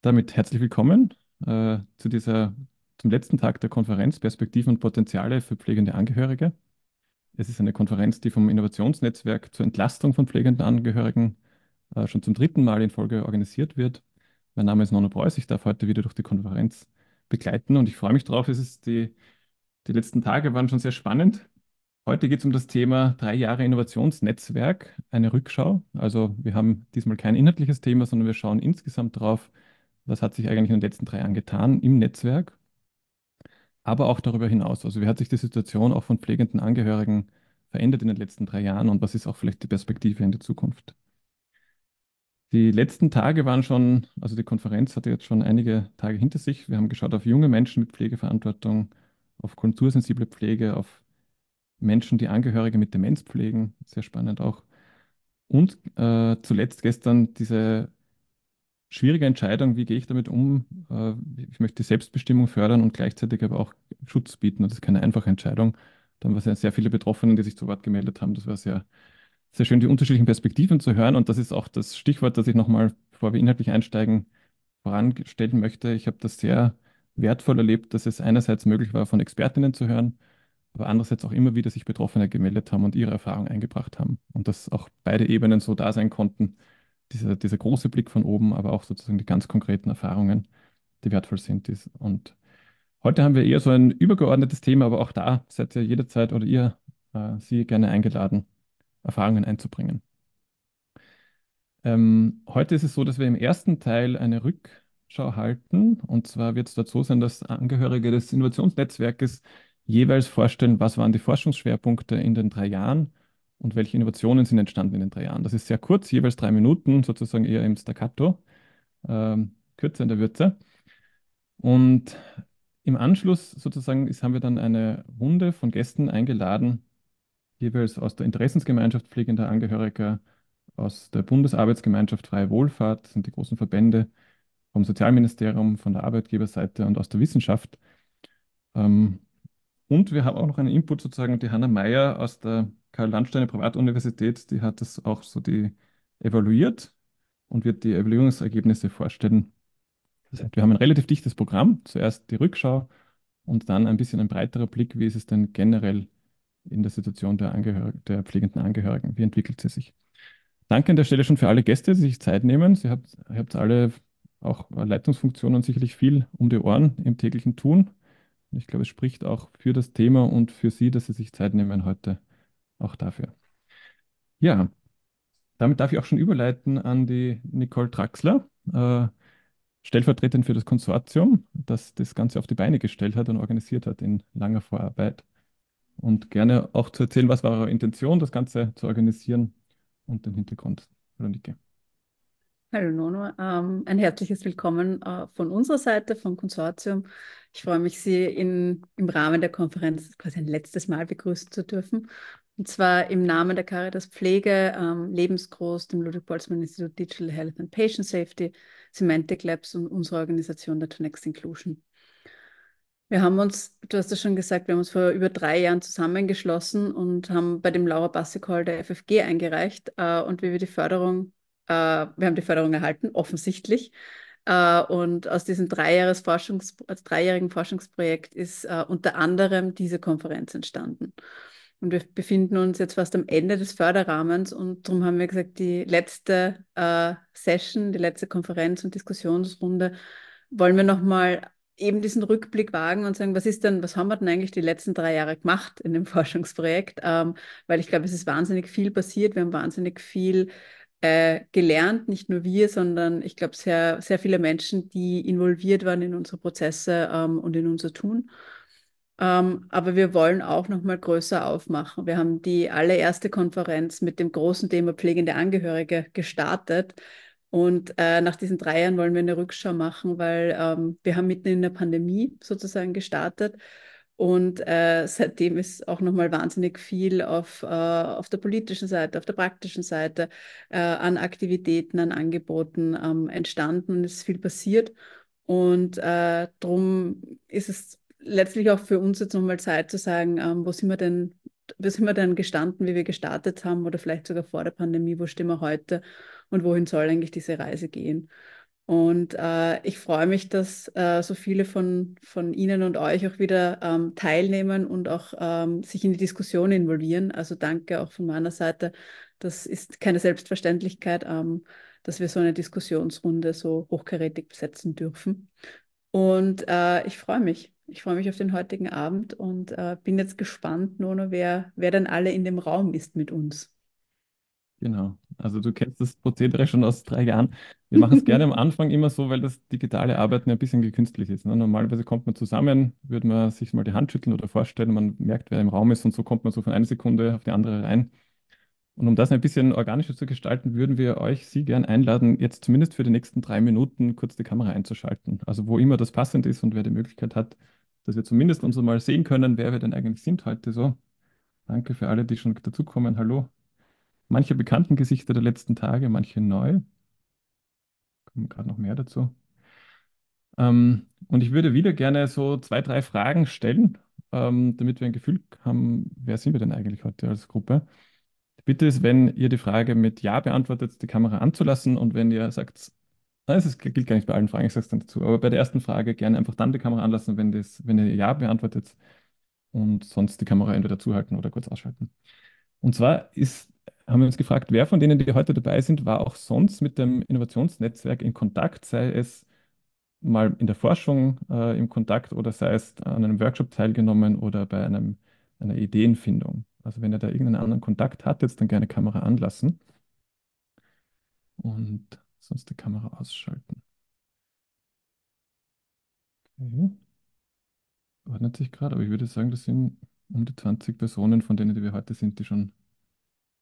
Damit herzlich willkommen äh, zu dieser, zum letzten Tag der Konferenz Perspektiven und Potenziale für pflegende Angehörige. Es ist eine Konferenz, die vom Innovationsnetzwerk zur Entlastung von pflegenden Angehörigen äh, schon zum dritten Mal in Folge organisiert wird. Mein Name ist Nono Preuß. Ich darf heute wieder durch die Konferenz begleiten und ich freue mich drauf. Es ist die, die letzten Tage waren schon sehr spannend. Heute geht es um das Thema drei Jahre Innovationsnetzwerk, eine Rückschau. Also wir haben diesmal kein inhaltliches Thema, sondern wir schauen insgesamt drauf, was hat sich eigentlich in den letzten drei Jahren getan im Netzwerk, aber auch darüber hinaus. Also wie hat sich die Situation auch von pflegenden Angehörigen verändert in den letzten drei Jahren und was ist auch vielleicht die Perspektive in die Zukunft? Die letzten Tage waren schon, also die Konferenz hatte jetzt schon einige Tage hinter sich. Wir haben geschaut auf junge Menschen mit Pflegeverantwortung, auf kultursensible Pflege, auf Menschen, die Angehörige mit Demenz pflegen, sehr spannend auch. Und äh, zuletzt gestern diese schwierige Entscheidung, wie gehe ich damit um? Äh, ich möchte die Selbstbestimmung fördern und gleichzeitig aber auch Schutz bieten. das ist keine einfache Entscheidung. Dann waren es sehr viele Betroffene, die sich zu Wort gemeldet haben. Das war sehr, sehr schön, die unterschiedlichen Perspektiven zu hören. Und das ist auch das Stichwort, das ich nochmal, bevor wir inhaltlich einsteigen, voranstellen möchte. Ich habe das sehr wertvoll erlebt, dass es einerseits möglich war, von Expertinnen zu hören, aber andererseits auch immer wieder sich Betroffene gemeldet haben und ihre Erfahrungen eingebracht haben. Und dass auch beide Ebenen so da sein konnten, dieser, dieser große Blick von oben, aber auch sozusagen die ganz konkreten Erfahrungen, die wertvoll sind. Und heute haben wir eher so ein übergeordnetes Thema, aber auch da seid ihr jederzeit oder ihr äh, Sie gerne eingeladen, Erfahrungen einzubringen. Ähm, heute ist es so, dass wir im ersten Teil eine Rückschau halten. Und zwar wird es dort so sein, dass Angehörige des Innovationsnetzwerkes jeweils vorstellen, was waren die Forschungsschwerpunkte in den drei Jahren und welche Innovationen sind entstanden in den drei Jahren. Das ist sehr kurz, jeweils drei Minuten, sozusagen eher im Staccato, ähm, kürzer in der Würze. Und im Anschluss sozusagen ist, haben wir dann eine Runde von Gästen eingeladen, jeweils aus der Interessensgemeinschaft pflegender Angehöriger, aus der Bundesarbeitsgemeinschaft Freie Wohlfahrt, sind die großen Verbände, vom Sozialministerium, von der Arbeitgeberseite und aus der Wissenschaft. Ähm, und wir haben auch noch einen Input sozusagen, die Hanna Meyer aus der Karl-Landsteiner Privatuniversität, die hat das auch so die evaluiert und wird die Evaluierungsergebnisse vorstellen. Das heißt, wir haben ein relativ dichtes Programm. Zuerst die Rückschau und dann ein bisschen ein breiterer Blick, wie ist es denn generell in der Situation der, Angehörigen, der pflegenden Angehörigen, wie entwickelt sie sich. Danke an der Stelle schon für alle Gäste, die sich Zeit nehmen. Sie habt, ihr habt alle auch Leitungsfunktionen sicherlich viel um die Ohren im täglichen Tun. Ich glaube, es spricht auch für das Thema und für Sie, dass Sie sich Zeit nehmen heute auch dafür. Ja, damit darf ich auch schon überleiten an die Nicole Traxler, äh, Stellvertreterin für das Konsortium, das das Ganze auf die Beine gestellt hat und organisiert hat in langer Vorarbeit. Und gerne auch zu erzählen, was war eure Intention, das Ganze zu organisieren und den Hintergrund. Hallo Nike. Hallo Nono, ähm, ein herzliches Willkommen äh, von unserer Seite, vom Konsortium. Ich freue mich, Sie in, im Rahmen der Konferenz quasi ein letztes Mal begrüßen zu dürfen. Und zwar im Namen der Caritas Pflege, ähm, Lebensgroß, dem Ludwig-Boltzmann-Institut Digital Health and Patient Safety, Semantic Labs und unserer Organisation der To Next Inclusion. Wir haben uns, du hast es schon gesagt, wir haben uns vor über drei Jahren zusammengeschlossen und haben bei dem Laura Bassi Call der FFG eingereicht äh, und wie wir die Förderung äh, wir haben die Förderung erhalten, offensichtlich. Äh, und aus diesem Dreijahres Forschungs dreijährigen Forschungsprojekt ist äh, unter anderem diese Konferenz entstanden. Und wir befinden uns jetzt fast am Ende des Förderrahmens und darum haben wir gesagt, die letzte äh, Session, die letzte Konferenz und Diskussionsrunde wollen wir nochmal eben diesen Rückblick wagen und sagen, was ist denn, was haben wir denn eigentlich die letzten drei Jahre gemacht in dem Forschungsprojekt? Ähm, weil ich glaube, es ist wahnsinnig viel passiert, wir haben wahnsinnig viel äh, gelernt, nicht nur wir, sondern ich glaube sehr, sehr viele Menschen, die involviert waren in unsere Prozesse ähm, und in unser Tun. Ähm, aber wir wollen auch noch mal größer aufmachen. Wir haben die allererste Konferenz mit dem großen Thema pflegende Angehörige gestartet. Und äh, nach diesen drei Jahren wollen wir eine Rückschau machen, weil ähm, wir haben mitten in der Pandemie sozusagen gestartet und äh, seitdem ist auch nochmal wahnsinnig viel auf, äh, auf der politischen Seite, auf der praktischen Seite äh, an Aktivitäten, an Angeboten ähm, entstanden es ist viel passiert. Und äh, darum ist es letztlich auch für uns jetzt nochmal Zeit zu sagen, ähm, wo sind wir denn, wo sind wir denn gestanden, wie wir gestartet haben oder vielleicht sogar vor der Pandemie, wo stehen wir heute und wohin soll eigentlich diese Reise gehen. Und äh, ich freue mich, dass äh, so viele von, von Ihnen und euch auch wieder ähm, teilnehmen und auch ähm, sich in die Diskussion involvieren. Also danke auch von meiner Seite. Das ist keine Selbstverständlichkeit, ähm, dass wir so eine Diskussionsrunde so hochkarätig besetzen dürfen. Und äh, ich freue mich. Ich freue mich auf den heutigen Abend und äh, bin jetzt gespannt, Nono, wer, wer denn alle in dem Raum ist mit uns. Genau. Also du kennst das Prozedere schon aus drei Jahren. Wir machen es gerne am Anfang immer so, weil das digitale Arbeiten ein bisschen gekünstlich ist. Ne? Normalerweise kommt man zusammen, würde man sich mal die Hand schütteln oder vorstellen, man merkt, wer im Raum ist und so kommt man so von einer Sekunde auf die andere rein. Und um das ein bisschen organischer zu gestalten, würden wir euch, Sie gern einladen, jetzt zumindest für die nächsten drei Minuten kurz die Kamera einzuschalten. Also wo immer das passend ist und wer die Möglichkeit hat, dass wir zumindest uns mal sehen können, wer wir denn eigentlich sind heute so. Danke für alle, die schon dazukommen. Hallo. Manche bekannten Gesichter der letzten Tage, manche neu. Kommen gerade noch mehr dazu. Ähm, und ich würde wieder gerne so zwei, drei Fragen stellen, ähm, damit wir ein Gefühl haben, wer sind wir denn eigentlich heute als Gruppe? Bitte ist, wenn ihr die Frage mit Ja beantwortet, die Kamera anzulassen und wenn ihr sagt, nein, es gilt gar nicht bei allen Fragen, ich sage es dann dazu, aber bei der ersten Frage gerne einfach dann die Kamera anlassen, wenn, das, wenn ihr Ja beantwortet und sonst die Kamera entweder zuhalten oder kurz ausschalten. Und zwar ist, haben wir uns gefragt, wer von denen, die heute dabei sind, war auch sonst mit dem Innovationsnetzwerk in Kontakt, sei es mal in der Forschung äh, im Kontakt oder sei es an einem Workshop teilgenommen oder bei einem, einer Ideenfindung. Also wenn ihr da irgendeinen anderen Kontakt hattet, dann gerne Kamera anlassen und sonst die Kamera ausschalten. Okay. Ordnet sich gerade, aber ich würde sagen, das sind um die 20 Personen, von denen die wir heute sind, die schon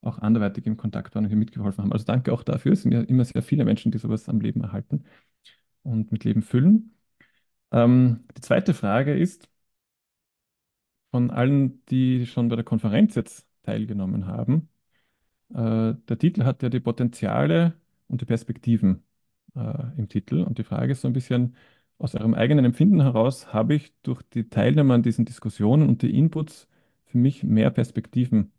auch anderweitig im Kontakt waren und hier mitgeholfen haben. Also danke auch dafür. Es sind ja immer sehr viele Menschen, die sowas am Leben erhalten und mit Leben füllen. Ähm, die zweite Frage ist, von allen, die schon bei der Konferenz jetzt teilgenommen haben. Äh, der Titel hat ja die Potenziale und die Perspektiven äh, im Titel. Und die Frage ist so ein bisschen, aus eurem eigenen Empfinden heraus, habe ich durch die Teilnahme an diesen Diskussionen und die Inputs für mich mehr Perspektiven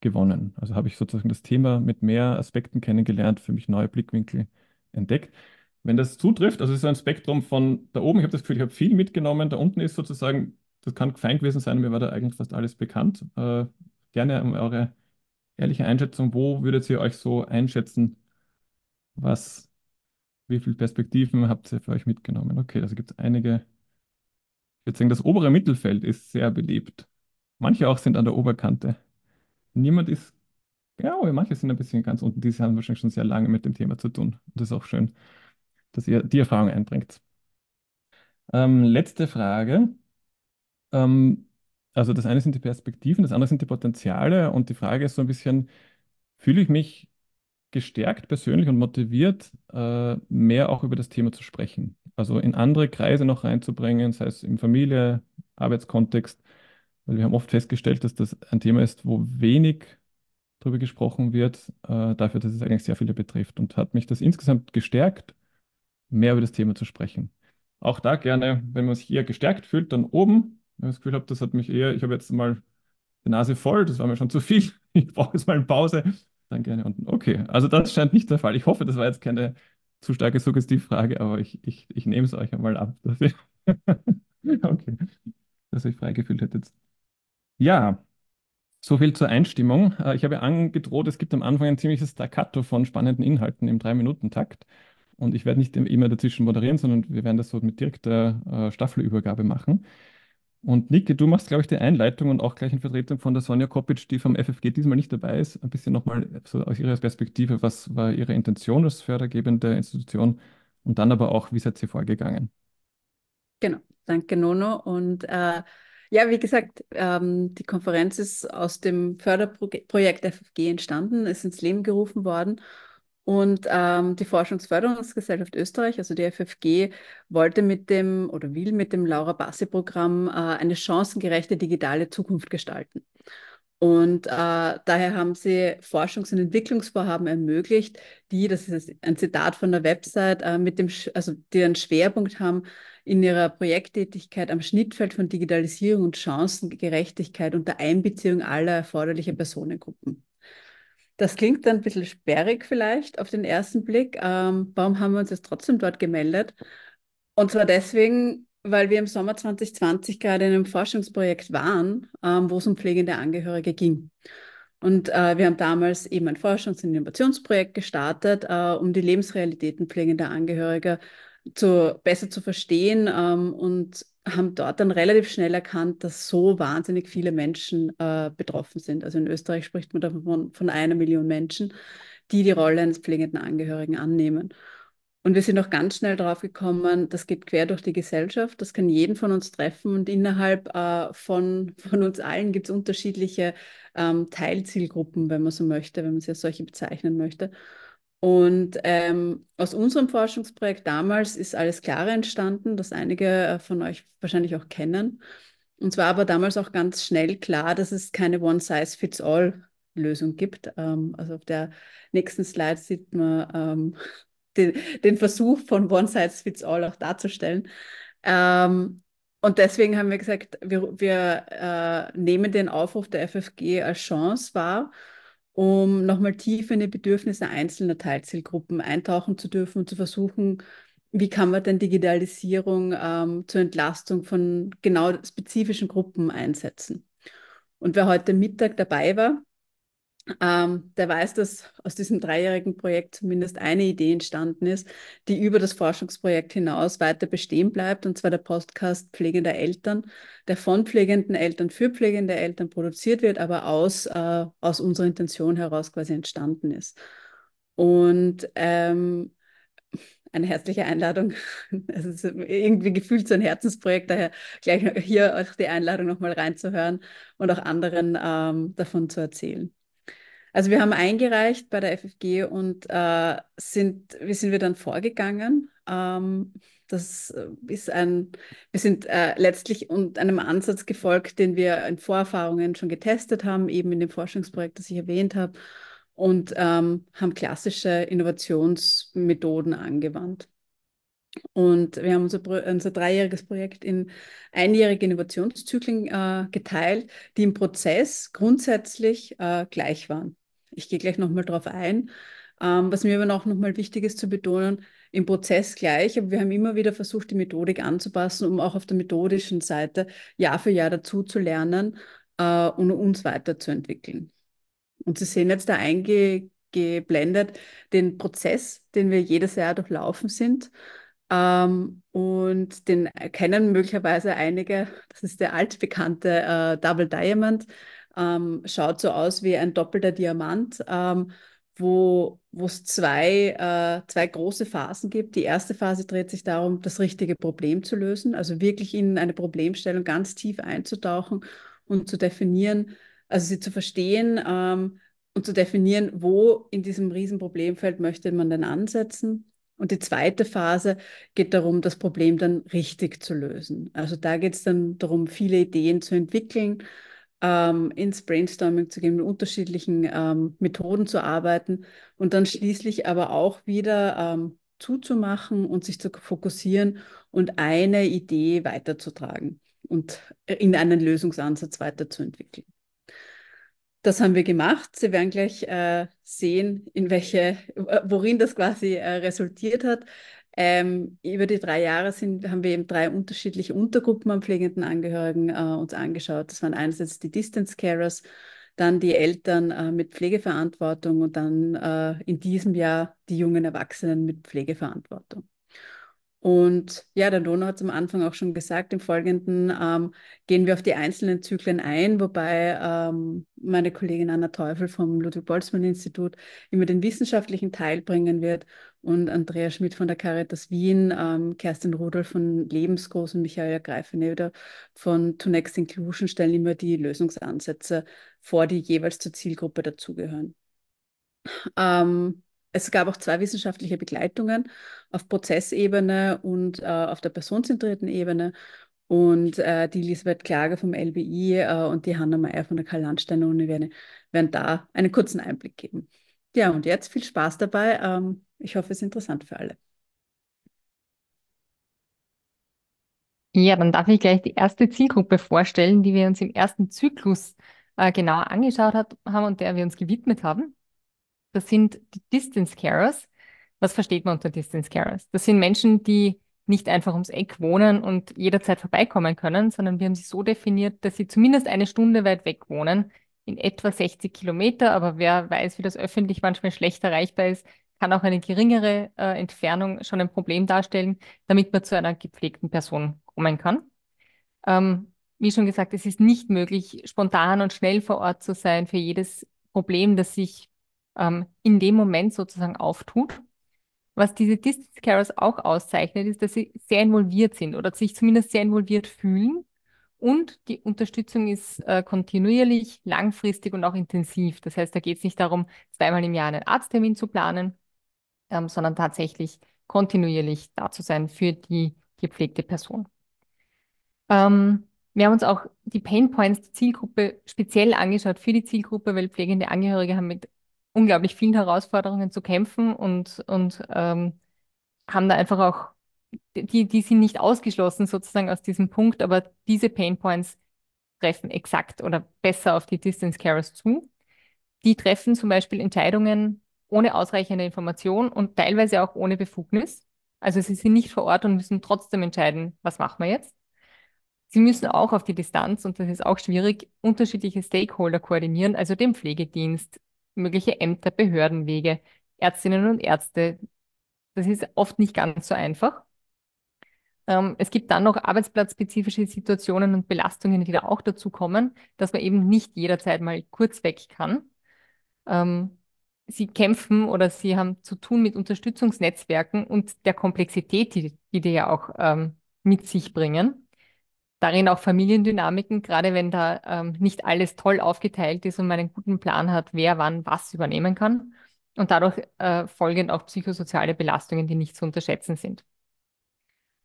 gewonnen. Also habe ich sozusagen das Thema mit mehr Aspekten kennengelernt, für mich neue Blickwinkel entdeckt. Wenn das zutrifft, also es ist ein Spektrum von da oben, ich habe das Gefühl, ich habe viel mitgenommen, da unten ist sozusagen das kann fein gewesen sein, mir war da eigentlich fast alles bekannt. Äh, gerne um eure ehrliche Einschätzung. Wo würdet ihr euch so einschätzen? Was, wie viele Perspektiven habt ihr für euch mitgenommen? Okay, also gibt es einige. Ich würde sagen, das obere Mittelfeld ist sehr beliebt. Manche auch sind an der Oberkante. Niemand ist, ja, manche sind ein bisschen ganz unten. Die haben wahrscheinlich schon sehr lange mit dem Thema zu tun. Und das ist auch schön, dass ihr die Erfahrung einbringt. Ähm, letzte Frage. Ähm, also das eine sind die Perspektiven, das andere sind die Potenziale und die Frage ist so ein bisschen, fühle ich mich gestärkt persönlich und motiviert, äh, mehr auch über das Thema zu sprechen. Also in andere Kreise noch reinzubringen, sei es im Familie, Arbeitskontext, weil wir haben oft festgestellt, dass das ein Thema ist, wo wenig darüber gesprochen wird, äh, dafür, dass es eigentlich sehr viele betrifft. Und hat mich das insgesamt gestärkt, mehr über das Thema zu sprechen. Auch da gerne, wenn man sich eher gestärkt fühlt, dann oben ich das Gefühl habe, das hat mich eher, ich habe jetzt mal die Nase voll, das war mir schon zu viel. Ich brauche jetzt mal eine Pause. Dann gerne unten. Okay, also das scheint nicht der Fall. Ich hoffe, das war jetzt keine zu starke Suggestivfrage, aber ich, ich, ich nehme es euch einmal ab. Dass ihr okay, dass ihr euch freigefühlt hättet. Ja, so viel zur Einstimmung. Äh, ich habe angedroht, es gibt am Anfang ein ziemliches Staccato von spannenden Inhalten im Drei-Minuten-Takt. Und ich werde nicht immer dazwischen moderieren, sondern wir werden das so mit direkter äh, Staffelübergabe machen. Und Niki, du machst, glaube ich, die Einleitung und auch gleich in Vertretung von der Sonja Kopic, die vom FFG diesmal nicht dabei ist, ein bisschen nochmal so aus ihrer Perspektive, was war ihre Intention als fördergebende Institution und dann aber auch, wie seid ihr vorgegangen? Genau, danke Nono. Und äh, ja, wie gesagt, ähm, die Konferenz ist aus dem Förderprojekt FFG entstanden, ist ins Leben gerufen worden und ähm, die Forschungsförderungsgesellschaft Österreich, also die FFG, wollte mit dem oder will mit dem Laura Bassi-Programm äh, eine chancengerechte digitale Zukunft gestalten. Und äh, daher haben sie Forschungs- und Entwicklungsvorhaben ermöglicht, die, das ist ein Zitat von der Website, äh, mit dem, also die einen Schwerpunkt haben in ihrer Projekttätigkeit am Schnittfeld von Digitalisierung und Chancengerechtigkeit unter Einbeziehung aller erforderlichen Personengruppen. Das klingt dann ein bisschen sperrig vielleicht auf den ersten Blick. Ähm, warum haben wir uns jetzt trotzdem dort gemeldet? Und zwar deswegen, weil wir im Sommer 2020 gerade in einem Forschungsprojekt waren, ähm, wo es um pflegende Angehörige ging. Und äh, wir haben damals eben ein Forschungs- und Innovationsprojekt gestartet, äh, um die Lebensrealitäten pflegender Angehöriger zu, besser zu verstehen ähm, und haben dort dann relativ schnell erkannt, dass so wahnsinnig viele Menschen äh, betroffen sind. Also in Österreich spricht man davon von, einer Million Menschen, die die Rolle eines pflegenden Angehörigen annehmen. Und wir sind auch ganz schnell drauf gekommen, das geht quer durch die Gesellschaft, das kann jeden von uns treffen und innerhalb äh, von, von uns allen gibt es unterschiedliche ähm, Teilzielgruppen, wenn man so möchte, wenn man sie als solche bezeichnen möchte. Und ähm, aus unserem Forschungsprojekt damals ist alles Klare entstanden, das einige äh, von euch wahrscheinlich auch kennen. Und zwar aber damals auch ganz schnell klar, dass es keine One-Size-Fits-All-Lösung gibt. Ähm, also auf der nächsten Slide sieht man ähm, den, den, Versuch von One-Size-Fits-All auch darzustellen. Ähm, und deswegen haben wir gesagt, wir, wir äh, nehmen den Aufruf der FFG als Chance wahr um nochmal tiefer in die Bedürfnisse einzelner Teilzielgruppen eintauchen zu dürfen und zu versuchen, wie kann man denn Digitalisierung ähm, zur Entlastung von genau spezifischen Gruppen einsetzen. Und wer heute Mittag dabei war, ähm, der weiß, dass aus diesem dreijährigen Projekt zumindest eine Idee entstanden ist, die über das Forschungsprojekt hinaus weiter bestehen bleibt, und zwar der Podcast Pflegender Eltern, der von pflegenden Eltern für pflegende Eltern produziert wird, aber aus, äh, aus unserer Intention heraus quasi entstanden ist. Und ähm, eine herzliche Einladung. Es ist irgendwie gefühlt so ein Herzensprojekt, daher gleich hier auch die Einladung nochmal reinzuhören und auch anderen ähm, davon zu erzählen. Also wir haben eingereicht bei der FFG und äh, sind, wie sind wir dann vorgegangen? Ähm, das äh, ist ein, wir sind äh, letztlich und einem Ansatz gefolgt, den wir in Vorerfahrungen schon getestet haben, eben in dem Forschungsprojekt, das ich erwähnt habe, und ähm, haben klassische Innovationsmethoden angewandt. Und wir haben unser, unser dreijähriges Projekt in einjährige Innovationszyklen äh, geteilt, die im Prozess grundsätzlich äh, gleich waren. Ich gehe gleich nochmal darauf ein. Ähm, was mir aber auch nochmal wichtig ist zu betonen, im Prozess gleich, aber wir haben immer wieder versucht, die Methodik anzupassen, um auch auf der methodischen Seite Jahr für Jahr dazu zu lernen äh, und uns weiterzuentwickeln. Und Sie sehen jetzt da eingeblendet den Prozess, den wir jedes Jahr durchlaufen sind. Ähm, und den kennen möglicherweise einige. Das ist der altbekannte äh, Double Diamond. Ähm, schaut so aus wie ein doppelter Diamant, ähm, wo es zwei, äh, zwei große Phasen gibt. Die erste Phase dreht sich darum, das richtige Problem zu lösen, also wirklich in eine Problemstellung ganz tief einzutauchen und zu definieren, also sie zu verstehen ähm, und zu definieren, wo in diesem Riesenproblemfeld möchte man denn ansetzen. Und die zweite Phase geht darum, das Problem dann richtig zu lösen. Also da geht es dann darum, viele Ideen zu entwickeln, ähm, ins Brainstorming zu gehen, mit unterschiedlichen ähm, Methoden zu arbeiten und dann schließlich aber auch wieder ähm, zuzumachen und sich zu fokussieren und eine Idee weiterzutragen und in einen Lösungsansatz weiterzuentwickeln. Das haben wir gemacht. Sie werden gleich äh, sehen, in welche, worin das quasi äh, resultiert hat. Ähm, über die drei Jahre sind, haben wir eben drei unterschiedliche Untergruppen an pflegenden Angehörigen äh, uns angeschaut. Das waren einerseits die Distance Carers, dann die Eltern äh, mit Pflegeverantwortung und dann äh, in diesem Jahr die jungen Erwachsenen mit Pflegeverantwortung. Und ja, der Donau hat es am Anfang auch schon gesagt, im Folgenden ähm, gehen wir auf die einzelnen Zyklen ein, wobei ähm, meine Kollegin Anna Teufel vom Ludwig-Boltzmann-Institut immer den wissenschaftlichen Teil bringen wird und Andrea Schmidt von der Caritas Wien, ähm, Kerstin Rudolf von Lebensgroß und Michaela Greifeneder von To Next Inclusion stellen immer die Lösungsansätze vor, die jeweils zur Zielgruppe dazugehören. Ähm, es gab auch zwei wissenschaftliche Begleitungen auf Prozessebene und äh, auf der personenzentrierten Ebene. Und äh, die Elisabeth Klage vom LBI äh, und die Hanna Meyer von der Karl-Landsteiner-Uni werden, werden da einen kurzen Einblick geben. Ja, und jetzt viel Spaß dabei. Ähm, ich hoffe, es ist interessant für alle. Ja, dann darf ich gleich die erste Zielgruppe vorstellen, die wir uns im ersten Zyklus äh, genauer angeschaut hat, haben und der wir uns gewidmet haben. Das sind die Distance Carers. Was versteht man unter Distance Carers? Das sind Menschen, die nicht einfach ums Eck wohnen und jederzeit vorbeikommen können, sondern wir haben sie so definiert, dass sie zumindest eine Stunde weit weg wohnen, in etwa 60 Kilometer. Aber wer weiß, wie das öffentlich manchmal schlecht erreichbar ist, kann auch eine geringere äh, Entfernung schon ein Problem darstellen, damit man zu einer gepflegten Person kommen kann. Ähm, wie schon gesagt, es ist nicht möglich, spontan und schnell vor Ort zu sein für jedes Problem, das sich ähm, in dem Moment sozusagen auftut. Was diese Distance Carers auch auszeichnet, ist, dass sie sehr involviert sind oder sich zumindest sehr involviert fühlen. Und die Unterstützung ist äh, kontinuierlich, langfristig und auch intensiv. Das heißt, da geht es nicht darum, zweimal im Jahr einen Arzttermin zu planen, ähm, sondern tatsächlich kontinuierlich da zu sein für die gepflegte Person. Ähm, wir haben uns auch die Pain Points der Zielgruppe speziell angeschaut für die Zielgruppe, weil pflegende Angehörige haben mit unglaublich vielen Herausforderungen zu kämpfen und, und ähm, haben da einfach auch, die, die sind nicht ausgeschlossen sozusagen aus diesem Punkt, aber diese Pain Points treffen exakt oder besser auf die Distance Carers zu. Die treffen zum Beispiel Entscheidungen ohne ausreichende Information und teilweise auch ohne Befugnis. Also sie sind nicht vor Ort und müssen trotzdem entscheiden, was machen wir jetzt. Sie müssen auch auf die Distanz, und das ist auch schwierig, unterschiedliche Stakeholder koordinieren, also den Pflegedienst, mögliche Ämter, Behördenwege, Ärztinnen und Ärzte. Das ist oft nicht ganz so einfach. Ähm, es gibt dann noch arbeitsplatzspezifische Situationen und Belastungen, die da auch dazu kommen, dass man eben nicht jederzeit mal kurz weg kann. Ähm, sie kämpfen oder sie haben zu tun mit Unterstützungsnetzwerken und der Komplexität, die die, ja auch ähm, mit sich bringen. Darin auch Familiendynamiken, gerade wenn da ähm, nicht alles toll aufgeteilt ist und man einen guten Plan hat, wer wann was übernehmen kann. Und dadurch äh, folgen auch psychosoziale Belastungen, die nicht zu unterschätzen sind.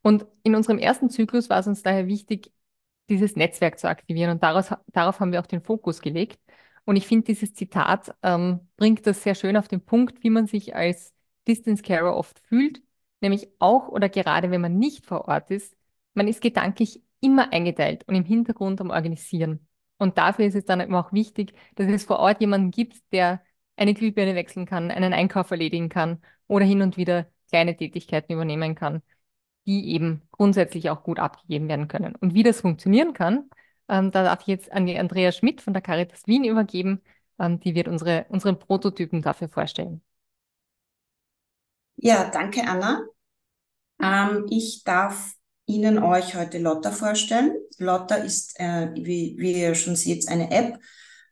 Und in unserem ersten Zyklus war es uns daher wichtig, dieses Netzwerk zu aktivieren. Und daraus, darauf haben wir auch den Fokus gelegt. Und ich finde, dieses Zitat ähm, bringt das sehr schön auf den Punkt, wie man sich als Distance Carer oft fühlt, nämlich auch oder gerade wenn man nicht vor Ort ist, man ist gedanklich immer eingeteilt und im Hintergrund am Organisieren. Und dafür ist es dann eben auch wichtig, dass es vor Ort jemanden gibt, der eine Glühbirne wechseln kann, einen Einkauf erledigen kann oder hin und wieder kleine Tätigkeiten übernehmen kann, die eben grundsätzlich auch gut abgegeben werden können. Und wie das funktionieren kann, ähm, da darf ich jetzt an die Andrea Schmidt von der Caritas Wien übergeben. Ähm, die wird unsere, unseren Prototypen dafür vorstellen. Ja, danke, Anna. Ähm, ich darf Ihnen euch heute Lotta vorstellen. Lotta ist, äh, wie, wie ihr schon seht, eine App,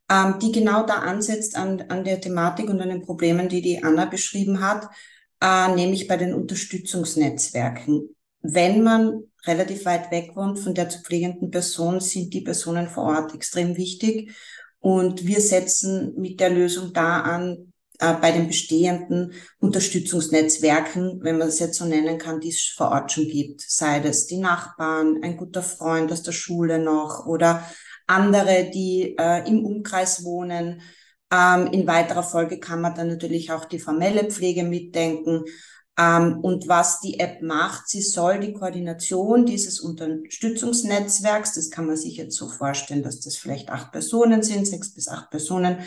ähm, die genau da ansetzt an, an der Thematik und an den Problemen, die die Anna beschrieben hat, äh, nämlich bei den Unterstützungsnetzwerken. Wenn man relativ weit weg wohnt von der zu pflegenden Person, sind die Personen vor Ort extrem wichtig. Und wir setzen mit der Lösung da an, äh, bei den bestehenden Unterstützungsnetzwerken, wenn man es jetzt so nennen kann, die es vor Ort schon gibt. Sei das die Nachbarn, ein guter Freund aus der Schule noch oder andere, die äh, im Umkreis wohnen. Ähm, in weiterer Folge kann man dann natürlich auch die formelle Pflege mitdenken ähm, und was die App macht, sie soll die Koordination dieses Unterstützungsnetzwerks, das kann man sich jetzt so vorstellen, dass das vielleicht acht Personen sind, sechs bis acht Personen,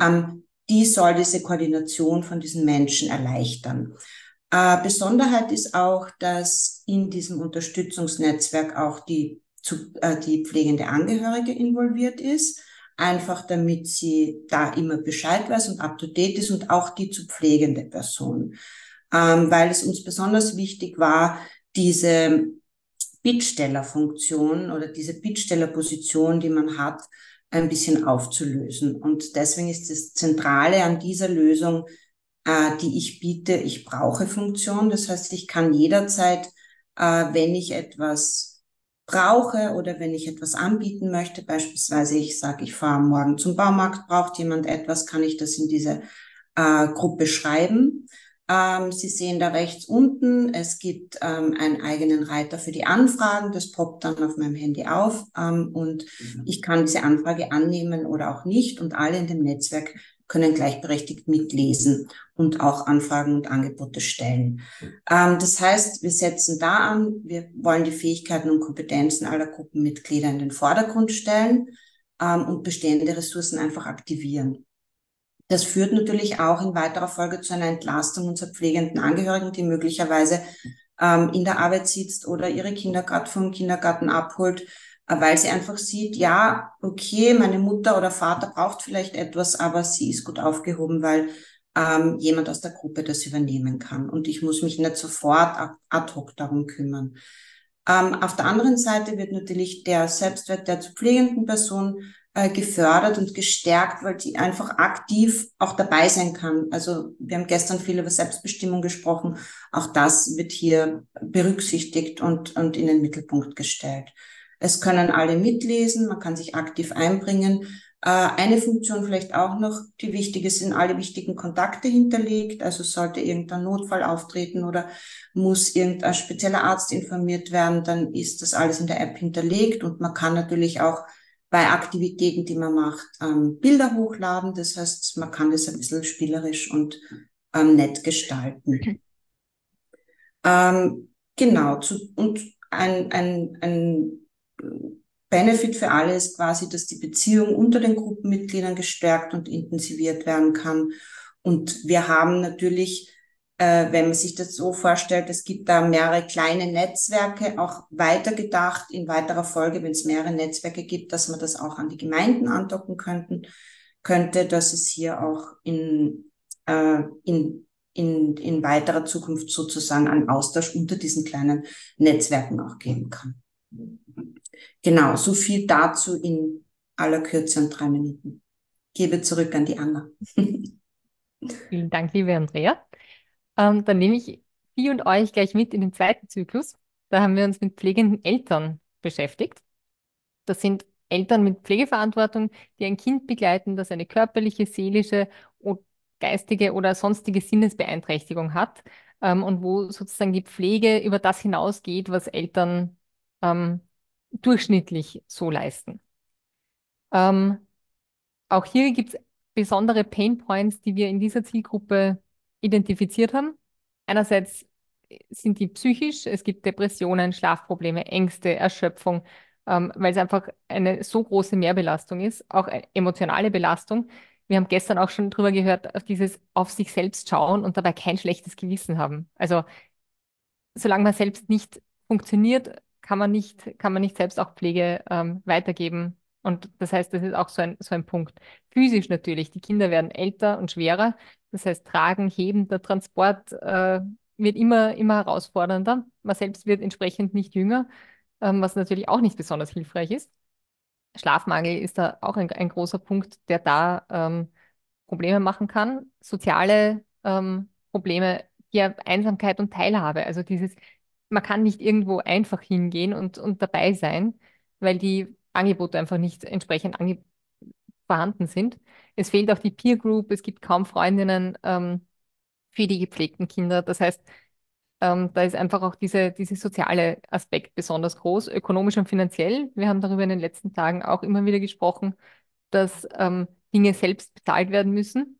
ähm, die soll diese Koordination von diesen Menschen erleichtern. Äh, Besonderheit ist auch, dass in diesem Unterstützungsnetzwerk auch die, zu, äh, die pflegende Angehörige involviert ist, einfach damit sie da immer Bescheid weiß und up to date ist und auch die zu pflegende Person ähm, weil es uns besonders wichtig war, diese Bittstellerfunktion oder diese Bittstellerposition, die man hat, ein bisschen aufzulösen. Und deswegen ist das Zentrale an dieser Lösung, äh, die ich biete, ich brauche Funktion. Das heißt, ich kann jederzeit, äh, wenn ich etwas brauche oder wenn ich etwas anbieten möchte, beispielsweise ich sage, ich fahre morgen zum Baumarkt, braucht jemand etwas, kann ich das in diese äh, Gruppe schreiben. Ähm, Sie sehen da rechts unten, es gibt ähm, einen eigenen Reiter für die Anfragen. Das poppt dann auf meinem Handy auf ähm, und mhm. ich kann diese Anfrage annehmen oder auch nicht. Und alle in dem Netzwerk können gleichberechtigt mitlesen und auch Anfragen und Angebote stellen. Ähm, das heißt, wir setzen da an, wir wollen die Fähigkeiten und Kompetenzen aller Gruppenmitglieder in den Vordergrund stellen ähm, und bestehende Ressourcen einfach aktivieren. Das führt natürlich auch in weiterer Folge zu einer Entlastung unserer pflegenden Angehörigen, die möglicherweise ähm, in der Arbeit sitzt oder ihre Kinder gerade vom Kindergarten abholt, äh, weil sie einfach sieht, ja, okay, meine Mutter oder Vater braucht vielleicht etwas, aber sie ist gut aufgehoben, weil ähm, jemand aus der Gruppe das übernehmen kann. Und ich muss mich nicht sofort ad hoc darum kümmern. Ähm, auf der anderen Seite wird natürlich der Selbstwert der zu pflegenden Person äh, gefördert und gestärkt, weil sie einfach aktiv auch dabei sein kann. Also wir haben gestern viel über Selbstbestimmung gesprochen. Auch das wird hier berücksichtigt und, und in den Mittelpunkt gestellt. Es können alle mitlesen, man kann sich aktiv einbringen. Äh, eine Funktion vielleicht auch noch, die wichtig ist, sind alle wichtigen Kontakte hinterlegt. Also sollte irgendein Notfall auftreten oder muss irgendein spezieller Arzt informiert werden, dann ist das alles in der App hinterlegt und man kann natürlich auch bei Aktivitäten, die man macht, ähm, Bilder hochladen. Das heißt, man kann das ein bisschen spielerisch und ähm, nett gestalten. Ähm, genau, zu, und ein, ein, ein Benefit für alle ist quasi, dass die Beziehung unter den Gruppenmitgliedern gestärkt und intensiviert werden kann. Und wir haben natürlich, äh, wenn man sich das so vorstellt, es gibt da mehrere kleine Netzwerke, auch weitergedacht in weiterer Folge, wenn es mehrere Netzwerke gibt, dass man das auch an die Gemeinden andocken könnten, könnte, dass es hier auch in, äh, in, in, in weiterer Zukunft sozusagen einen Austausch unter diesen kleinen Netzwerken auch geben kann. Genau, so viel dazu in aller Kürze und drei Minuten. Gebe zurück an die Anna. Vielen Dank, liebe Andrea. Ähm, dann nehme ich Sie und euch gleich mit in den zweiten Zyklus. Da haben wir uns mit pflegenden Eltern beschäftigt. Das sind Eltern mit Pflegeverantwortung, die ein Kind begleiten, das eine körperliche, seelische, geistige oder sonstige Sinnesbeeinträchtigung hat ähm, und wo sozusagen die Pflege über das hinausgeht, was Eltern ähm, durchschnittlich so leisten. Ähm, auch hier gibt es besondere Pain Points, die wir in dieser Zielgruppe identifiziert haben. Einerseits sind die psychisch, es gibt Depressionen, Schlafprobleme, Ängste, Erschöpfung, ähm, weil es einfach eine so große Mehrbelastung ist, auch emotionale Belastung. Wir haben gestern auch schon drüber gehört, dieses auf sich selbst schauen und dabei kein schlechtes Gewissen haben. Also solange man selbst nicht funktioniert, kann man nicht, kann man nicht selbst auch Pflege ähm, weitergeben. Und das heißt, das ist auch so ein, so ein Punkt. Physisch natürlich, die Kinder werden älter und schwerer. Das heißt, Tragen, Heben, der Transport äh, wird immer, immer herausfordernder. Man selbst wird entsprechend nicht jünger, ähm, was natürlich auch nicht besonders hilfreich ist. Schlafmangel ist da auch ein, ein großer Punkt, der da ähm, Probleme machen kann. Soziale ähm, Probleme, die Einsamkeit und Teilhabe, also dieses man kann nicht irgendwo einfach hingehen und, und dabei sein, weil die Angebote einfach nicht entsprechend ange vorhanden sind. Es fehlt auch die Peer Group, es gibt kaum Freundinnen ähm, für die gepflegten Kinder. Das heißt, ähm, da ist einfach auch diese, diese soziale Aspekt besonders groß, ökonomisch und finanziell. Wir haben darüber in den letzten Tagen auch immer wieder gesprochen, dass ähm, Dinge selbst bezahlt werden müssen.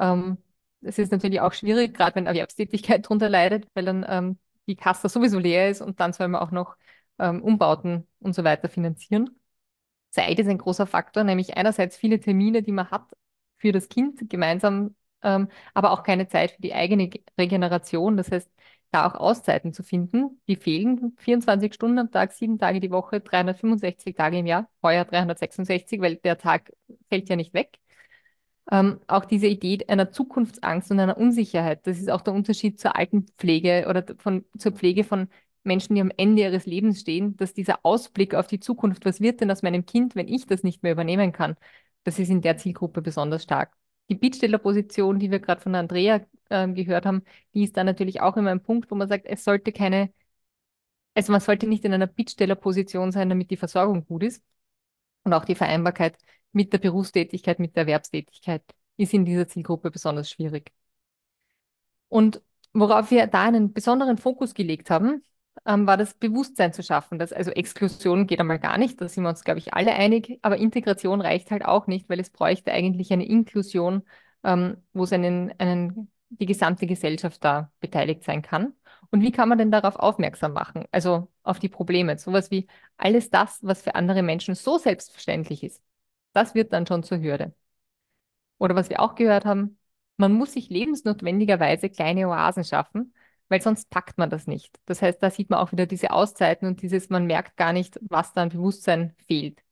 Ähm, das ist natürlich auch schwierig, gerade wenn Erwerbstätigkeit darunter leidet, weil dann ähm, die Kasse sowieso leer ist und dann soll man auch noch ähm, Umbauten und so weiter finanzieren. Zeit ist ein großer Faktor, nämlich einerseits viele Termine, die man hat für das Kind gemeinsam, ähm, aber auch keine Zeit für die eigene Regeneration. Das heißt, da auch Auszeiten zu finden, die fehlen 24 Stunden am Tag, sieben Tage die Woche, 365 Tage im Jahr, heuer 366, weil der Tag fällt ja nicht weg. Ähm, auch diese Idee einer Zukunftsangst und einer Unsicherheit, das ist auch der Unterschied zur Altenpflege oder von, zur Pflege von Menschen, die am Ende ihres Lebens stehen, dass dieser Ausblick auf die Zukunft, was wird denn aus meinem Kind, wenn ich das nicht mehr übernehmen kann, das ist in der Zielgruppe besonders stark. Die Bittstellerposition, die wir gerade von Andrea äh, gehört haben, die ist da natürlich auch immer ein Punkt, wo man sagt, es sollte keine, also man sollte nicht in einer Bittstellerposition sein, damit die Versorgung gut ist. Und auch die Vereinbarkeit mit der Berufstätigkeit, mit der Erwerbstätigkeit ist in dieser Zielgruppe besonders schwierig. Und worauf wir da einen besonderen Fokus gelegt haben, ähm, war das Bewusstsein zu schaffen. Dass, also Exklusion geht einmal gar nicht, da sind wir uns, glaube ich, alle einig, aber Integration reicht halt auch nicht, weil es bräuchte eigentlich eine Inklusion, ähm, wo es einen, einen, die gesamte Gesellschaft da beteiligt sein kann. Und wie kann man denn darauf aufmerksam machen? Also auf die Probleme. Sowas wie alles das, was für andere Menschen so selbstverständlich ist, das wird dann schon zur Hürde. Oder was wir auch gehört haben, man muss sich lebensnotwendigerweise kleine Oasen schaffen, weil sonst packt man das nicht. Das heißt, da sieht man auch wieder diese Auszeiten und dieses, man merkt gar nicht, was da an Bewusstsein fehlt.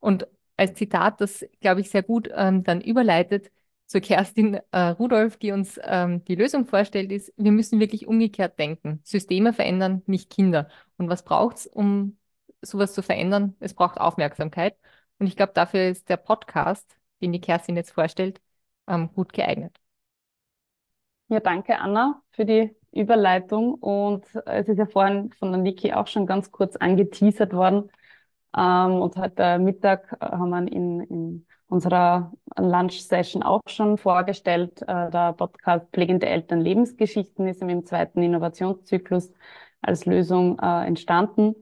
Und als Zitat, das, glaube ich, sehr gut ähm, dann überleitet zu Kerstin äh, Rudolph, die uns ähm, die Lösung vorstellt, ist, wir müssen wirklich umgekehrt denken. Systeme verändern, nicht Kinder. Und was braucht es, um sowas zu verändern? Es braucht Aufmerksamkeit. Und ich glaube, dafür ist der Podcast, den die Kerstin jetzt vorstellt, ähm, gut geeignet. Ja, danke Anna für die Überleitung. Und es ist ja vorhin von der Niki auch schon ganz kurz angeteasert worden. Ähm, und heute Mittag äh, haben wir in, in unserer Lunch-Session auch schon vorgestellt. Äh, der Podcast Pflegende Eltern Lebensgeschichten ist im zweiten Innovationszyklus als Lösung äh, entstanden.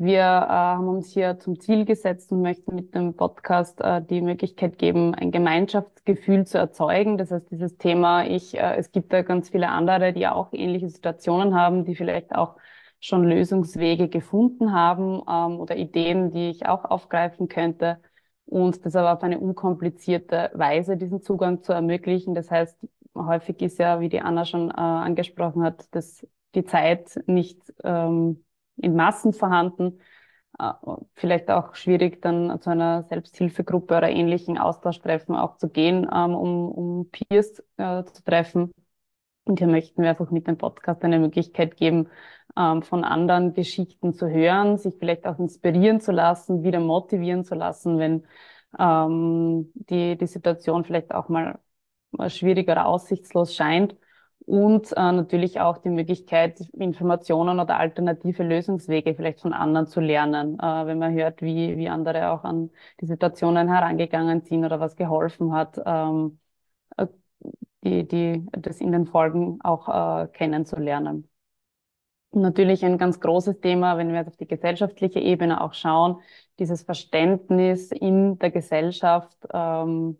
Wir äh, haben uns hier zum Ziel gesetzt und möchten mit dem Podcast äh, die Möglichkeit geben, ein Gemeinschaftsgefühl zu erzeugen. Das heißt, dieses Thema, ich, äh, es gibt da ganz viele andere, die auch ähnliche Situationen haben, die vielleicht auch schon Lösungswege gefunden haben ähm, oder Ideen, die ich auch aufgreifen könnte und das aber auf eine unkomplizierte Weise diesen Zugang zu ermöglichen. Das heißt, häufig ist ja, wie die Anna schon äh, angesprochen hat, dass die Zeit nicht ähm, in Massen vorhanden. Äh, vielleicht auch schwierig, dann zu einer Selbsthilfegruppe oder ähnlichen Austauschtreffen auch zu gehen, ähm, um, um Peers äh, zu treffen. Und hier möchten wir einfach mit dem Podcast eine Möglichkeit geben, ähm, von anderen Geschichten zu hören, sich vielleicht auch inspirieren zu lassen, wieder motivieren zu lassen, wenn ähm, die, die Situation vielleicht auch mal schwierig oder aussichtslos scheint. Und äh, natürlich auch die Möglichkeit, Informationen oder alternative Lösungswege vielleicht von anderen zu lernen, äh, wenn man hört, wie, wie andere auch an die Situationen herangegangen sind oder was geholfen hat, ähm, äh, die, die, das in den Folgen auch äh, kennenzulernen. Natürlich ein ganz großes Thema, wenn wir jetzt auf die gesellschaftliche Ebene auch schauen, dieses Verständnis in der Gesellschaft ähm,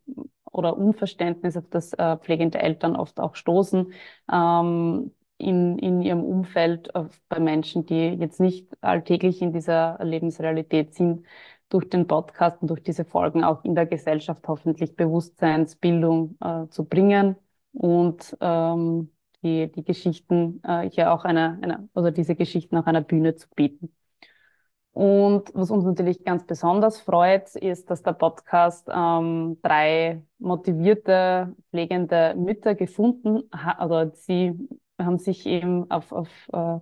oder Unverständnis, auf das äh, pflegende Eltern oft auch stoßen, ähm, in, in ihrem Umfeld äh, bei Menschen, die jetzt nicht alltäglich in dieser Lebensrealität sind, durch den Podcast und durch diese Folgen auch in der Gesellschaft hoffentlich Bewusstseinsbildung äh, zu bringen und ähm, die, die Geschichten äh, hier auch einer, einer, also diese Geschichten auch einer Bühne zu bieten. Und was uns natürlich ganz besonders freut, ist, dass der Podcast ähm, drei motivierte, pflegende Mütter gefunden hat. Also sie haben sich eben auf, auf äh,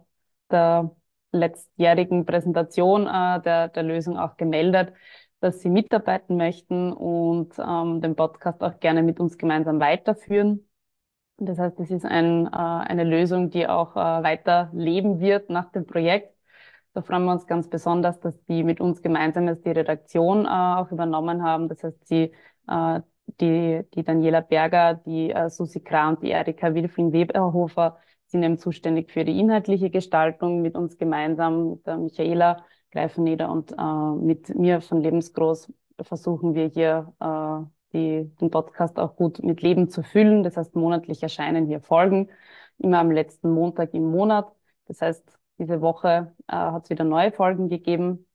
der letztjährigen Präsentation äh, der, der Lösung auch gemeldet, dass sie mitarbeiten möchten und ähm, den Podcast auch gerne mit uns gemeinsam weiterführen. Das heißt, es ist ein, äh, eine Lösung, die auch äh, weiter leben wird nach dem Projekt. Da freuen wir uns ganz besonders, dass die mit uns gemeinsam jetzt die Redaktion äh, auch übernommen haben. Das heißt, sie, äh, die, die Daniela Berger, die äh, Susi Kra und die Erika Wilfling-Weberhofer sind eben zuständig für die inhaltliche Gestaltung mit uns gemeinsam, mit der Michaela Greifeneder und äh, mit mir von Lebensgroß versuchen wir hier äh, die, den Podcast auch gut mit Leben zu füllen. Das heißt, monatlich erscheinen hier Folgen, immer am letzten Montag im Monat. Das heißt, diese Woche äh, hat es wieder neue Folgen gegeben.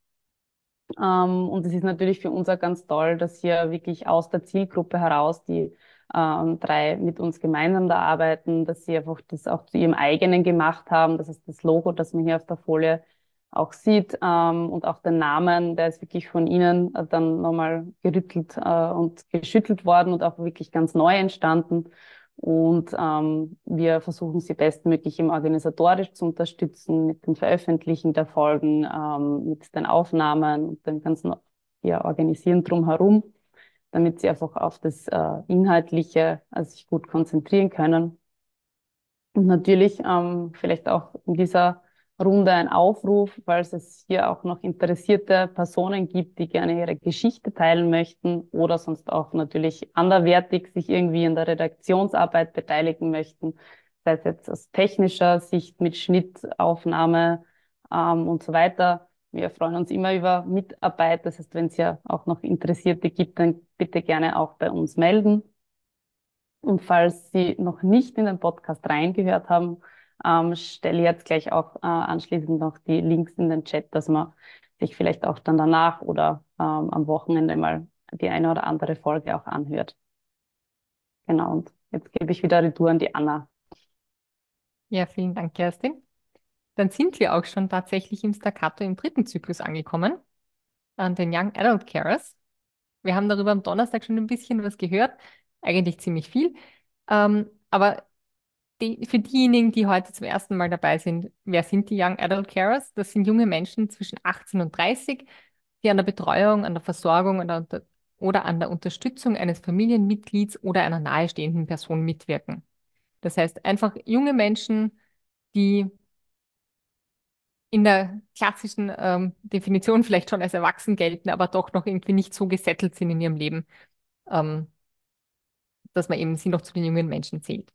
Ähm, und es ist natürlich für uns auch ganz toll, dass hier wirklich aus der Zielgruppe heraus die ähm, drei mit uns gemeinsam da arbeiten, dass sie einfach das auch zu ihrem eigenen gemacht haben. Das ist das Logo, das man hier auf der Folie auch sieht ähm, und auch den Namen, der ist wirklich von Ihnen äh, dann nochmal gerüttelt äh, und geschüttelt worden und auch wirklich ganz neu entstanden. Und ähm, wir versuchen sie bestmöglich im organisatorisch zu unterstützen mit dem Veröffentlichen der Folgen, ähm, mit den Aufnahmen und dem ganzen ja, Organisieren drumherum, damit sie einfach auf das äh, Inhaltliche äh, sich gut konzentrieren können. Und natürlich ähm, vielleicht auch in dieser Runde ein Aufruf, falls es hier auch noch interessierte Personen gibt, die gerne ihre Geschichte teilen möchten oder sonst auch natürlich anderwertig sich irgendwie in der Redaktionsarbeit beteiligen möchten, sei es jetzt aus technischer Sicht mit Schnittaufnahme ähm, und so weiter. Wir freuen uns immer über Mitarbeit. Das heißt, wenn es ja auch noch Interessierte gibt, dann bitte gerne auch bei uns melden. Und falls Sie noch nicht in den Podcast reingehört haben, ähm, stelle jetzt gleich auch äh, anschließend noch die Links in den Chat, dass man sich vielleicht auch dann danach oder ähm, am Wochenende mal die eine oder andere Folge auch anhört. Genau, und jetzt gebe ich wieder Retour an die Anna. Ja, vielen Dank, Kerstin. Dann sind wir auch schon tatsächlich im Staccato im dritten Zyklus angekommen, an den Young Adult Carers. Wir haben darüber am Donnerstag schon ein bisschen was gehört, eigentlich ziemlich viel. Ähm, aber die, für diejenigen, die heute zum ersten Mal dabei sind, wer sind die Young Adult Carers? Das sind junge Menschen zwischen 18 und 30, die an der Betreuung, an der Versorgung oder, oder an der Unterstützung eines Familienmitglieds oder einer nahestehenden Person mitwirken. Das heißt einfach junge Menschen, die in der klassischen ähm, Definition vielleicht schon als erwachsen gelten, aber doch noch irgendwie nicht so gesettelt sind in ihrem Leben, ähm, dass man eben sie noch zu den jungen Menschen zählt.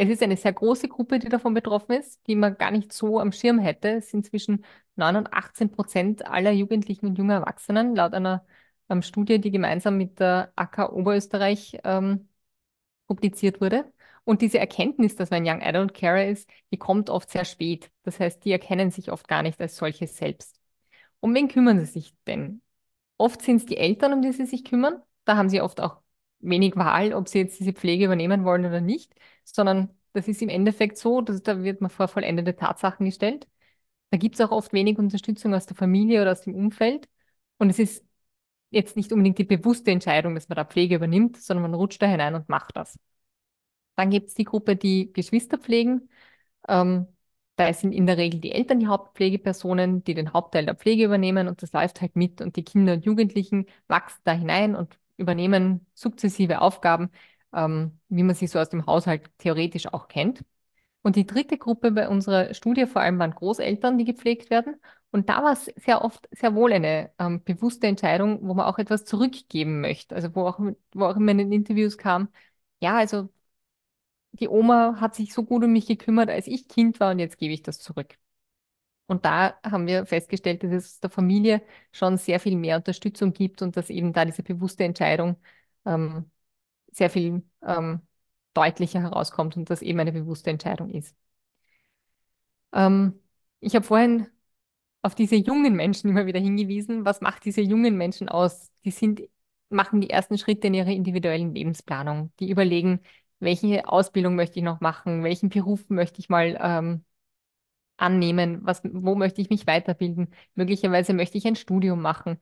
Es ist eine sehr große Gruppe, die davon betroffen ist, die man gar nicht so am Schirm hätte. Es sind zwischen 9 und 18 Prozent aller Jugendlichen und jungen Erwachsenen, laut einer ähm, Studie, die gemeinsam mit der AK Oberösterreich ähm, publiziert wurde. Und diese Erkenntnis, dass man Young Adult Carer ist, die kommt oft sehr spät. Das heißt, die erkennen sich oft gar nicht als solches selbst. Um wen kümmern sie sich denn? Oft sind es die Eltern, um die sie sich kümmern. Da haben sie oft auch wenig Wahl, ob sie jetzt diese Pflege übernehmen wollen oder nicht, sondern das ist im Endeffekt so, dass da wird man vor vollendete Tatsachen gestellt. Da gibt es auch oft wenig Unterstützung aus der Familie oder aus dem Umfeld. Und es ist jetzt nicht unbedingt die bewusste Entscheidung, dass man da Pflege übernimmt, sondern man rutscht da hinein und macht das. Dann gibt es die Gruppe, die Geschwister pflegen. Ähm, da sind in der Regel die Eltern die Hauptpflegepersonen, die den Hauptteil der Pflege übernehmen und das läuft halt mit und die Kinder und Jugendlichen wachsen da hinein und übernehmen sukzessive Aufgaben, ähm, wie man sie so aus dem Haushalt theoretisch auch kennt. Und die dritte Gruppe bei unserer Studie vor allem waren Großeltern, die gepflegt werden. Und da war es sehr oft sehr wohl eine ähm, bewusste Entscheidung, wo man auch etwas zurückgeben möchte. Also wo auch, wo auch in den Interviews kam, ja, also die Oma hat sich so gut um mich gekümmert, als ich Kind war und jetzt gebe ich das zurück. Und da haben wir festgestellt, dass es der Familie schon sehr viel mehr Unterstützung gibt und dass eben da diese bewusste Entscheidung ähm, sehr viel ähm, deutlicher herauskommt und das eben eine bewusste Entscheidung ist. Ähm, ich habe vorhin auf diese jungen Menschen immer wieder hingewiesen. Was macht diese jungen Menschen aus? Die sind, machen die ersten Schritte in ihrer individuellen Lebensplanung. Die überlegen, welche Ausbildung möchte ich noch machen, welchen Beruf möchte ich mal ähm, annehmen, was, wo möchte ich mich weiterbilden. Möglicherweise möchte ich ein Studium machen.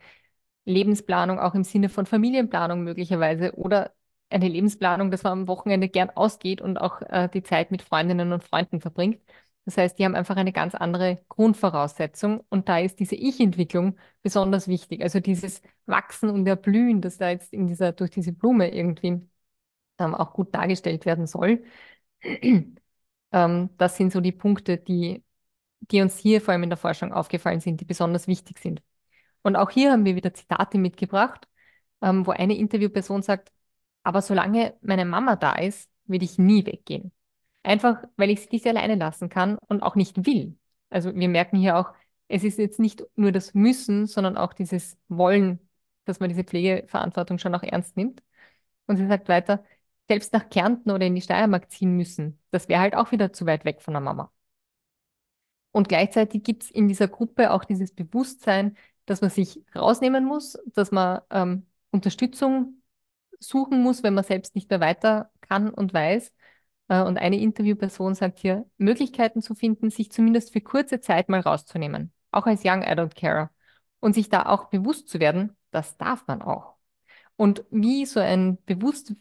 Lebensplanung auch im Sinne von Familienplanung möglicherweise oder eine Lebensplanung, dass man am Wochenende gern ausgeht und auch äh, die Zeit mit Freundinnen und Freunden verbringt. Das heißt, die haben einfach eine ganz andere Grundvoraussetzung und da ist diese Ich-Entwicklung besonders wichtig. Also dieses Wachsen und Erblühen, das da jetzt in dieser, durch diese Blume irgendwie ähm, auch gut dargestellt werden soll. ähm, das sind so die Punkte, die, die uns hier vor allem in der Forschung aufgefallen sind, die besonders wichtig sind. Und auch hier haben wir wieder Zitate mitgebracht, ähm, wo eine Interviewperson sagt, aber solange meine Mama da ist, will ich nie weggehen. Einfach, weil ich sie nicht alleine lassen kann und auch nicht will. Also wir merken hier auch, es ist jetzt nicht nur das Müssen, sondern auch dieses Wollen, dass man diese Pflegeverantwortung schon auch ernst nimmt. Und sie sagt weiter, selbst nach Kärnten oder in die Steiermark ziehen müssen, das wäre halt auch wieder zu weit weg von der Mama. Und gleichzeitig gibt es in dieser Gruppe auch dieses Bewusstsein, dass man sich rausnehmen muss, dass man ähm, Unterstützung suchen muss, wenn man selbst nicht mehr weiter kann und weiß. Äh, und eine Interviewperson sagt hier, Möglichkeiten zu finden, sich zumindest für kurze Zeit mal rauszunehmen, auch als Young Adult Carer. Und sich da auch bewusst zu werden, das darf man auch. Und wie so ein bewusst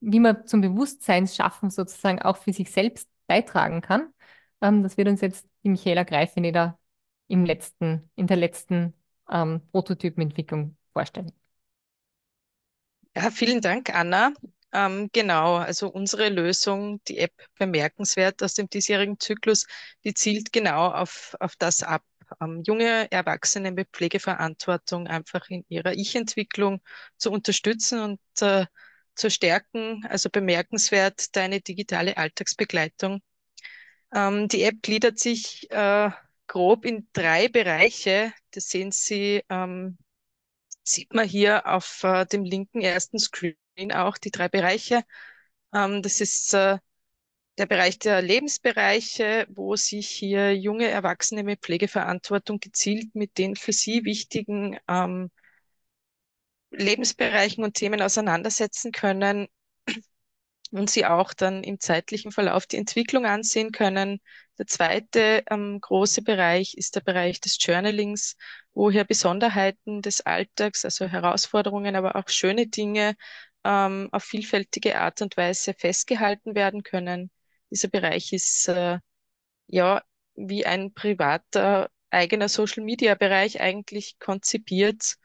wie man zum Bewusstseinsschaffen sozusagen auch für sich selbst beitragen kann. Ähm, das wird uns jetzt die Michaela Greifeneder im letzten, in der letzten ähm, Prototypenentwicklung vorstellen. Ja, vielen Dank, Anna. Ähm, genau, also unsere Lösung, die App bemerkenswert aus dem diesjährigen Zyklus, die zielt genau auf, auf das ab. Ähm, junge Erwachsene mit Pflegeverantwortung einfach in ihrer Ich-Entwicklung zu unterstützen und äh, zu stärken. Also bemerkenswert deine digitale Alltagsbegleitung. Ähm, die App gliedert sich äh, grob in drei Bereiche. Das sehen Sie, ähm, sieht man hier auf äh, dem linken ersten Screen auch die drei Bereiche. Ähm, das ist äh, der Bereich der Lebensbereiche, wo sich hier junge Erwachsene mit Pflegeverantwortung gezielt mit den für sie wichtigen ähm, Lebensbereichen und Themen auseinandersetzen können. Und Sie auch dann im zeitlichen Verlauf die Entwicklung ansehen können. Der zweite ähm, große Bereich ist der Bereich des Journalings, wo hier Besonderheiten des Alltags, also Herausforderungen, aber auch schöne Dinge ähm, auf vielfältige Art und Weise festgehalten werden können. Dieser Bereich ist äh, ja wie ein privater eigener Social-Media-Bereich eigentlich konzipiert.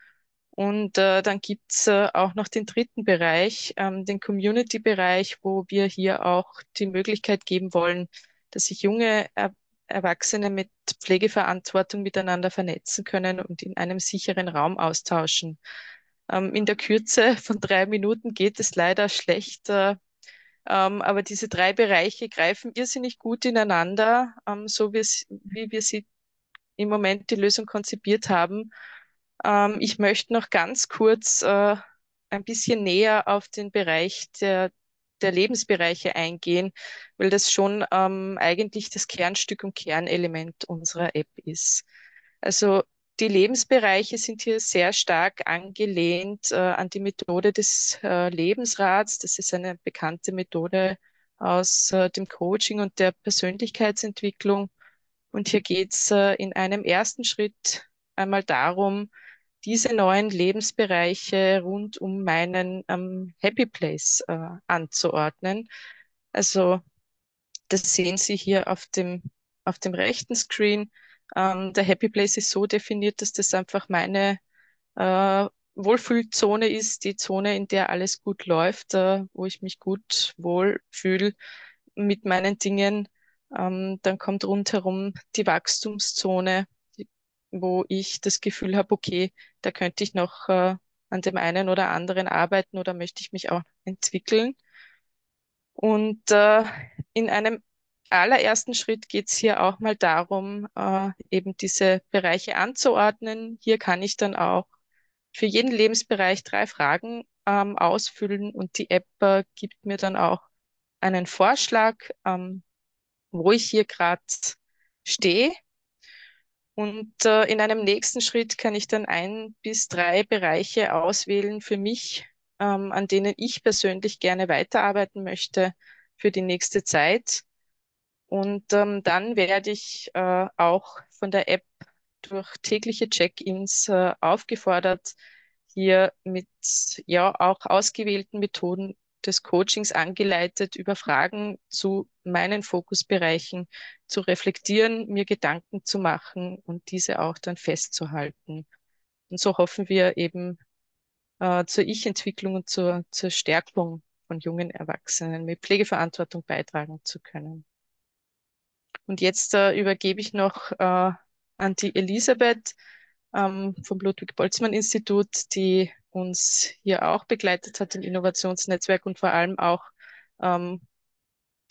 Und äh, dann gibt's äh, auch noch den dritten Bereich, ähm, den Community-Bereich, wo wir hier auch die Möglichkeit geben wollen, dass sich junge er Erwachsene mit Pflegeverantwortung miteinander vernetzen können und in einem sicheren Raum austauschen. Ähm, in der Kürze von drei Minuten geht es leider schlecht, äh, ähm, aber diese drei Bereiche greifen irrsinnig gut ineinander, ähm, so wie, wie wir sie im Moment die Lösung konzipiert haben. Ähm, ich möchte noch ganz kurz äh, ein bisschen näher auf den Bereich der, der Lebensbereiche eingehen, weil das schon ähm, eigentlich das Kernstück und Kernelement unserer App ist. Also die Lebensbereiche sind hier sehr stark angelehnt äh, an die Methode des äh, Lebensrats. Das ist eine bekannte Methode aus äh, dem Coaching und der Persönlichkeitsentwicklung. Und hier geht es äh, in einem ersten Schritt einmal darum, diese neuen Lebensbereiche rund um meinen ähm, Happy Place äh, anzuordnen. Also das sehen Sie hier auf dem, auf dem rechten Screen. Ähm, der Happy Place ist so definiert, dass das einfach meine äh, Wohlfühlzone ist, die Zone, in der alles gut läuft, äh, wo ich mich gut wohlfühle mit meinen Dingen. Ähm, dann kommt rundherum die Wachstumszone, wo ich das Gefühl habe, okay, da könnte ich noch äh, an dem einen oder anderen arbeiten oder möchte ich mich auch entwickeln. Und äh, in einem allerersten Schritt geht es hier auch mal darum, äh, eben diese Bereiche anzuordnen. Hier kann ich dann auch für jeden Lebensbereich drei Fragen ähm, ausfüllen und die App äh, gibt mir dann auch einen Vorschlag, ähm, wo ich hier gerade stehe und äh, in einem nächsten Schritt kann ich dann ein bis drei Bereiche auswählen für mich, ähm, an denen ich persönlich gerne weiterarbeiten möchte für die nächste Zeit. Und ähm, dann werde ich äh, auch von der App durch tägliche Check-ins äh, aufgefordert, hier mit ja auch ausgewählten Methoden des Coachings angeleitet, über Fragen zu meinen Fokusbereichen zu reflektieren, mir Gedanken zu machen und diese auch dann festzuhalten. Und so hoffen wir eben äh, zur Ich-Entwicklung und zur, zur Stärkung von jungen Erwachsenen mit Pflegeverantwortung beitragen zu können. Und jetzt äh, übergebe ich noch äh, an die Elisabeth ähm, vom Ludwig-Boltzmann-Institut, die uns hier auch begleitet hat im Innovationsnetzwerk und vor allem auch ähm,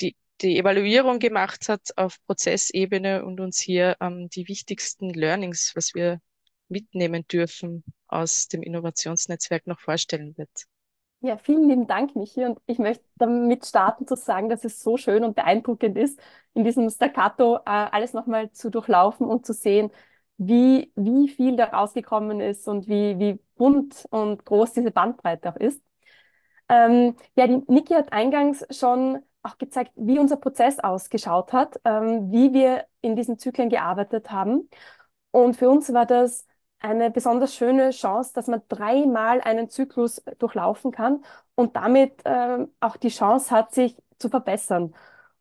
die, die Evaluierung gemacht hat auf Prozessebene und uns hier ähm, die wichtigsten Learnings, was wir mitnehmen dürfen, aus dem Innovationsnetzwerk noch vorstellen wird. Ja, vielen lieben Dank, Michi. Und ich möchte damit starten zu sagen, dass es so schön und beeindruckend ist, in diesem Staccato äh, alles nochmal zu durchlaufen und zu sehen, wie, wie viel da rausgekommen ist und wie, wie bunt und groß diese Bandbreite auch ist. Ähm, ja, die Niki hat eingangs schon auch gezeigt, wie unser Prozess ausgeschaut hat, ähm, wie wir in diesen Zyklen gearbeitet haben. Und für uns war das eine besonders schöne Chance, dass man dreimal einen Zyklus durchlaufen kann und damit ähm, auch die Chance hat, sich zu verbessern.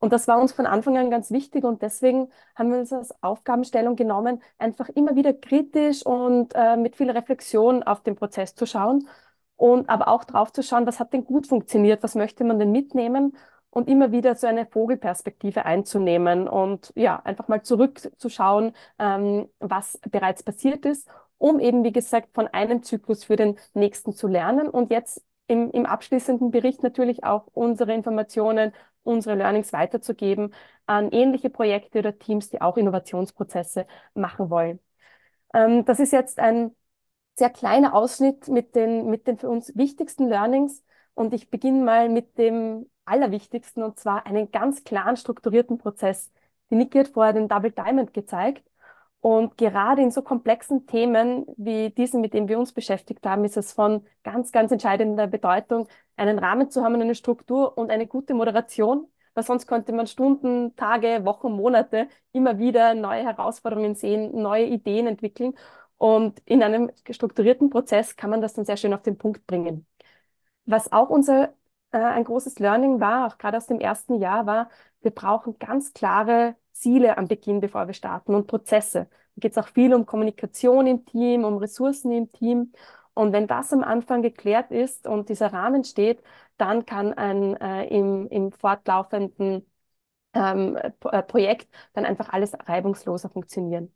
Und das war uns von Anfang an ganz wichtig und deswegen haben wir uns als Aufgabenstellung genommen, einfach immer wieder kritisch und äh, mit viel Reflexion auf den Prozess zu schauen und aber auch drauf zu schauen, was hat denn gut funktioniert, was möchte man denn mitnehmen und immer wieder so eine Vogelperspektive einzunehmen und ja, einfach mal zurückzuschauen, ähm, was bereits passiert ist, um eben, wie gesagt, von einem Zyklus für den nächsten zu lernen und jetzt im, im abschließenden Bericht natürlich auch unsere Informationen unsere Learnings weiterzugeben an ähnliche Projekte oder Teams, die auch Innovationsprozesse machen wollen. Ähm, das ist jetzt ein sehr kleiner Ausschnitt mit den, mit den für uns wichtigsten Learnings. Und ich beginne mal mit dem Allerwichtigsten, und zwar einen ganz klaren strukturierten Prozess. Die Niki hat vorher den Double Diamond gezeigt. Und gerade in so komplexen Themen wie diesen, mit denen wir uns beschäftigt haben, ist es von ganz, ganz entscheidender Bedeutung, einen Rahmen zu haben, eine Struktur und eine gute Moderation, weil sonst könnte man Stunden, Tage, Wochen, Monate immer wieder neue Herausforderungen sehen, neue Ideen entwickeln. Und in einem strukturierten Prozess kann man das dann sehr schön auf den Punkt bringen. Was auch unser äh, ein großes Learning war, auch gerade aus dem ersten Jahr, war, wir brauchen ganz klare Ziele am Beginn, bevor wir starten und Prozesse. Da geht es auch viel um Kommunikation im Team, um Ressourcen im Team. Und wenn das am Anfang geklärt ist und dieser Rahmen steht, dann kann ein äh, im, im fortlaufenden ähm, äh, Projekt dann einfach alles reibungsloser funktionieren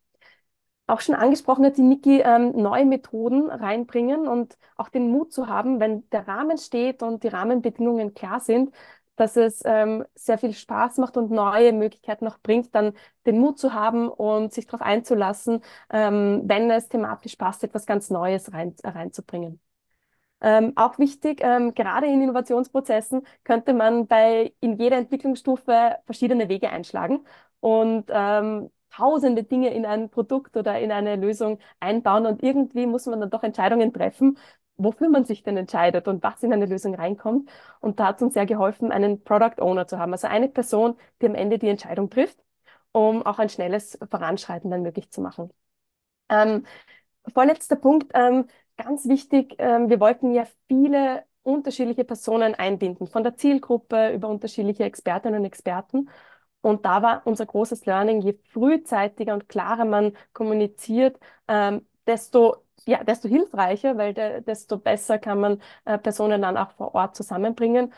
auch schon angesprochen hat die Niki, ähm, neue Methoden reinbringen und auch den Mut zu haben, wenn der Rahmen steht und die Rahmenbedingungen klar sind, dass es ähm, sehr viel Spaß macht und neue Möglichkeiten noch bringt, dann den Mut zu haben und sich darauf einzulassen, ähm, wenn es thematisch passt, etwas ganz Neues rein, reinzubringen. Ähm, auch wichtig, ähm, gerade in Innovationsprozessen könnte man bei in jeder Entwicklungsstufe verschiedene Wege einschlagen. Und ähm, tausende Dinge in ein Produkt oder in eine Lösung einbauen und irgendwie muss man dann doch Entscheidungen treffen, wofür man sich denn entscheidet und was in eine Lösung reinkommt. Und da hat es uns sehr geholfen, einen Product Owner zu haben, also eine Person, die am Ende die Entscheidung trifft, um auch ein schnelles Voranschreiten dann möglich zu machen. Ähm, vorletzter Punkt, ähm, ganz wichtig, ähm, wir wollten ja viele unterschiedliche Personen einbinden, von der Zielgruppe über unterschiedliche Expertinnen und Experten. Und da war unser großes Learning, je frühzeitiger und klarer man kommuniziert, ähm, desto, ja, desto hilfreicher, weil de, desto besser kann man äh, Personen dann auch vor Ort zusammenbringen.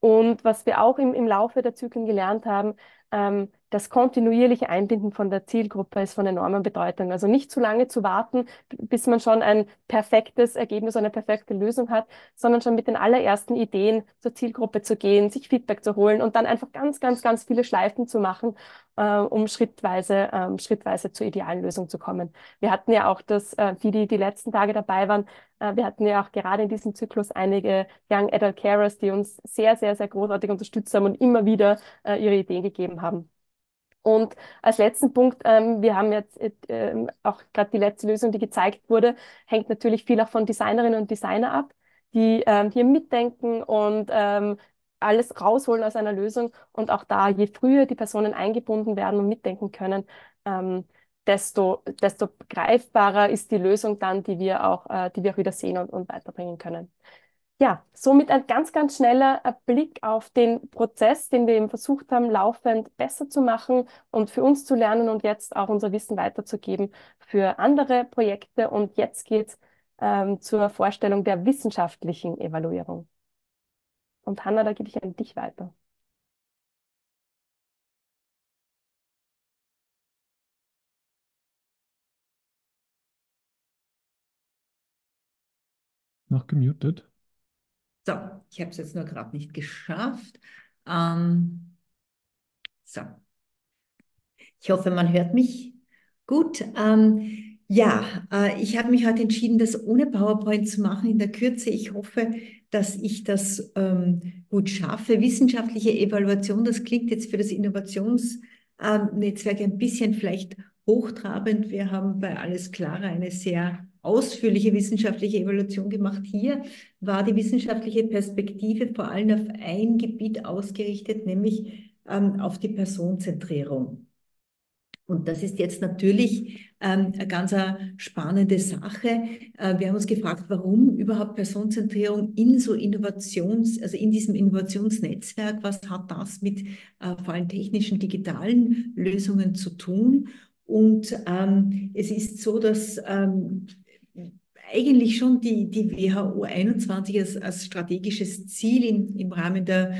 Und was wir auch im, im Laufe der Zyklen gelernt haben, ähm, das kontinuierliche Einbinden von der Zielgruppe ist von enormer Bedeutung. Also nicht zu lange zu warten, bis man schon ein perfektes Ergebnis, eine perfekte Lösung hat, sondern schon mit den allerersten Ideen zur Zielgruppe zu gehen, sich Feedback zu holen und dann einfach ganz, ganz, ganz viele Schleifen zu machen, äh, um schrittweise, ähm, schrittweise zur idealen Lösung zu kommen. Wir hatten ja auch das, äh, die, die die letzten Tage dabei waren, äh, wir hatten ja auch gerade in diesem Zyklus einige Young Adult Carers, die uns sehr, sehr, sehr großartig unterstützt haben und immer wieder äh, ihre Ideen gegeben haben. Und als letzten Punkt, ähm, wir haben jetzt äh, auch gerade die letzte Lösung, die gezeigt wurde, hängt natürlich viel auch von Designerinnen und Designer ab, die ähm, hier mitdenken und ähm, alles rausholen aus einer Lösung. Und auch da, je früher die Personen eingebunden werden und mitdenken können, ähm, desto, desto greifbarer ist die Lösung dann, die wir auch, äh, die wir auch wieder sehen und, und weiterbringen können. Ja, somit ein ganz, ganz schneller äh, Blick auf den Prozess, den wir eben versucht haben, laufend besser zu machen und für uns zu lernen und jetzt auch unser Wissen weiterzugeben für andere Projekte. Und jetzt geht es ähm, zur Vorstellung der wissenschaftlichen Evaluierung. Und Hanna, da gebe ich an dich weiter. Noch gemutet? So, ich habe es jetzt nur gerade nicht geschafft. Ähm, so. Ich hoffe, man hört mich gut. Ähm, ja, äh, ich habe mich heute entschieden, das ohne PowerPoint zu machen in der Kürze. Ich hoffe, dass ich das ähm, gut schaffe. Wissenschaftliche Evaluation, das klingt jetzt für das Innovationsnetzwerk ein bisschen vielleicht hochtrabend. Wir haben bei Alles Klare eine sehr ausführliche wissenschaftliche Evaluation gemacht. Hier war die wissenschaftliche Perspektive vor allem auf ein Gebiet ausgerichtet, nämlich ähm, auf die Personenzentrierung. Und das ist jetzt natürlich ähm, eine ganz spannende Sache. Äh, wir haben uns gefragt, warum überhaupt Personenzentrierung in so Innovations, also in diesem Innovationsnetzwerk, was hat das mit äh, vor allem technischen, digitalen Lösungen zu tun? Und ähm, es ist so, dass ähm, eigentlich schon die, die WHO 21 als, als strategisches Ziel in, im Rahmen der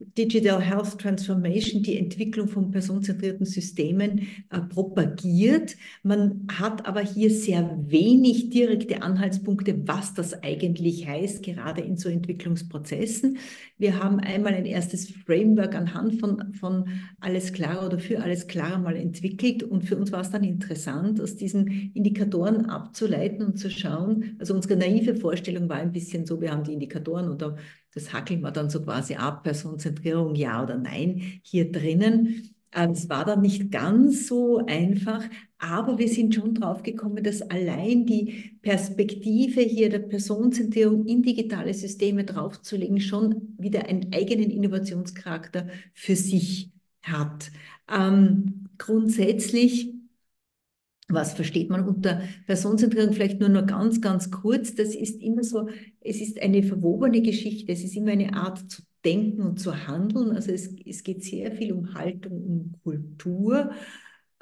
Digital Health Transformation, die Entwicklung von personenzentrierten Systemen äh, propagiert. Man hat aber hier sehr wenig direkte Anhaltspunkte, was das eigentlich heißt, gerade in so Entwicklungsprozessen. Wir haben einmal ein erstes Framework anhand von, von Alles Klar oder für Alles Klar mal entwickelt und für uns war es dann interessant, aus diesen Indikatoren abzuleiten und zu schauen. Also unsere naive Vorstellung war ein bisschen so, wir haben die Indikatoren oder das hackeln wir dann so quasi ab, Personenzentrierung ja oder nein hier drinnen. Ähm, es war dann nicht ganz so einfach, aber wir sind schon drauf gekommen, dass allein die Perspektive hier der Personenzentrierung in digitale Systeme draufzulegen schon wieder einen eigenen Innovationscharakter für sich hat. Ähm, grundsätzlich was versteht man unter Personenzentrierung? Vielleicht nur noch ganz, ganz kurz. Das ist immer so, es ist eine verwobene Geschichte. Es ist immer eine Art zu denken und zu handeln. Also es, es geht sehr viel um Haltung, um Kultur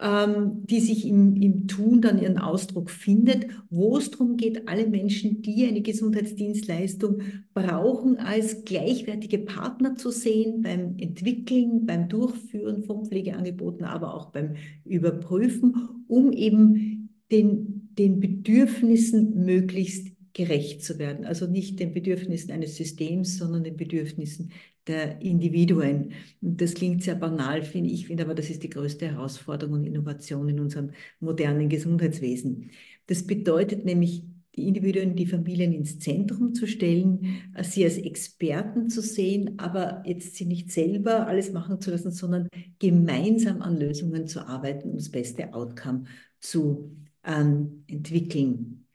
ähm, die sich im, im Tun dann ihren Ausdruck findet, wo es darum geht, alle Menschen, die eine Gesundheitsdienstleistung brauchen, als gleichwertige Partner zu sehen beim Entwickeln, beim Durchführen von Pflegeangeboten, aber auch beim Überprüfen, um eben den, den Bedürfnissen möglichst gerecht zu werden. Also nicht den Bedürfnissen eines Systems, sondern den Bedürfnissen der Individuen. Und das klingt sehr banal, finde ich, finde aber das ist die größte Herausforderung und Innovation in unserem modernen Gesundheitswesen. Das bedeutet nämlich, die Individuen, die Familien ins Zentrum zu stellen, äh, sie als Experten zu sehen, aber jetzt sie nicht selber alles machen zu lassen, sondern gemeinsam an Lösungen zu arbeiten, um das beste Outcome zu ähm, entwickeln.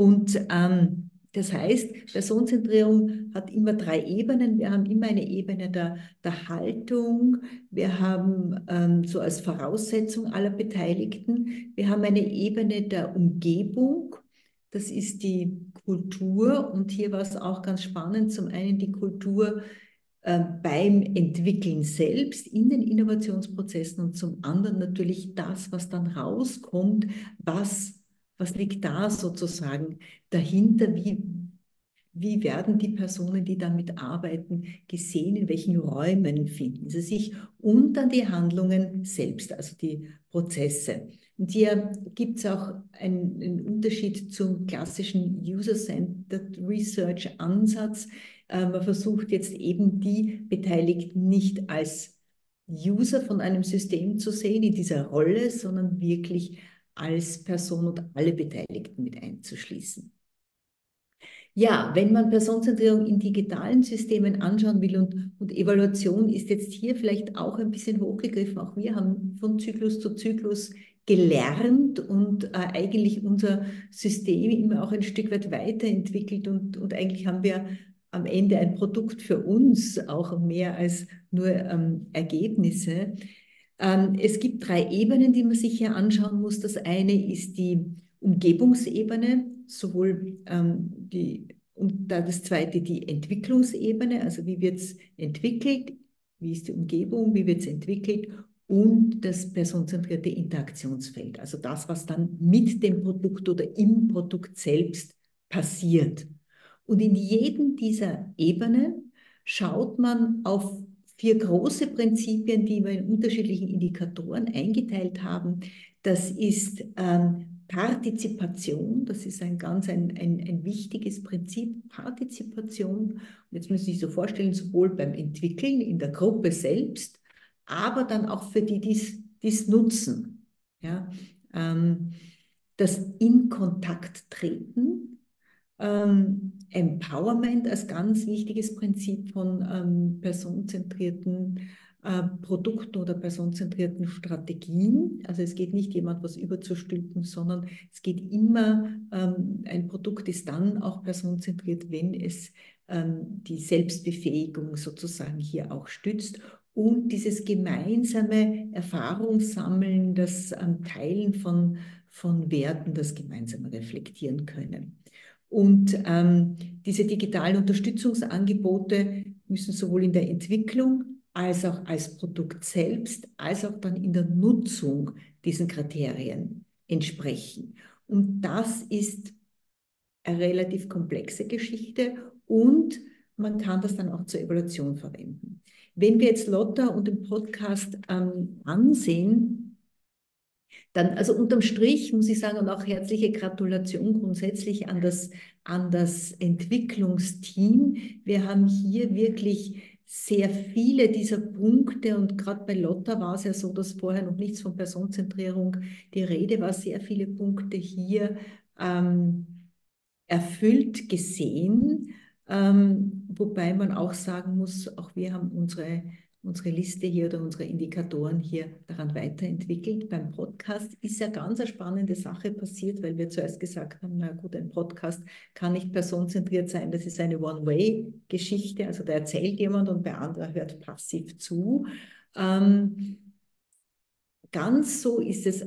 Und ähm, das heißt, Personenzentrierung hat immer drei Ebenen. Wir haben immer eine Ebene der, der Haltung, wir haben ähm, so als Voraussetzung aller Beteiligten, wir haben eine Ebene der Umgebung, das ist die Kultur. Und hier war es auch ganz spannend, zum einen die Kultur äh, beim Entwickeln selbst in den Innovationsprozessen und zum anderen natürlich das, was dann rauskommt, was was liegt da sozusagen dahinter? Wie, wie werden die Personen, die damit arbeiten, gesehen? In welchen Räumen finden sie sich? Und dann die Handlungen selbst, also die Prozesse. Und hier gibt es auch einen, einen, Unterschied zum klassischen User-Centered Research-Ansatz. Äh, man versucht jetzt eben die Beteiligten nicht als User von einem System zu sehen in dieser Rolle, sondern wirklich als Person und alle Beteiligten mit einzuschließen. Ja, wenn man Personenzentrierung in digitalen Systemen anschauen will und, und Evaluation ist jetzt hier vielleicht auch ein bisschen hochgegriffen. Auch wir haben von Zyklus zu Zyklus gelernt und äh, eigentlich unser System immer auch ein Stück weit weiterentwickelt und, und eigentlich haben wir am Ende ein Produkt für uns, auch mehr als nur ähm, Ergebnisse. Ähm, es gibt drei Ebenen, die man sich hier anschauen muss. Das eine ist die Umgebungsebene, sowohl ähm, die, und dann das zweite die Entwicklungsebene, also wie wird es entwickelt, wie ist die Umgebung, wie wird es entwickelt und das personenzentrierte Interaktionsfeld, also das, was dann mit dem Produkt oder im Produkt selbst passiert. Und in jedem dieser Ebenen schaut man auf vier große Prinzipien, die wir in unterschiedlichen Indikatoren eingeteilt haben. Das ist ähm, Partizipation, das ist ein ganz ein, ein, ein wichtiges Prinzip, Partizipation. Und jetzt müssen Sie sich so vorstellen, sowohl beim Entwickeln in der Gruppe selbst, aber dann auch für die, die es nutzen. Ja? Ähm, das in Kontakt treten, ähm, Empowerment als ganz wichtiges Prinzip von ähm, personenzentrierten äh, Produkten oder personenzentrierten Strategien. Also es geht nicht jemand was überzustülpen, sondern es geht immer, ähm, ein Produkt ist dann auch personenzentriert, wenn es ähm, die Selbstbefähigung sozusagen hier auch stützt und dieses gemeinsame Erfahrungssammeln, das ähm, Teilen von, von Werten, das gemeinsame reflektieren können. Und ähm, diese digitalen Unterstützungsangebote müssen sowohl in der Entwicklung als auch als Produkt selbst, als auch dann in der Nutzung diesen Kriterien entsprechen. Und das ist eine relativ komplexe Geschichte und man kann das dann auch zur Evaluation verwenden. Wenn wir jetzt Lotta und den Podcast ähm, ansehen, dann, also unterm Strich muss ich sagen, und auch herzliche Gratulation grundsätzlich an das, an das Entwicklungsteam. Wir haben hier wirklich sehr viele dieser Punkte und gerade bei Lotta war es ja so, dass vorher noch nichts von Personenzentrierung die Rede war, sehr viele Punkte hier ähm, erfüllt gesehen, ähm, wobei man auch sagen muss, auch wir haben unsere unsere Liste hier oder unsere Indikatoren hier daran weiterentwickelt. Beim Podcast ist ja ganz eine spannende Sache passiert, weil wir zuerst gesagt haben, na gut, ein Podcast kann nicht personenzentriert sein, das ist eine One-Way-Geschichte, also da erzählt jemand und der andere hört passiv zu. Ähm, ganz so ist es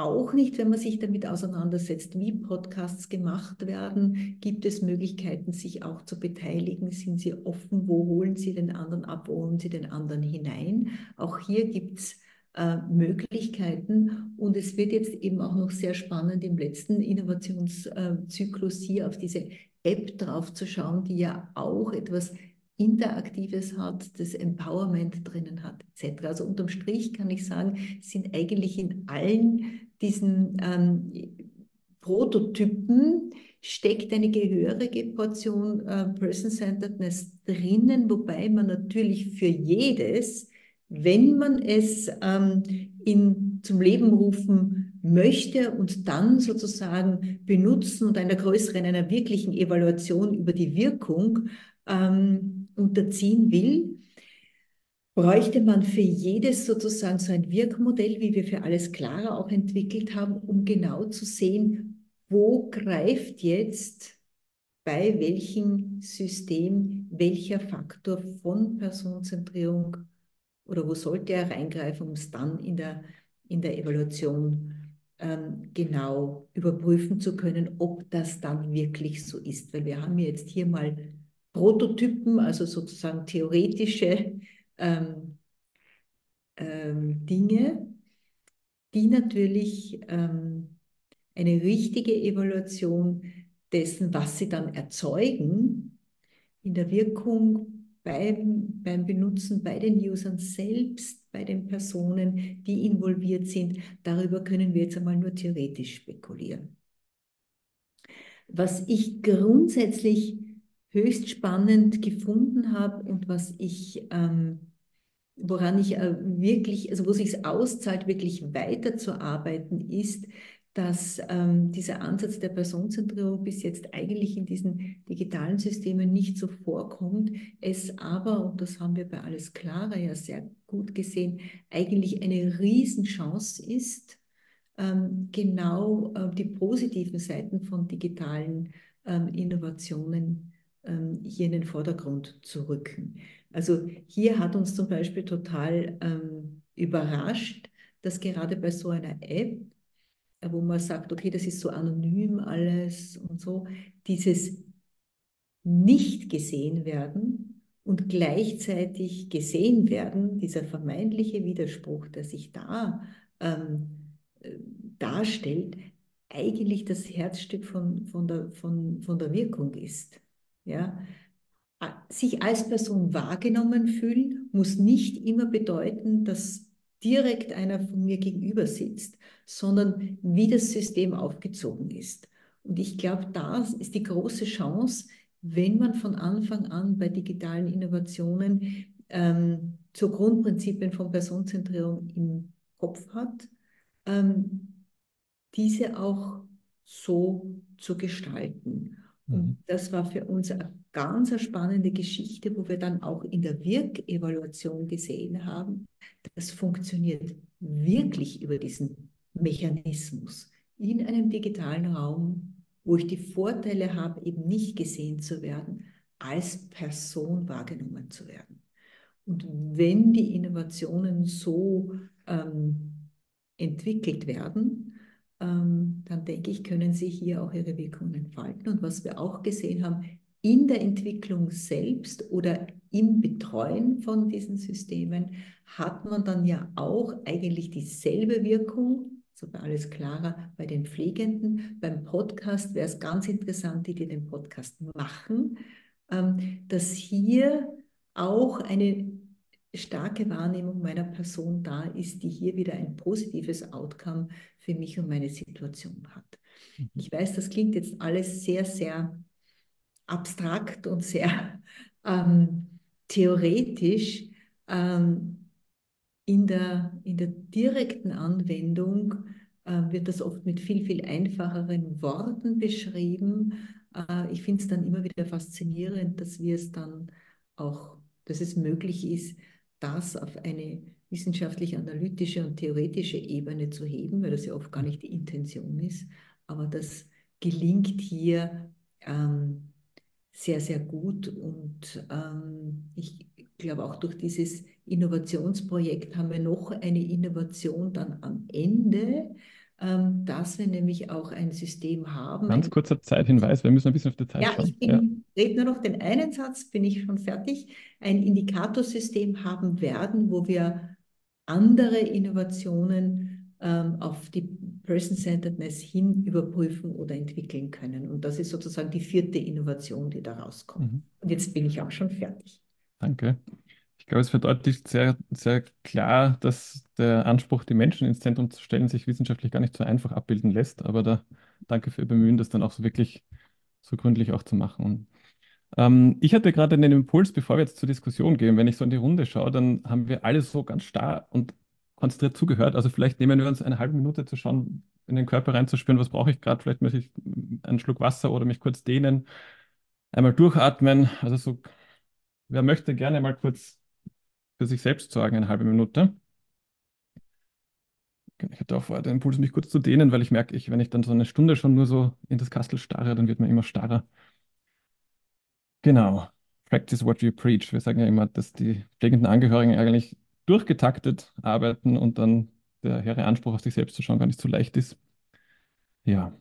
auch nicht, wenn man sich damit auseinandersetzt, wie Podcasts gemacht werden. Gibt es Möglichkeiten, sich auch zu beteiligen? Sind Sie offen? Wo holen Sie den anderen ab? Wo holen Sie den anderen hinein? Auch hier gibt es äh, Möglichkeiten und es wird jetzt eben auch noch sehr spannend im letzten Innovationszyklus hier auf diese App drauf zu schauen, die ja auch etwas Interaktives hat, das Empowerment drinnen hat, etc. Also unterm Strich kann ich sagen, sind eigentlich in allen diesen ähm, Prototypen steckt eine gehörige Portion äh, Person-Centeredness drinnen, wobei man natürlich für jedes, wenn man es ähm, in, zum Leben rufen möchte und dann sozusagen benutzen und einer größeren, einer wirklichen Evaluation über die Wirkung ähm, unterziehen will, bräuchte man für jedes sozusagen so ein Wirkmodell, wie wir für alles klarer auch entwickelt haben, um genau zu sehen, wo greift jetzt bei welchem System welcher Faktor von Personenzentrierung oder wo sollte er reingreifen, um es dann in der, in der Evaluation ähm, genau überprüfen zu können, ob das dann wirklich so ist. Weil wir haben jetzt hier mal Prototypen, also sozusagen theoretische ähm, ähm, Dinge, die natürlich ähm, eine richtige Evaluation dessen, was sie dann erzeugen, in der Wirkung beim, beim Benutzen bei den Usern selbst, bei den Personen, die involviert sind, darüber können wir jetzt einmal nur theoretisch spekulieren. Was ich grundsätzlich höchst spannend gefunden habe und was ich, ähm, woran ich äh, wirklich, also wo sich auszahlt, wirklich weiterzuarbeiten, ist, dass ähm, dieser Ansatz der Personenzentrierung bis jetzt eigentlich in diesen digitalen Systemen nicht so vorkommt, es aber, und das haben wir bei Alles Klarer ja sehr gut gesehen, eigentlich eine Riesenchance ist, ähm, genau äh, die positiven Seiten von digitalen ähm, Innovationen hier in den Vordergrund zu rücken. Also hier hat uns zum Beispiel total ähm, überrascht, dass gerade bei so einer App, äh, wo man sagt, okay, das ist so anonym alles und so, dieses nicht gesehen werden und gleichzeitig gesehen werden, dieser vermeintliche Widerspruch, der sich da ähm, äh, darstellt, eigentlich das Herzstück von, von, der, von, von der Wirkung ist. Ja? Sich als Person wahrgenommen fühlen muss nicht immer bedeuten, dass direkt einer von mir gegenüber sitzt, sondern wie das System aufgezogen ist. Und ich glaube, da ist die große Chance, wenn man von Anfang an bei digitalen Innovationen ähm, so Grundprinzipien von Personenzentrierung im Kopf hat, ähm, diese auch so zu gestalten. Und mhm. das war für uns eine ganz spannende Geschichte, wo wir dann auch in der Wirkevaluation gesehen haben, das funktioniert wirklich über diesen Mechanismus in einem digitalen Raum, wo ich die Vorteile habe, eben nicht gesehen zu werden, als Person wahrgenommen zu werden. Und wenn die Innovationen so ähm, entwickelt werden, ähm, dann denke ich, können sie hier auch ihre Wirkungen entfalten. Und was wir auch gesehen haben, in der Entwicklung selbst oder im Betreuen von diesen Systemen hat man dann ja auch eigentlich dieselbe Wirkung, so bei alles klarer bei den Pflegenden. Beim Podcast wäre es ganz interessant, die, die den Podcast machen, ähm, dass hier auch eine starke Wahrnehmung meiner Person da ist, die hier wieder ein positives Outcome für mich und meine Situation hat. Mhm. Ich weiß, das klingt jetzt alles sehr, sehr abstrakt und sehr ähm, theoretisch. Ähm, in, der, in der direkten Anwendung äh, wird das oft mit viel, viel einfacheren Worten beschrieben. Äh, ich finde es dann immer wieder faszinierend, dass wir es dann auch, dass es möglich ist, das auf eine wissenschaftlich-analytische und theoretische Ebene zu heben, weil das ja oft gar nicht die Intention ist. Aber das gelingt hier ähm, sehr, sehr gut. Und ähm, ich glaube, auch durch dieses Innovationsprojekt haben wir noch eine Innovation dann am Ende, dass wir nämlich auch ein System haben. Ganz kurzer Zeithinweis, wir müssen ein bisschen auf die Zeit ja, schauen. ich bin, ja. rede nur noch den einen Satz, bin ich schon fertig. Ein Indikatorsystem haben werden, wo wir andere Innovationen ähm, auf die Person-Centeredness hin überprüfen oder entwickeln können. Und das ist sozusagen die vierte Innovation, die da rauskommt. Mhm. Und jetzt bin ich auch schon fertig. Danke. Ich glaube, es verdeutlicht sehr, sehr klar, dass der Anspruch, die Menschen ins Zentrum zu stellen, sich wissenschaftlich gar nicht so einfach abbilden lässt. Aber da danke für Ihr Bemühen, das dann auch so wirklich so gründlich auch zu machen. Ähm, ich hatte gerade einen Impuls, bevor wir jetzt zur Diskussion gehen. Wenn ich so in die Runde schaue, dann haben wir alle so ganz starr und konzentriert zugehört. Also vielleicht nehmen wir uns eine halbe Minute zu schauen, in den Körper reinzuspüren, was brauche ich gerade. Vielleicht möchte ich einen Schluck Wasser oder mich kurz dehnen, einmal durchatmen. Also so, wer möchte gerne mal kurz für sich selbst sorgen, eine halbe Minute. Ich hatte auch vorher den Impuls, mich kurz zu dehnen, weil ich merke, ich, wenn ich dann so eine Stunde schon nur so in das Kastel starre, dann wird man immer starrer. Genau. Practice what you preach. Wir sagen ja immer, dass die pflegenden Angehörigen eigentlich durchgetaktet arbeiten und dann der hehre Anspruch auf sich selbst zu schauen gar nicht so leicht ist. Ja.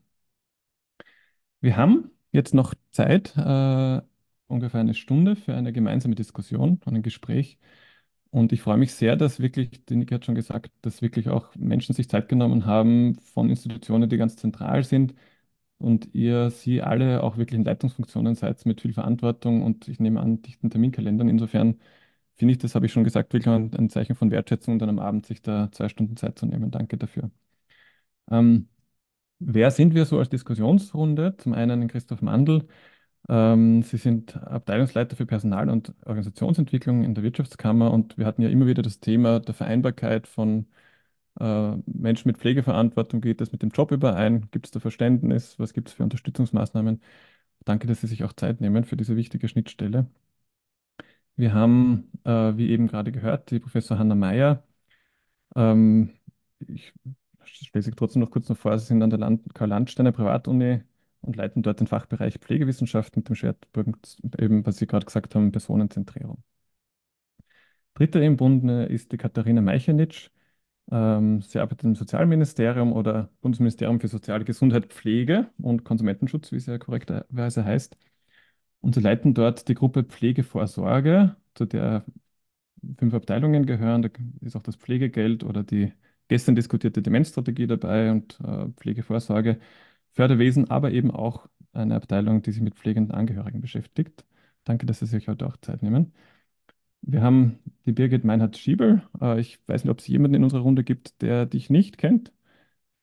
Wir haben jetzt noch Zeit, äh, ungefähr eine Stunde für eine gemeinsame Diskussion und ein Gespräch. Und ich freue mich sehr, dass wirklich, die Niki hat schon gesagt, dass wirklich auch Menschen sich Zeit genommen haben von Institutionen, die ganz zentral sind und ihr, sie alle auch wirklich in Leitungsfunktionen seid mit viel Verantwortung und ich nehme an, dichten Terminkalendern. Insofern finde ich, das habe ich schon gesagt, wirklich ein, ein Zeichen von Wertschätzung, dann am Abend sich da zwei Stunden Zeit zu nehmen. Danke dafür. Ähm, wer sind wir so als Diskussionsrunde? Zum einen Christoph Mandl. Ähm, Sie sind Abteilungsleiter für Personal- und Organisationsentwicklung in der Wirtschaftskammer und wir hatten ja immer wieder das Thema der Vereinbarkeit von äh, Menschen mit Pflegeverantwortung. Geht das mit dem Job überein? Gibt es da Verständnis? Was gibt es für Unterstützungsmaßnahmen? Danke, dass Sie sich auch Zeit nehmen für diese wichtige Schnittstelle. Wir haben, äh, wie eben gerade gehört, die Professor Hanna Meyer. Ähm, ich stelle Sie trotzdem noch kurz noch vor, Sie sind an der Karl-Landsteiner Privatuni und leiten dort den Fachbereich Pflegewissenschaft mit dem Schwerpunkt, eben, was Sie gerade gesagt haben, Personenzentrierung. Dritter im Bunde ist die Katharina Meichenitsch. Ähm, sie arbeitet im Sozialministerium oder Bundesministerium für Soziale Gesundheit, Pflege und Konsumentenschutz, wie es ja korrekterweise heißt. Und sie leiten dort die Gruppe Pflegevorsorge, zu der fünf Abteilungen gehören. Da ist auch das Pflegegeld oder die gestern diskutierte Demenzstrategie dabei und äh, Pflegevorsorge. Förderwesen, aber eben auch eine Abteilung, die sich mit pflegenden Angehörigen beschäftigt. Danke, dass Sie sich heute auch Zeit nehmen. Wir haben die Birgit Meinhardt-Schiebel. Äh, ich weiß nicht, ob es jemanden in unserer Runde gibt, der dich nicht kennt.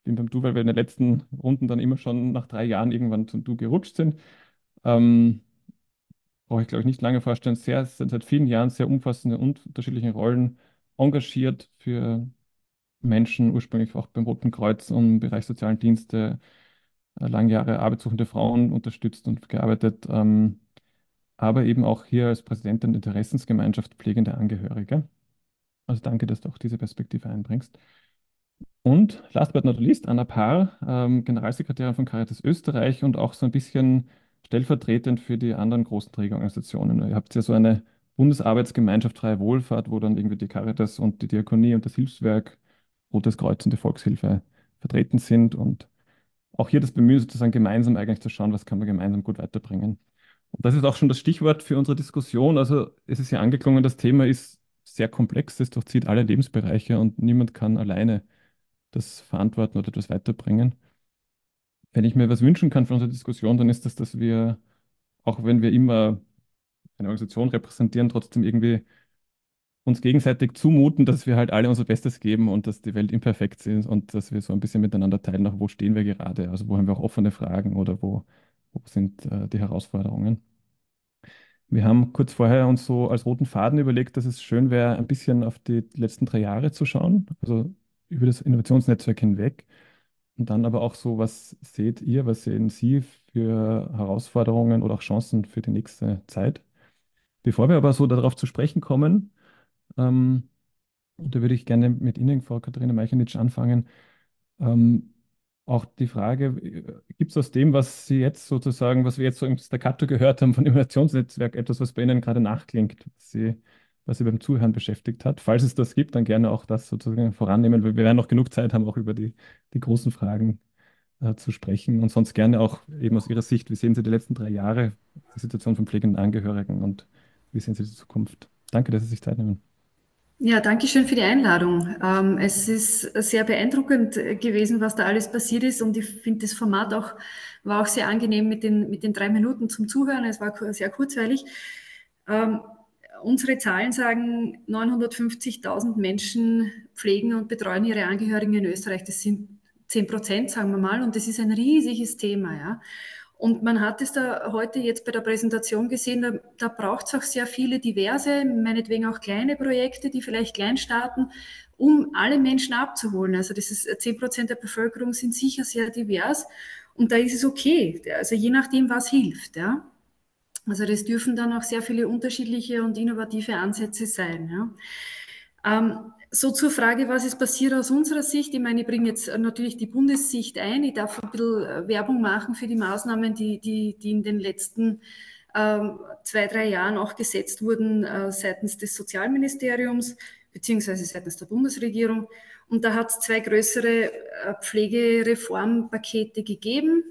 Ich bin beim Du, weil wir in den letzten Runden dann immer schon nach drei Jahren irgendwann zum Du gerutscht sind. Ähm, brauche ich, glaube ich, nicht lange vorstellen. Sehr, seit vielen Jahren sehr umfassende und unterschiedliche Rollen engagiert für Menschen, ursprünglich auch beim Roten Kreuz und im Bereich sozialen Dienste, lange Jahre arbeitssuchende Frauen unterstützt und gearbeitet, ähm, aber eben auch hier als Präsidentin der Interessensgemeinschaft pflegende Angehörige. Also danke, dass du auch diese Perspektive einbringst. Und last but not least, Anna Paar, ähm, Generalsekretärin von Caritas Österreich und auch so ein bisschen stellvertretend für die anderen großen Trägerorganisationen. Ihr habt ja so eine Bundesarbeitsgemeinschaft Freie Wohlfahrt, wo dann irgendwie die Caritas und die Diakonie und das Hilfswerk, Rotes Kreuz und die Volkshilfe vertreten sind und auch hier das Bemühen, sozusagen gemeinsam eigentlich zu schauen, was kann man gemeinsam gut weiterbringen. Und das ist auch schon das Stichwort für unsere Diskussion. Also es ist ja angeklungen, das Thema ist sehr komplex, es durchzieht alle Lebensbereiche und niemand kann alleine das verantworten oder das weiterbringen. Wenn ich mir was wünschen kann für unsere Diskussion, dann ist das, dass wir, auch wenn wir immer eine Organisation repräsentieren, trotzdem irgendwie uns gegenseitig zumuten, dass wir halt alle unser Bestes geben und dass die Welt imperfekt ist und dass wir so ein bisschen miteinander teilen, auch wo stehen wir gerade, also wo haben wir auch offene Fragen oder wo, wo sind äh, die Herausforderungen. Wir haben kurz vorher uns so als roten Faden überlegt, dass es schön wäre, ein bisschen auf die letzten drei Jahre zu schauen, also über das Innovationsnetzwerk hinweg. Und dann aber auch so, was seht ihr, was sehen Sie für Herausforderungen oder auch Chancen für die nächste Zeit? Bevor wir aber so darauf zu sprechen kommen, Ähm, da würde ich gerne mit Ihnen, Frau Katharina Meichernitsch, anfangen. Ähm, auch die Frage, gibt es aus dem, was Sie jetzt sozusagen, was wir jetzt so im Staccato gehört haben von Innovationsnetzwerk, etwas, was bei Ihnen gerade nachklingt, was Sie, was Sie beim Zuhören beschäftigt hat? Falls es das gibt, dann gerne auch das sozusagen vorannehmen, weil wir werden noch genug Zeit haben, auch über die, die großen Fragen äh, zu sprechen und sonst gerne auch eben aus Ihrer Sicht, wie sehen Sie die letzten drei Jahre, die Situation von pflegenden Angehörigen und wie sehen Sie die Zukunft? Danke, dass Sie sich Zeit nehmen. Ja, danke schön für die Einladung. Ähm, es ist sehr beeindruckend gewesen, was da alles passiert ist und ich finde das Format auch, war auch sehr angenehm mit den, mit den drei Minuten zum Zuhören. Es war sehr kurzweilig. Ähm, unsere Zahlen sagen, 950.000 Menschen pflegen und betreuen ihre Angehörigen in Österreich. Das sind 10 Prozent, sagen wir mal, und das ist ein riesiges Thema, ja. Und man hat es da heute jetzt bei der Präsentation gesehen, da, da braucht es auch sehr viele diverse, meinetwegen auch kleine Projekte, die vielleicht klein starten, um alle Menschen abzuholen. Also das ist 10 Prozent der Bevölkerung sind sicher sehr divers und da ist es okay. Also je nachdem, was hilft. Ja. Also das dürfen dann auch sehr viele unterschiedliche und innovative Ansätze sein. Ja. Ähm, so zur Frage, was ist passiert aus unserer Sicht? Ich meine, ich bringe jetzt natürlich die Bundessicht ein. Ich darf ein bisschen äh, Werbung machen für die Maßnahmen, die, die, die in den letzten ähm, zwei, drei Jahren auch gesetzt wurden äh, seitens des Sozialministeriums beziehungsweise seitens der Bundesregierung. Und da hat es zwei größere äh, Pflegereformpakete gegeben.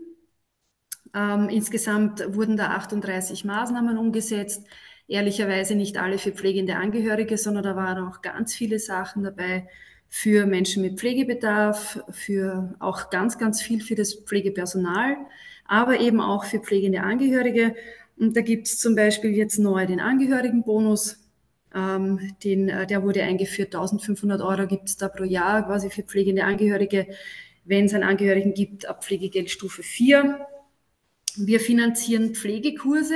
Ähm, insgesamt wurden da 38 Maßnahmen umgesetzt ehrlicherweise nicht alle für pflegende Angehörige, sondern da waren auch ganz viele Sachen dabei für Menschen mit Pflegebedarf, für auch ganz, ganz viel für das Pflegepersonal, aber eben auch für pflegende Angehörige. Und da gibt es zum Beispiel jetzt neu den Angehörigenbonus. Ähm, den, äh, der wurde eingeführt, 1500 Euro gibt es da pro Jahr quasi für pflegende Angehörige, wenn es einen Angehörigen gibt, ab Pflegegeldstufe 4. Wir finanzieren Pflegekurse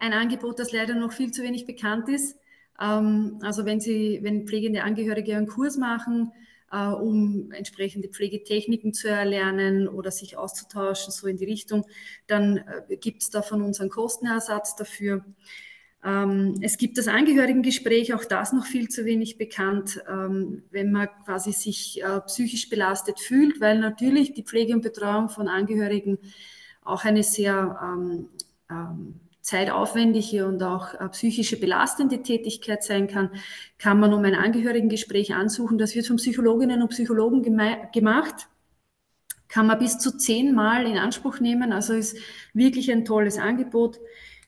ein Angebot, das leider noch viel zu wenig bekannt ist. Ähm, also wenn Sie, wenn pflegende Angehörige einen Kurs machen, äh, um entsprechende Pflegetechniken zu erlernen oder sich auszutauschen, so in die Richtung, dann äh, gibt es da von uns einen Kostenersatz dafür. Ähm, es gibt das Angehörigengespräch, auch das noch viel zu wenig bekannt, ähm, wenn man quasi sich äh, psychisch belastet fühlt, weil natürlich die Pflege und Betreuung von Angehörigen auch eine sehr ähm, ähm, zeitaufwendige und auch äh, psychische belastende Tätigkeit sein kann, kann man um ein Angehörigengespräch ansuchen. Das wird von Psychologinnen und Psychologen gemacht. Kann man bis zu zehnmal in Anspruch nehmen. Also ist wirklich ein tolles Angebot.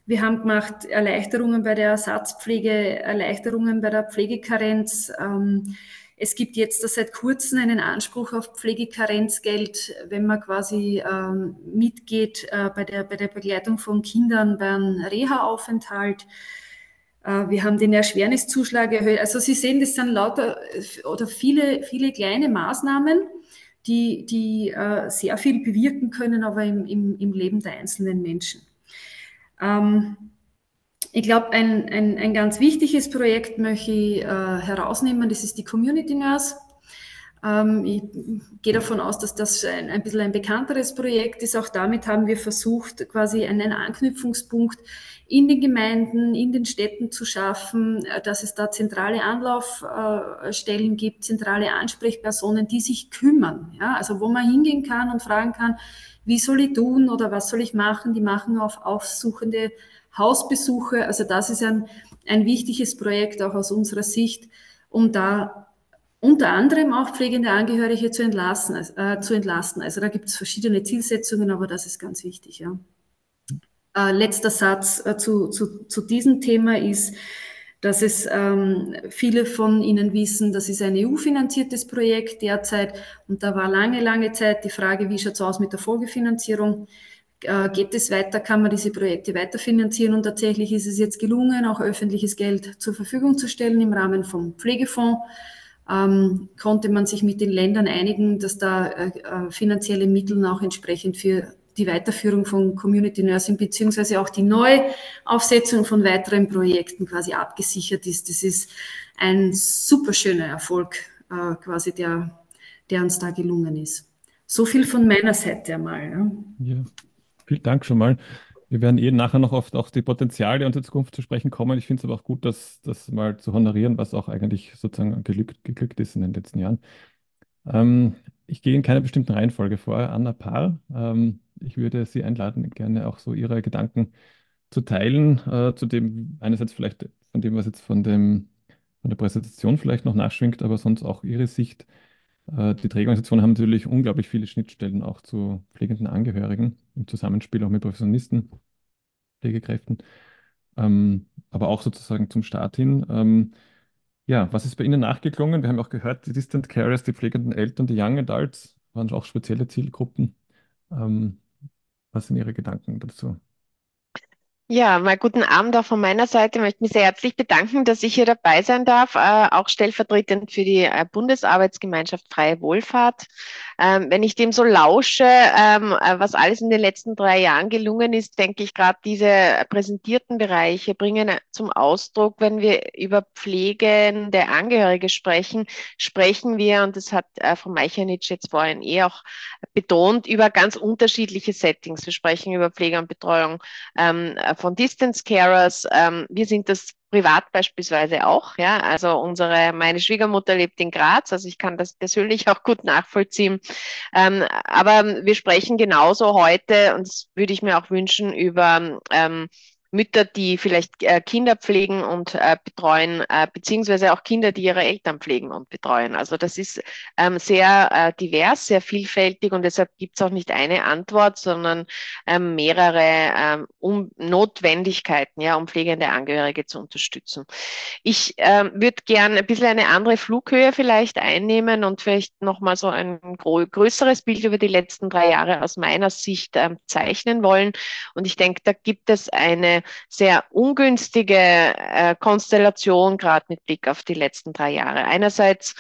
Wir haben gemacht Erleichterungen bei der Ersatzpflege, Erleichterungen bei der Pflegekarenz. Ähm, es gibt jetzt seit kurzem einen Anspruch auf Pflegekarenzgeld, wenn man quasi ähm, mitgeht äh, bei, der, bei der Begleitung von Kindern beim Reha-Aufenthalt. Äh, wir haben den Erschwerniszuschlag erhöht. Also Sie sehen, das sind lauter oder viele, viele kleine Maßnahmen, die, die äh, sehr viel bewirken können, aber im, im, im Leben der einzelnen Menschen. Ähm, ich glaube, ein, ein, ein ganz wichtiges Projekt möchte ich äh, herausnehmen, das ist die Community Nurse. Ähm, ich gehe davon aus, dass das ein, ein bisschen ein bekannteres Projekt ist. Auch damit haben wir versucht, quasi einen Anknüpfungspunkt in den Gemeinden, in den Städten zu schaffen, äh, dass es da zentrale Anlaufstellen gibt, zentrale Ansprechpersonen, die sich kümmern. Ja? Also wo man hingehen kann und fragen kann, wie soll ich tun oder was soll ich machen? Die machen auf aufsuchende Hausbesuche. Also das ist ein, ein wichtiges Projekt auch aus unserer Sicht, um da unter anderem auch pflegende Angehörige zu entlassen. Äh, zu entlasten. Also da gibt es verschiedene Zielsetzungen, aber das ist ganz wichtig. Ja. Äh, letzter Satz äh, zu, zu, zu diesem Thema ist, dass es ähm, viele von Ihnen wissen, das ist ein EU-finanziertes Projekt derzeit und da war lange, lange Zeit die Frage, wie schaut es aus mit der Folgefinanzierung geht es weiter, kann man diese Projekte weiterfinanzieren und tatsächlich ist es jetzt gelungen, auch öffentliches Geld zur Verfügung zu stellen im Rahmen vom Pflegefonds. Ähm, konnte man sich mit den Ländern einigen, dass da äh, äh, finanzielle Mittel auch entsprechend für die Weiterführung von Community Nursing beziehungsweise auch die Neuaufsetzung von weiteren Projekten quasi abgesichert ist. Das ist ein super schöner Erfolg äh, quasi, der, der uns da gelungen ist. So viel von meiner Seite einmal. Ja. ja. Vielen Dank schon mal. Wir werden eh nachher noch oft auf die Potenziale die Zukunft zu sprechen kommen. Ich finde es aber auch gut, das, das mal zu honorieren, was auch eigentlich sozusagen geglückt, geglückt ist in den letzten Jahren. Ähm, ich gehe in keiner bestimmten Reihenfolge vor. Anna Paar, ähm, ich würde Sie einladen, gerne auch so Ihre Gedanken zu teilen, äh, zu dem einerseits vielleicht von dem, was jetzt von dem, von der Präsentation vielleicht noch nachschwingt, aber sonst auch Ihre Sicht. Äh, die Trägerorganisationen haben natürlich unglaublich viele Schnittstellen auch zu pflegenden Angehörigen im Zusammenspiel auch mit Professionisten, Pflegekräften, ähm, aber auch sozusagen zum Start hin. Ähm, ja, was ist bei Ihnen nachgeklungen? Wir haben auch gehört, die Distant Carers, die pflegenden Eltern, die Young Adults waren auch spezielle Zielgruppen. Ähm, was sind Ihre Gedanken dazu? Ja, mal guten Abend auch von meiner Seite. Ich möchte mich sehr herzlich bedanken, dass ich hier dabei sein darf, äh, auch stellvertretend für die äh, Bundesarbeitsgemeinschaft Freie Wohlfahrt. Ähm, wenn ich dem so lausche, ähm, äh, was alles in den letzten drei Jahren gelungen ist, denke ich, gerade diese präsentierten Bereiche bringen zum Ausdruck, wenn wir über pflegende Angehörige sprechen, sprechen wir, und das hat Frau Meichernitsch jetzt vorhin eh auch betont, über ganz unterschiedliche Settings. Wir sprechen über Pflege und Betreuung ähm, von Distance Carers. Ähm, wir sind das privat beispielsweise auch, ja. Also unsere, meine Schwiegermutter lebt in Graz, also ich kann das persönlich auch gut nachvollziehen. Ähm, aber wir sprechen genauso heute, und das würde ich mir auch wünschen, über ähm, Mütter, die vielleicht äh, Kinder pflegen und äh, betreuen, äh, beziehungsweise auch Kinder, die ihre Eltern pflegen und betreuen. Also das ist ähm, sehr divers, sehr vielfältig und deshalb gibt es auch nicht eine Antwort, sondern ähm, mehrere ähm, Notwendigkeiten, ja, um pflegende Angehörige zu unterstützen. Ich würde gerne ein bisschen eine andere Flughöhe vielleicht einnehmen und vielleicht nochmal so ein größeres Bild über die letzten drei Jahre aus meiner Sicht zeichnen wollen. Und ich denke, da gibt es eine sehr ungünstige äh, Konstellation, gerade mit Blick auf die letzten drei Jahre. Einerseits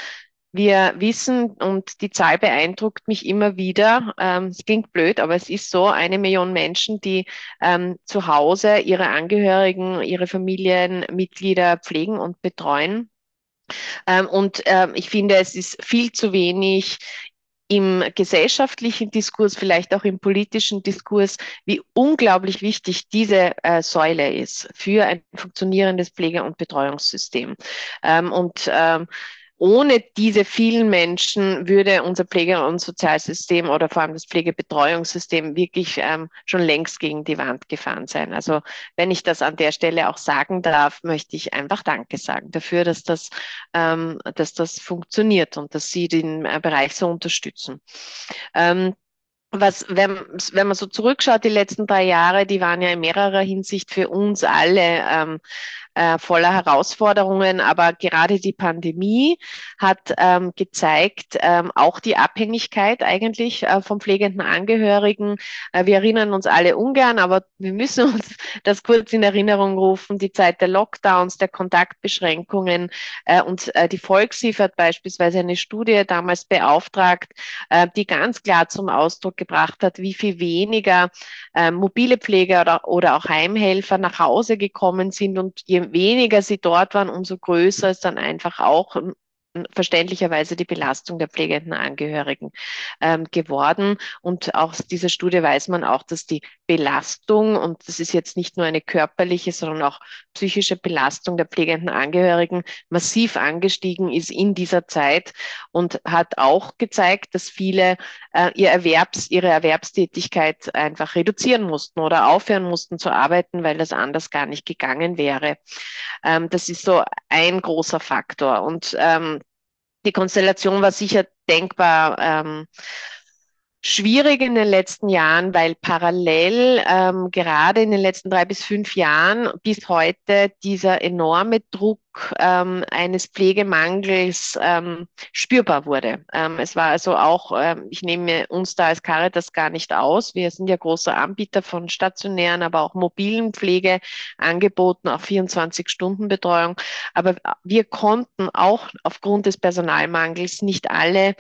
wir wissen, und die Zahl beeindruckt mich immer wieder, ähm, es klingt blöd, aber es ist so, eine Million Menschen, die ähm, zu Hause ihre Angehörigen, ihre Familienmitglieder pflegen und betreuen. Ähm, und ähm, ich finde, es ist viel zu wenig im gesellschaftlichen Diskurs, vielleicht auch im politischen Diskurs, wie unglaublich wichtig diese äh, Säule ist für ein funktionierendes Pflege- und Betreuungssystem. Ähm, und ähm, ohne diese vielen Menschen würde unser Pflege- und Sozialsystem oder vor allem das Pflegebetreuungssystem wirklich ähm, schon längst gegen die Wand gefahren sein. Also wenn ich das an der Stelle auch sagen darf, möchte ich einfach Danke sagen dafür, dass das, ähm, dass das funktioniert und dass Sie den äh, Bereich so unterstützen. Ähm, was, wenn, wenn man so zurückschaut, die letzten drei Jahre, die waren ja in mehrerer Hinsicht für uns alle ähm, äh, voller Herausforderungen, aber gerade die Pandemie hat ähm, gezeigt, ähm, auch die Abhängigkeit eigentlich äh, vom pflegenden Angehörigen. Äh, wir erinnern uns alle ungern, aber wir müssen uns das kurz in Erinnerung rufen, die Zeit der Lockdowns, der Kontaktbeschränkungen äh, und äh, die Volkshilfe hat beispielsweise eine Studie damals beauftragt, äh, die ganz klar zum Ausdruck gebracht hat, wie viel weniger äh, mobile Pfleger oder, oder auch Heimhelfer nach Hause gekommen sind und je weniger sie dort waren, umso größer ist dann einfach auch verständlicherweise die Belastung der pflegenden Angehörigen ähm, geworden. Und aus dieser Studie weiß man auch, dass die Belastung, und das ist jetzt nicht nur eine körperliche, sondern auch psychische Belastung der pflegenden Angehörigen massiv angestiegen ist in dieser Zeit und hat auch gezeigt, dass viele äh, ihr Erwerbs, ihre Erwerbstätigkeit einfach reduzieren mussten oder aufhören mussten zu arbeiten, weil das anders gar nicht gegangen wäre. Ähm, das ist so ein großer Faktor. Und ähm, die Konstellation war sicher denkbar ähm, schwierig in den letzten Jahren, weil parallel ähm, gerade in den letzten drei bis fünf Jahren bis heute dieser enorme Druck ähm, eines Pflegemangels ähm, spürbar wurde. Ähm, es war also auch, ähm, ich nehme uns da als Caritas gar nicht aus. Wir sind ja großer Anbieter von stationären, aber auch mobilen Pflegeangeboten, auch 24-Stunden-Betreuung. Aber wir konnten auch aufgrund des Personalmangels nicht alle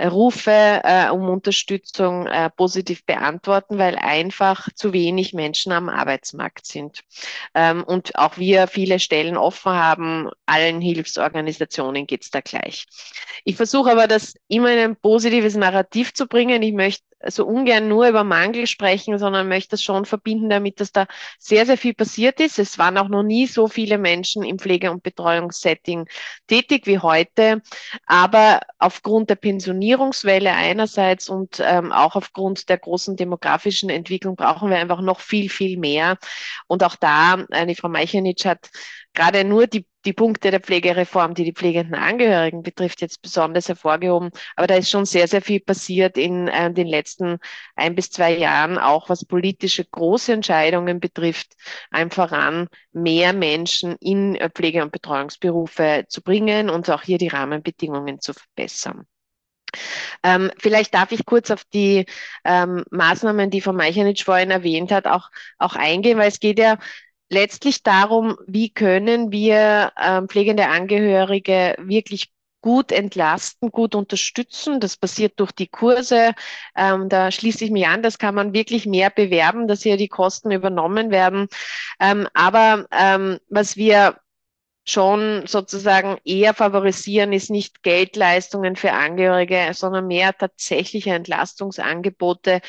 Rufe äh, um Unterstützung äh, positiv beantworten, weil einfach zu wenig Menschen am Arbeitsmarkt sind. Ähm, und auch wir viele Stellen offen haben, allen Hilfsorganisationen geht es da gleich. Ich versuche aber, das immer in ein positives Narrativ zu bringen. Ich möchte so ungern nur über Mangel sprechen, sondern möchte das schon verbinden damit, dass da sehr, sehr viel passiert ist. Es waren auch noch nie so viele Menschen im Pflege- und Betreuungssetting tätig wie heute. Aber aufgrund der Pensionierungswelle einerseits und ähm, auch aufgrund der großen demografischen Entwicklung brauchen wir einfach noch viel, viel mehr. Und auch da, eine Frau Meichenitsch hat gerade nur die die Punkte der Pflegereform, die die pflegenden Angehörigen betrifft, jetzt besonders hervorgehoben. Aber da ist schon sehr, sehr viel passiert in äh, den letzten ein bis zwei Jahren, auch was politische große Entscheidungen betrifft, einfach an mehr Menschen in äh, Pflege- und Betreuungsberufe zu bringen und auch hier die Rahmenbedingungen zu verbessern. Ähm, vielleicht darf ich kurz auf die ähm, Maßnahmen, die Frau Meichenitsch vorhin erwähnt hat, auch, auch eingehen, weil es geht ja letztlich darum, wie können wir ähm, pflegende Angehörige wirklich gut entlasten, gut unterstützen. Das passiert durch die Kurse. Ähm, da schließe ich mich an, das kann man wirklich mehr bewerben, dass hier die Kosten übernommen werden. Ähm, aber ähm, was wir schon sozusagen eher favorisieren, ist nicht Geldleistungen für Angehörige, sondern mehr tatsächliche Entlastungsangebote.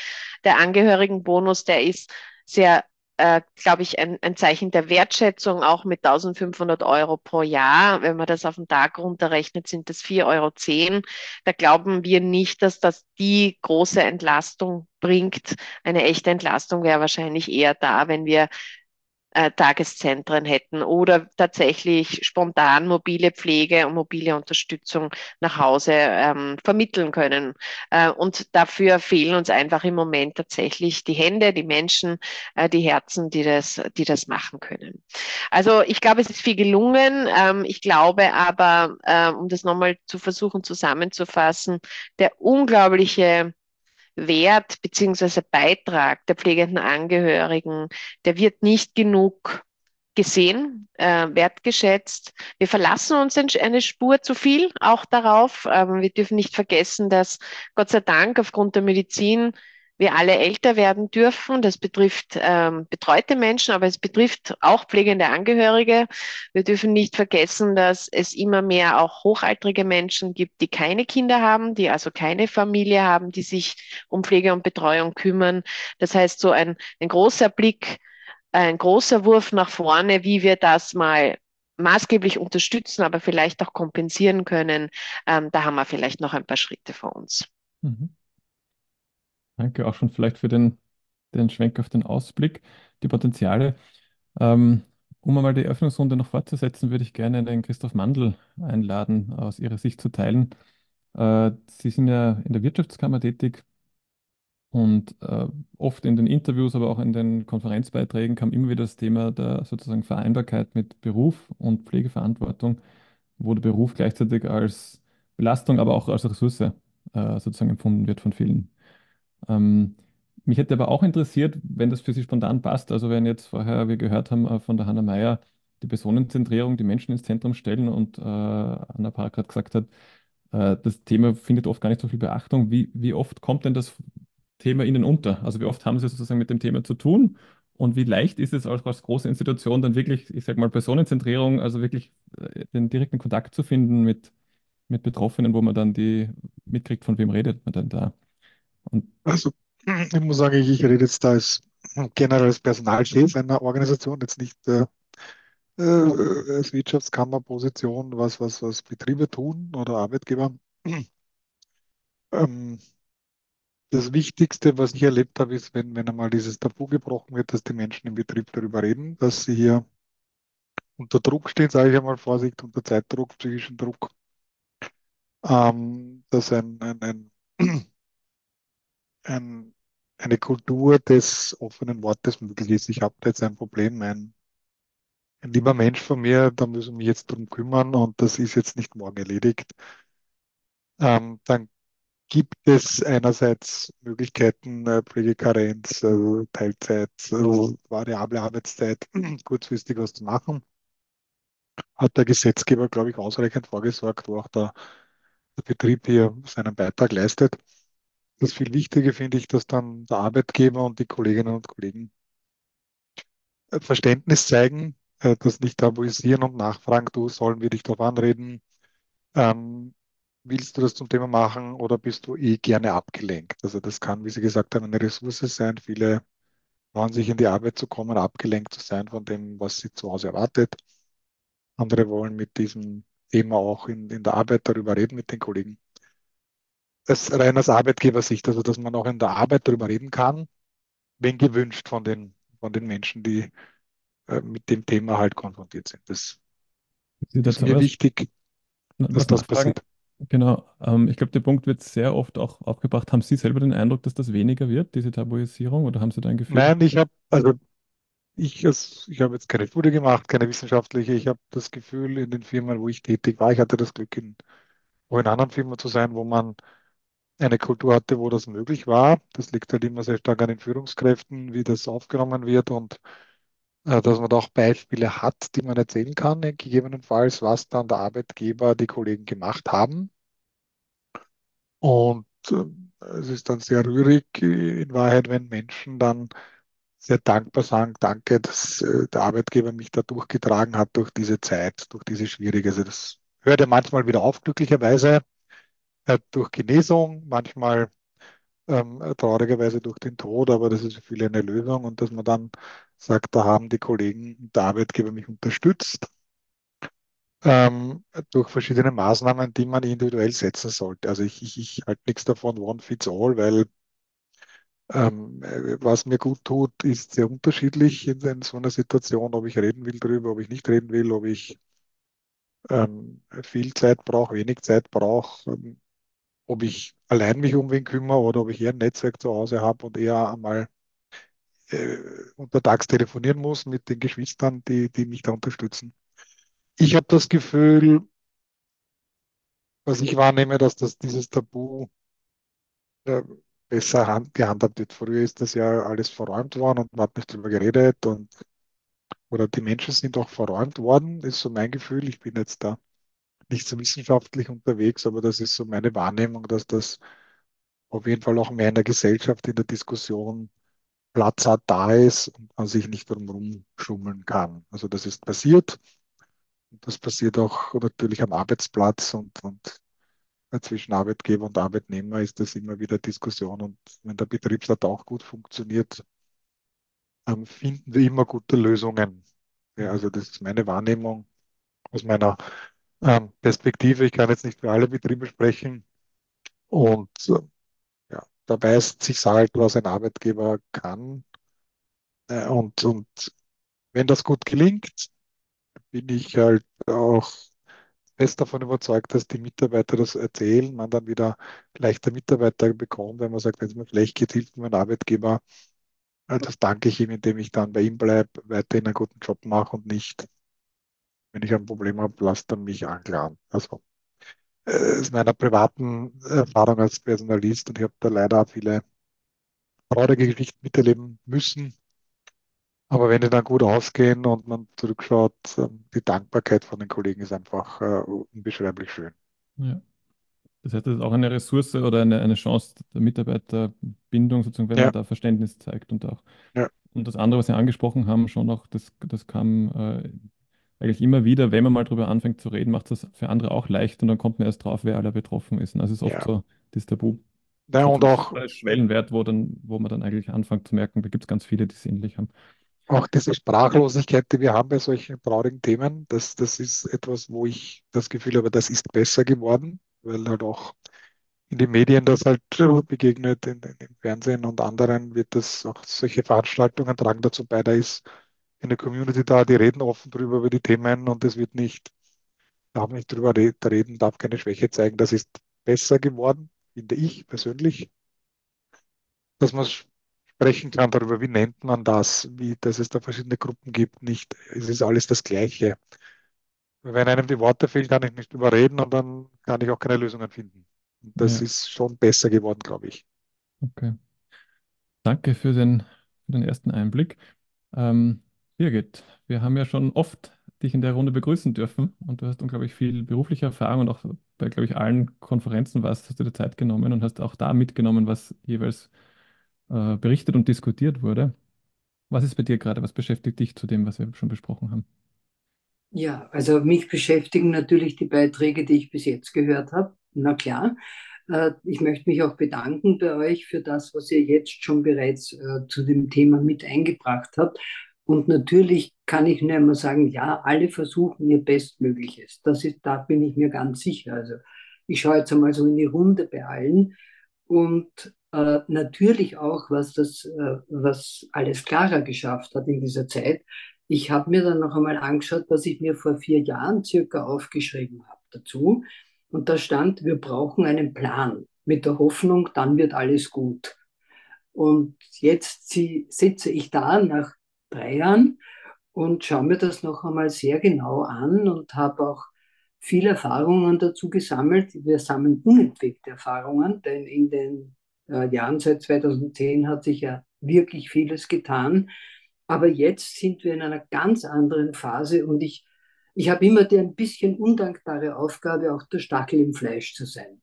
Der Angehörigenbonus, der ist sehr äh, glaube ich, ein, ein Zeichen der Wertschätzung, auch mit 1500 Euro pro Jahr. Wenn man das auf den Tag runterrechnet, sind das 4,10 Euro. Da glauben wir nicht, dass das die große Entlastung bringt. Eine echte Entlastung wäre wahrscheinlich eher da, wenn wir äh, Tageszentren hätten oder tatsächlich spontan mobile Pflege und mobile Unterstützung nach Hause ähm, vermitteln können. Äh, und dafür fehlen uns einfach im Moment tatsächlich die Hände, die Menschen, äh, die Herzen, die das, die das machen können. Also ich glaube, es ist viel gelungen. Ähm, ich glaube aber, äh, um das nochmal zu versuchen zusammenzufassen, der unglaubliche Wert beziehungsweise Beitrag der pflegenden Angehörigen, der wird nicht genug gesehen, äh, wertgeschätzt. Wir verlassen uns eine Spur zu viel auch darauf. Ähm, wir dürfen nicht vergessen, dass Gott sei Dank aufgrund der Medizin wir alle älter werden dürfen. Das betrifft ähm, betreute Menschen, aber es betrifft auch pflegende Angehörige. Wir dürfen nicht vergessen, dass es immer mehr auch hochaltrige Menschen gibt, die keine Kinder haben, die also keine Familie haben, die sich um Pflege und Betreuung kümmern. Das heißt, so ein, ein großer Blick, ein großer Wurf nach vorne, wie wir das mal maßgeblich unterstützen, aber vielleicht auch kompensieren können. Ähm, da haben wir vielleicht noch ein paar Schritte vor uns. Mhm. Danke auch schon vielleicht für den, den Schwenk auf den Ausblick, die Potenziale. Ähm, um einmal die Eröffnungsrunde noch fortzusetzen, würde ich gerne den Christoph Mandl einladen, aus Ihrer Sicht zu teilen. Äh, Sie sind ja in der Wirtschaftskammer tätig und äh, oft in den Interviews, aber auch in den Konferenzbeiträgen kam immer wieder das Thema der sozusagen Vereinbarkeit mit Beruf und Pflegeverantwortung, wo der Beruf gleichzeitig als Belastung, aber auch als Ressource äh, sozusagen empfunden wird von vielen. Ähm, mich hätte aber auch interessiert, wenn das für Sie spontan passt, also wenn jetzt vorher wir gehört haben äh, von der Hanna Meyer, die Personenzentrierung, die Menschen ins Zentrum stellen und äh, Anna Park gerade gesagt hat, äh, das Thema findet oft gar nicht so viel Beachtung. Wie, wie oft kommt denn das Thema Ihnen unter? Also wie oft haben Sie sozusagen mit dem Thema zu tun? Und wie leicht ist es auch als große Institution dann wirklich, ich sage mal, Personenzentrierung, also wirklich äh, den direkten Kontakt zu finden mit, mit Betroffenen, wo man dann die mitkriegt, von wem redet man denn da? Und also, ich muss sagen, ich, ich rede jetzt da als generell als Personalchef einer Organisation, jetzt nicht äh, äh, als Wirtschaftskammerposition, was, was, was Betriebe tun oder Arbeitgeber. Ähm, das Wichtigste, was ich erlebt habe, ist, wenn, wenn einmal dieses Tabu gebrochen wird, dass die Menschen im Betrieb darüber reden, dass sie hier unter Druck stehen, sage ich einmal Vorsicht, unter Zeitdruck, psychischen Druck, ähm, dass ein, ein, ein ein, eine Kultur des offenen Wortes möglich ist. Ich habe da jetzt ein Problem, ein, ein lieber Mensch von mir, da müssen wir mich jetzt drum kümmern und das ist jetzt nicht morgen erledigt. Ähm, dann gibt es einerseits Möglichkeiten, äh, Pflegekarenz, äh, Teilzeit, äh, variable Arbeitszeit, kurzfristig was zu machen. Hat der Gesetzgeber, glaube ich, ausreichend vorgesorgt, wo auch der, der Betrieb hier seinen Beitrag leistet. Das viel Wichtige finde ich, dass dann der Arbeitgeber und die Kolleginnen und Kollegen äh, Verständnis zeigen, äh, das nicht tabuisieren und nachfragen, du sollen wir dich darauf anreden. Ähm, willst du das zum Thema machen oder bist du eh gerne abgelenkt? Also das kann, wie Sie gesagt haben, eine Ressource sein. Viele freuen sich in die Arbeit zu kommen, abgelenkt zu sein von dem, was sie zu Hause erwartet. Andere wollen mit diesem Thema auch in, in der Arbeit darüber reden mit den Kollegen. Das rein aus Arbeitgebersicht, also dass man auch in der Arbeit darüber reden kann, wenn gewünscht von den, von den Menschen, die äh, mit dem Thema halt konfrontiert sind. Das ist mir wichtig, dass was das passiert. Genau. Ähm, ich glaube, der Punkt wird sehr oft auch aufgebracht. Haben Sie selber den Eindruck, dass das weniger wird, diese Tabuisierung, oder haben Sie da ein Gefühl? Nein, ich habe, also ich, als, ich habe jetzt keine Studie gemacht, keine wissenschaftliche. Ich habe das Gefühl, in den Firmen, wo ich tätig war, ich hatte das Glück, in, auch in anderen Firmen zu sein, wo man eine Kultur hatte, wo das möglich war. Das liegt halt immer sehr stark an den Führungskräften, wie das aufgenommen wird und äh, dass man da auch Beispiele hat, die man erzählen kann, äh, gegebenenfalls, was dann der Arbeitgeber, die Kollegen gemacht haben. Und äh, es ist dann sehr rührig in Wahrheit, wenn Menschen dann sehr dankbar sagen, danke, dass der Arbeitgeber mich da durchgetragen hat durch diese Zeit, durch diese schwierige. Also das hört ja manchmal wieder auf, glücklicherweise, äh, durch Genesung, manchmal ähm, traurigerweise durch den Tod, aber das ist für viele eine Lösung und dass man dann sagt, da haben die Kollegen der Arbeitgeber mich unterstützt ähm, durch verschiedene Maßnahmen, die man individuell setzen sollte. Also ich, ich, ich halte nichts davon, one fits all, weil ähm, äh, was mir gut tut, ist sehr unterschiedlich in, in so einer Situation, ob ich reden will darüber, ob ich nicht reden will, ob ich ähm, viel Zeit brauche, wenig Zeit brauche, ähm, ob ich allein mich um wen kümmere oder ob ich eher ein Netzwerk zu Hause habe und eher einmal äh, untertags telefonieren muss mit den Geschwistern, die, die mich da unterstützen. Ich habe das Gefühl, was ich wahrnehme, dass das dieses Tabu äh, besser hand, gehandhabt wird. Früher ist das ja alles verräumt worden und man hat nicht drüber geredet und oder die Menschen sind auch verräumt worden, ist so mein Gefühl. Ich bin jetzt da nicht so wissenschaftlich unterwegs, aber das ist so meine Wahrnehmung, dass das auf jeden Fall auch mehr in der Gesellschaft, in der Diskussion Platz hat, da ist und man sich nicht drumherum schummeln kann. Also das ist passiert. Und das passiert auch natürlich am Arbeitsplatz und, und zwischen Arbeitgeber und Arbeitnehmer ist das immer wieder Diskussion. Und wenn der Betriebsrat auch gut funktioniert, finden wir immer gute Lösungen. Ja, also das ist meine Wahrnehmung aus meiner Perspektive. Ich kann jetzt nicht für alle Betriebe sprechen. Und äh, ja, da weiß sich halt, was ein Arbeitgeber kann. Äh, und, und wenn das gut gelingt, bin ich halt auch fest davon überzeugt, dass die Mitarbeiter das erzählen, man dann wieder leichter Mitarbeiter bekommt, wenn man sagt, wenn es mir schlecht geht, hilft mir ein Arbeitgeber. Äh, Das danke ich ihm, indem ich dann bei ihm bleibe, weiterhin einen guten Job mache und nicht, wenn ich ein Problem habe, lasst er mich anklagen. Also, äh, aus meiner privaten Erfahrung als Personalist und ich habe da leider viele traurige Geschichten miterleben müssen. Aber wenn die dann gut ausgehen und man zurückschaut, ähm, die Dankbarkeit von den Kollegen ist einfach äh, unbeschreiblich schön. Ja. Das heißt, das ist auch eine Ressource oder eine, eine Chance der Mitarbeiterbindung, sozusagen, wenn Ja, man da Verständnis zeigt und auch. ja, Und das andere, was Sie angesprochen haben, schon auch, das, das kam äh, eigentlich immer wieder, wenn man mal drüber anfängt zu reden, macht das für andere auch leicht und dann kommt man erst drauf, wer aller betroffen ist. Und das ist oft ja. so das Tabu. Ja, und auch, Schwellenwert, wo dann, wo man dann eigentlich anfängt zu merken, da gibt es ganz viele, die es ähnlich haben. auch diese Sprachlosigkeit, die wir haben bei solchen traurigen Themen, das, das ist etwas, wo ich das Gefühl habe, das ist besser geworden, weil halt auch in den Medien das halt begegnet, in, in, im Fernsehen und anderen wird das auch solche Veranstaltungen tragen dazu bei, da ist eine Community da, die reden offen drüber über die Themen und es wird nicht, darf nicht drüber re- reden, darf keine Schwäche zeigen. Das ist besser geworden, finde ich persönlich, dass man sprechen kann darüber, wie nennt man das, wie, dass es da verschiedene Gruppen gibt, nicht, es ist alles das Gleiche. Wenn einem die Worte fehlen, kann ich nicht drüber reden und dann kann ich auch keine Lösungen finden. Das Ja, ist schon besser geworden, glaube ich. okay. Danke für den, für den ersten Einblick. Ähm, Birgit, wir haben ja schon oft dich in der Runde begrüßen dürfen und du hast unglaublich viel berufliche Erfahrung und auch bei, glaube ich, allen Konferenzen warst, hast du dir Zeit genommen und hast auch da mitgenommen, was jeweils äh, berichtet und diskutiert wurde. Was ist bei dir gerade? Was beschäftigt dich zu dem, was wir schon besprochen haben? Ja, also mich beschäftigen natürlich die Beiträge, die ich bis jetzt gehört habe. Na klar. Äh, ich möchte mich auch bedanken bei euch für das, was ihr jetzt schon bereits äh, zu dem Thema mit eingebracht habt. Und natürlich kann ich nur immer sagen, ja, alle versuchen ihr Bestmögliches. Das ist, da bin ich mir ganz sicher. Also ich schaue jetzt einmal so in die Runde bei allen. Und äh, natürlich auch, was das, äh, was alles Clara geschafft hat in dieser Zeit. Ich habe mir dann noch einmal angeschaut, was ich mir vor vier Jahren circa aufgeschrieben habe dazu. Und da stand, wir brauchen einen Plan mit der Hoffnung, dann wird alles gut. Und jetzt sitze ich da nach drei und schaue mir das noch einmal sehr genau an und habe auch viele Erfahrungen dazu gesammelt. Wir sammeln unentwegte Erfahrungen, denn in den äh, Jahren seit 2010 hat sich ja wirklich vieles getan. Aber jetzt sind wir in einer ganz anderen Phase und ich, ich habe immer die ein bisschen undankbare Aufgabe, auch der Stachel im Fleisch zu sein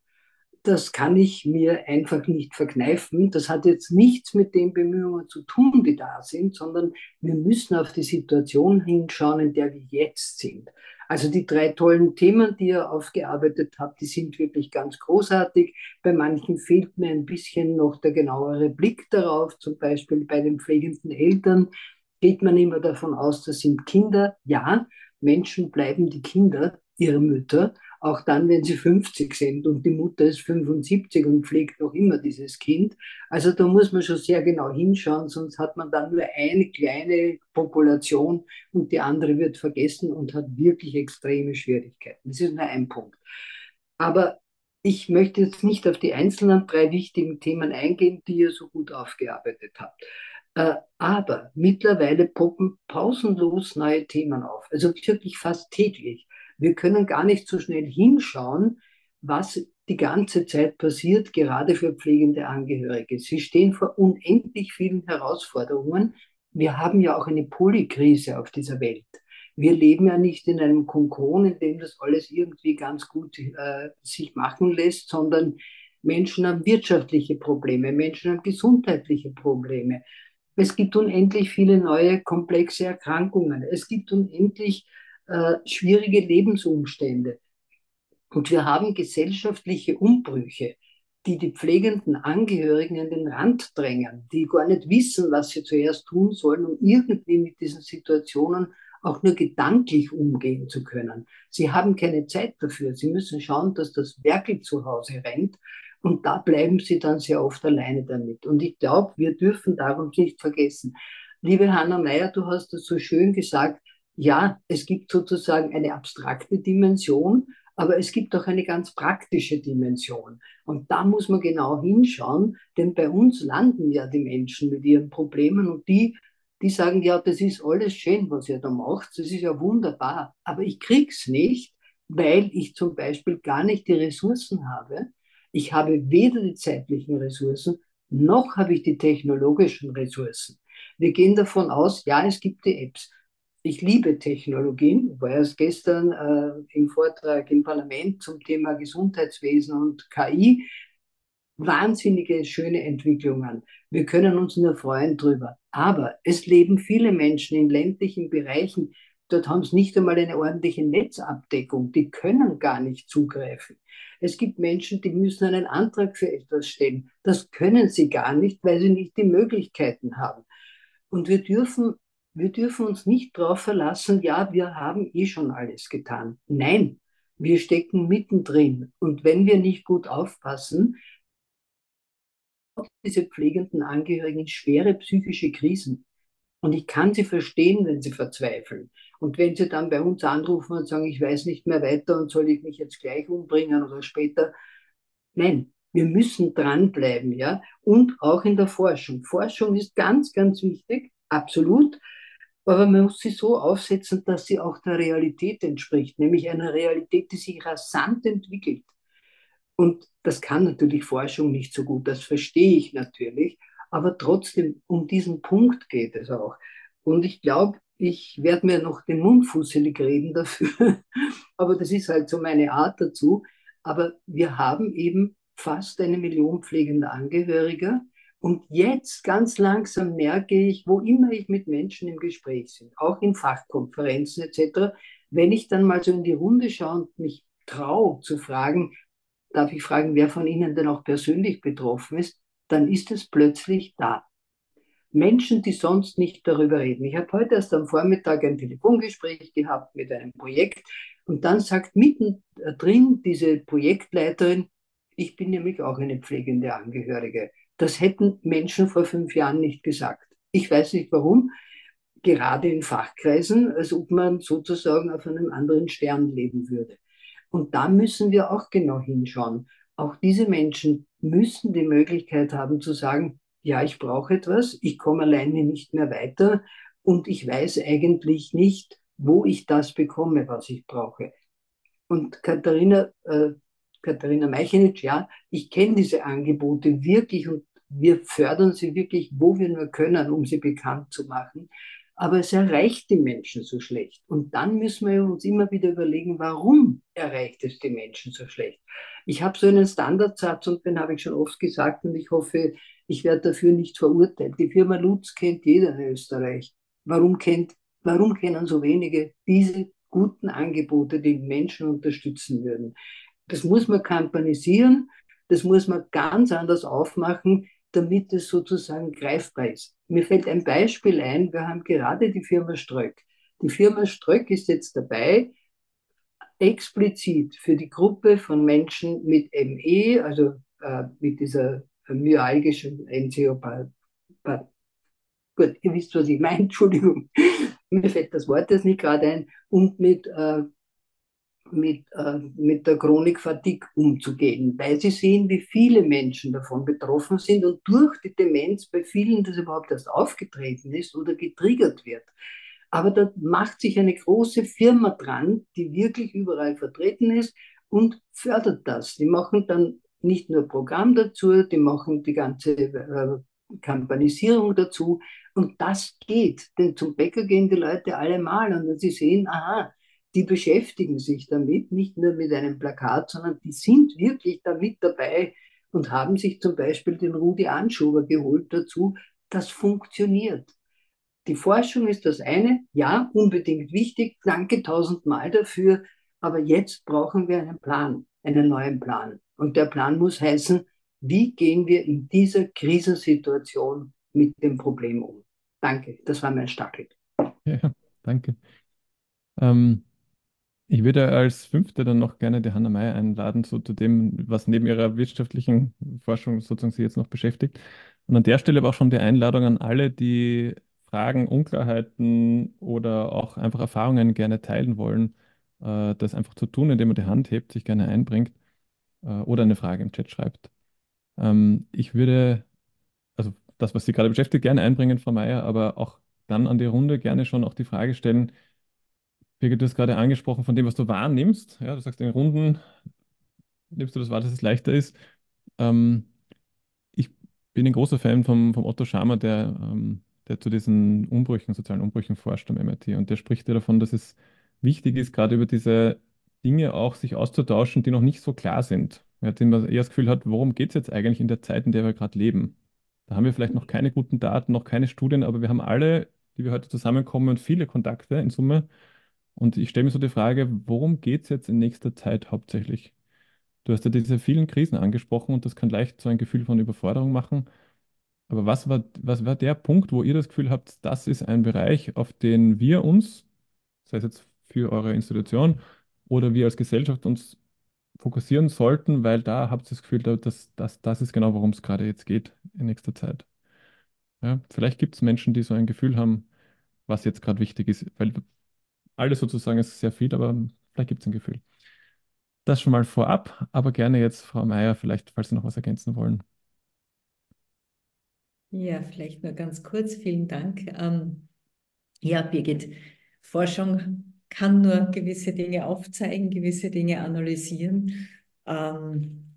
das kann ich mir einfach nicht verkneifen. Das hat jetzt nichts mit den Bemühungen zu tun, die da sind, sondern wir müssen auf die Situation hinschauen, in der wir jetzt sind. Also die drei tollen Themen, die ihr aufgearbeitet habt, die sind wirklich ganz großartig. Bei manchen fehlt mir ein bisschen noch der genauere Blick darauf. Zum Beispiel bei den pflegenden Eltern geht man immer davon aus, das sind Kinder. Ja, Menschen bleiben die Kinder ihrer Mütter auch dann, wenn sie 50 sind und die Mutter ist 75 und pflegt noch immer dieses Kind. Also da muss man schon sehr genau hinschauen, sonst hat man dann nur eine kleine Population und die andere wird vergessen und hat wirklich extreme Schwierigkeiten. Das ist nur ein Punkt. Aber ich möchte jetzt nicht auf die einzelnen drei wichtigen Themen eingehen, die ihr so gut aufgearbeitet habt. Äh, aber mittlerweile poppen pausenlos neue Themen auf, also wirklich fast täglich. Wir können gar nicht so schnell hinschauen, was die ganze Zeit passiert, gerade für pflegende Angehörige. Sie stehen vor unendlich vielen Herausforderungen. Wir haben ja auch eine Polykrise auf dieser Welt. Wir leben ja nicht in einem Konkon, in dem das alles irgendwie ganz gut äh, sich machen lässt, sondern Menschen haben wirtschaftliche Probleme, Menschen haben gesundheitliche Probleme. Es gibt unendlich viele neue komplexe Erkrankungen. Es gibt unendlich äh, schwierige Lebensumstände. Und wir haben gesellschaftliche Umbrüche, die die pflegenden Angehörigen in den Rand drängen, die gar nicht wissen, was sie zuerst tun sollen, um irgendwie mit diesen Situationen auch nur gedanklich umgehen zu können. Sie haben keine Zeit dafür. Sie müssen schauen, dass das Werkel zu Hause rennt. Und da bleiben sie dann sehr oft alleine damit. Und ich glaube, wir dürfen darum nicht vergessen. Liebe Hanna Meyer, du hast das so schön gesagt, ja, es gibt sozusagen eine abstrakte Dimension, aber es gibt auch eine ganz praktische Dimension. Und da muss man genau hinschauen, denn bei uns landen ja die Menschen mit ihren Problemen und die, die sagen, ja, das ist alles schön, was ihr da macht, das ist ja wunderbar, aber ich krieg's nicht, weil ich zum Beispiel gar nicht die Ressourcen habe. Ich habe weder die zeitlichen Ressourcen, noch habe ich die technologischen Ressourcen. Wir gehen davon aus, ja, es gibt die Apps ich liebe Technologien. Ich war erst gestern äh, im Vortrag im Parlament zum Thema Gesundheitswesen und KI. Wahnsinnige, schöne Entwicklungen. Wir können uns nur freuen drüber. Aber es leben viele Menschen in ländlichen Bereichen. Dort haben sie nicht einmal eine ordentliche Netzabdeckung. Die können gar nicht zugreifen. Es gibt Menschen, die müssen einen Antrag für etwas stellen. Das können sie gar nicht, weil sie nicht die Möglichkeiten haben. Und wir dürfen wir dürfen uns nicht darauf verlassen, ja, wir haben eh schon alles getan. Nein, wir stecken mittendrin. Und wenn wir nicht gut aufpassen, diese pflegenden Angehörigen schwere psychische Krisen. Und ich kann sie verstehen, wenn sie verzweifeln. Und wenn sie dann bei uns anrufen und sagen, ich weiß nicht mehr weiter und soll ich mich jetzt gleich umbringen oder später. Nein, wir müssen dranbleiben, ja. Und auch in der Forschung. Forschung ist ganz, ganz wichtig, absolut aber man muss sie so aufsetzen, dass sie auch der Realität entspricht, nämlich einer Realität, die sich rasant entwickelt. Und das kann natürlich Forschung nicht so gut, das verstehe ich natürlich, aber trotzdem um diesen Punkt geht es auch. Und ich glaube, ich werde mir noch den Mund fusselig reden dafür, aber das ist halt so meine Art dazu. Aber wir haben eben fast eine Million pflegende Angehörige und jetzt ganz langsam merke ich, wo immer ich mit Menschen im Gespräch bin, auch in Fachkonferenzen etc., Wenn ich dann mal so in die Runde schaue und mich traue zu fragen, darf ich fragen, wer von Ihnen denn auch persönlich betroffen ist, dann ist es plötzlich da. Menschen, die sonst nicht darüber reden. Ich habe heute erst am Vormittag ein Telefongespräch gehabt mit einem Projekt und dann sagt mittendrin diese Projektleiterin, ich bin nämlich auch eine pflegende Angehörige. Das hätten Menschen vor fünf Jahren nicht gesagt. Ich weiß nicht warum, gerade in Fachkreisen, als ob man sozusagen auf einem anderen Stern leben würde. Und da müssen wir auch genau hinschauen. Auch diese Menschen müssen die Möglichkeit haben zu sagen, ja, ich brauche etwas, ich komme alleine nicht mehr weiter und ich weiß eigentlich nicht, wo ich das bekomme, was ich brauche. Und Katharina, äh, Katharina Meichenitsch, ja, ich kenne diese Angebote wirklich und wir fördern sie wirklich, wo wir nur können, um sie bekannt zu machen. Aber es erreicht die Menschen so schlecht. Und dann müssen wir uns immer wieder überlegen, warum erreicht es die Menschen so schlecht. Ich habe so einen Standardsatz und den habe ich schon oft gesagt und ich hoffe, ich werde dafür nicht verurteilt. Die Firma Lutz kennt jeder in Österreich. Warum, kennt, warum kennen so wenige diese guten Angebote, die Menschen unterstützen würden? Das muss man kampanisieren, das muss man ganz anders aufmachen, damit es sozusagen greifbar ist. Mir fällt ein Beispiel ein, wir haben gerade die Firma Ströck. Die Firma Ströck ist jetzt dabei, explizit für die Gruppe von Menschen mit ME, also äh, mit dieser myalgischen Enzeopathie. Gut, ihr wisst, was ich meine, Entschuldigung, mir fällt das Wort jetzt nicht gerade ein, und mit äh, mit, äh, mit der Chronik Fatigue umzugehen, weil sie sehen, wie viele Menschen davon betroffen sind und durch die Demenz bei vielen das überhaupt erst aufgetreten ist oder getriggert wird. Aber da macht sich eine große Firma dran, die wirklich überall vertreten ist und fördert das. Die machen dann nicht nur Programm dazu, die machen die ganze äh, Kampanisierung dazu. Und das geht, denn zum Bäcker gehen die Leute alle mal und sie sehen, aha, die beschäftigen sich damit, nicht nur mit einem Plakat, sondern die sind wirklich damit dabei und haben sich zum Beispiel den Rudi Anschober geholt dazu. Das funktioniert. Die Forschung ist das eine, ja, unbedingt wichtig, danke tausendmal dafür, aber jetzt brauchen wir einen Plan, einen neuen Plan. Und der Plan muss heißen, wie gehen wir in dieser Krisensituation mit dem Problem um? Danke, das war mein Stachel. Ja, danke. Ähm, ich würde als Fünfte dann noch gerne die Hanna Meyer einladen, so zu dem, was neben ihrer wirtschaftlichen Forschung sozusagen sie jetzt noch beschäftigt. Und an der Stelle aber auch schon die Einladung an alle, die Fragen, Unklarheiten oder auch einfach Erfahrungen gerne teilen wollen, äh, das einfach zu tun, indem man die Hand hebt, sich gerne einbringt oder eine Frage im Chat schreibt. Ähm, ich würde, also das, was Sie gerade beschäftigt, gerne einbringen, Frau Meyer, aber auch dann an die Runde gerne schon auch die Frage stellen, Birgit, du hast gerade angesprochen von dem, was du wahrnimmst. Ja, du sagst in Runden, nimmst du das wahr, dass es leichter ist. Ähm, ich bin ein großer Fan vom, vom Otto Schama, der, ähm, der zu diesen Umbrüchen, sozialen Umbrüchen forscht am MIT. Und der spricht ja davon, dass es wichtig ist, gerade über diese Dinge auch sich auszutauschen, die noch nicht so klar sind. Ja, denen man eher das Gefühl hat, worum geht es jetzt eigentlich in der Zeit, in der wir gerade leben? Da haben wir vielleicht noch keine guten Daten, noch keine Studien, aber wir haben alle, die wir heute zusammenkommen viele Kontakte in Summe und ich stelle mir so die Frage, worum geht es jetzt in nächster Zeit hauptsächlich? Du hast ja diese vielen Krisen angesprochen und das kann leicht so ein Gefühl von Überforderung machen. Aber was war, was war der Punkt, wo ihr das Gefühl habt, das ist ein Bereich, auf den wir uns, sei es jetzt für eure Institution oder wir als Gesellschaft uns fokussieren sollten, weil da habt ihr das Gefühl, dass, dass das ist genau, worum es gerade jetzt geht in nächster Zeit. Ja, vielleicht gibt es Menschen, die so ein Gefühl haben, was jetzt gerade wichtig ist, weil alles sozusagen ist sehr viel, aber vielleicht gibt es ein Gefühl. Das schon mal vorab, aber gerne jetzt, Frau Meier, vielleicht, falls Sie noch was ergänzen wollen. Ja, vielleicht nur ganz kurz, vielen Dank. Ähm, ja, Birgit, Forschung kann nur gewisse Dinge aufzeigen, gewisse Dinge analysieren. Ähm,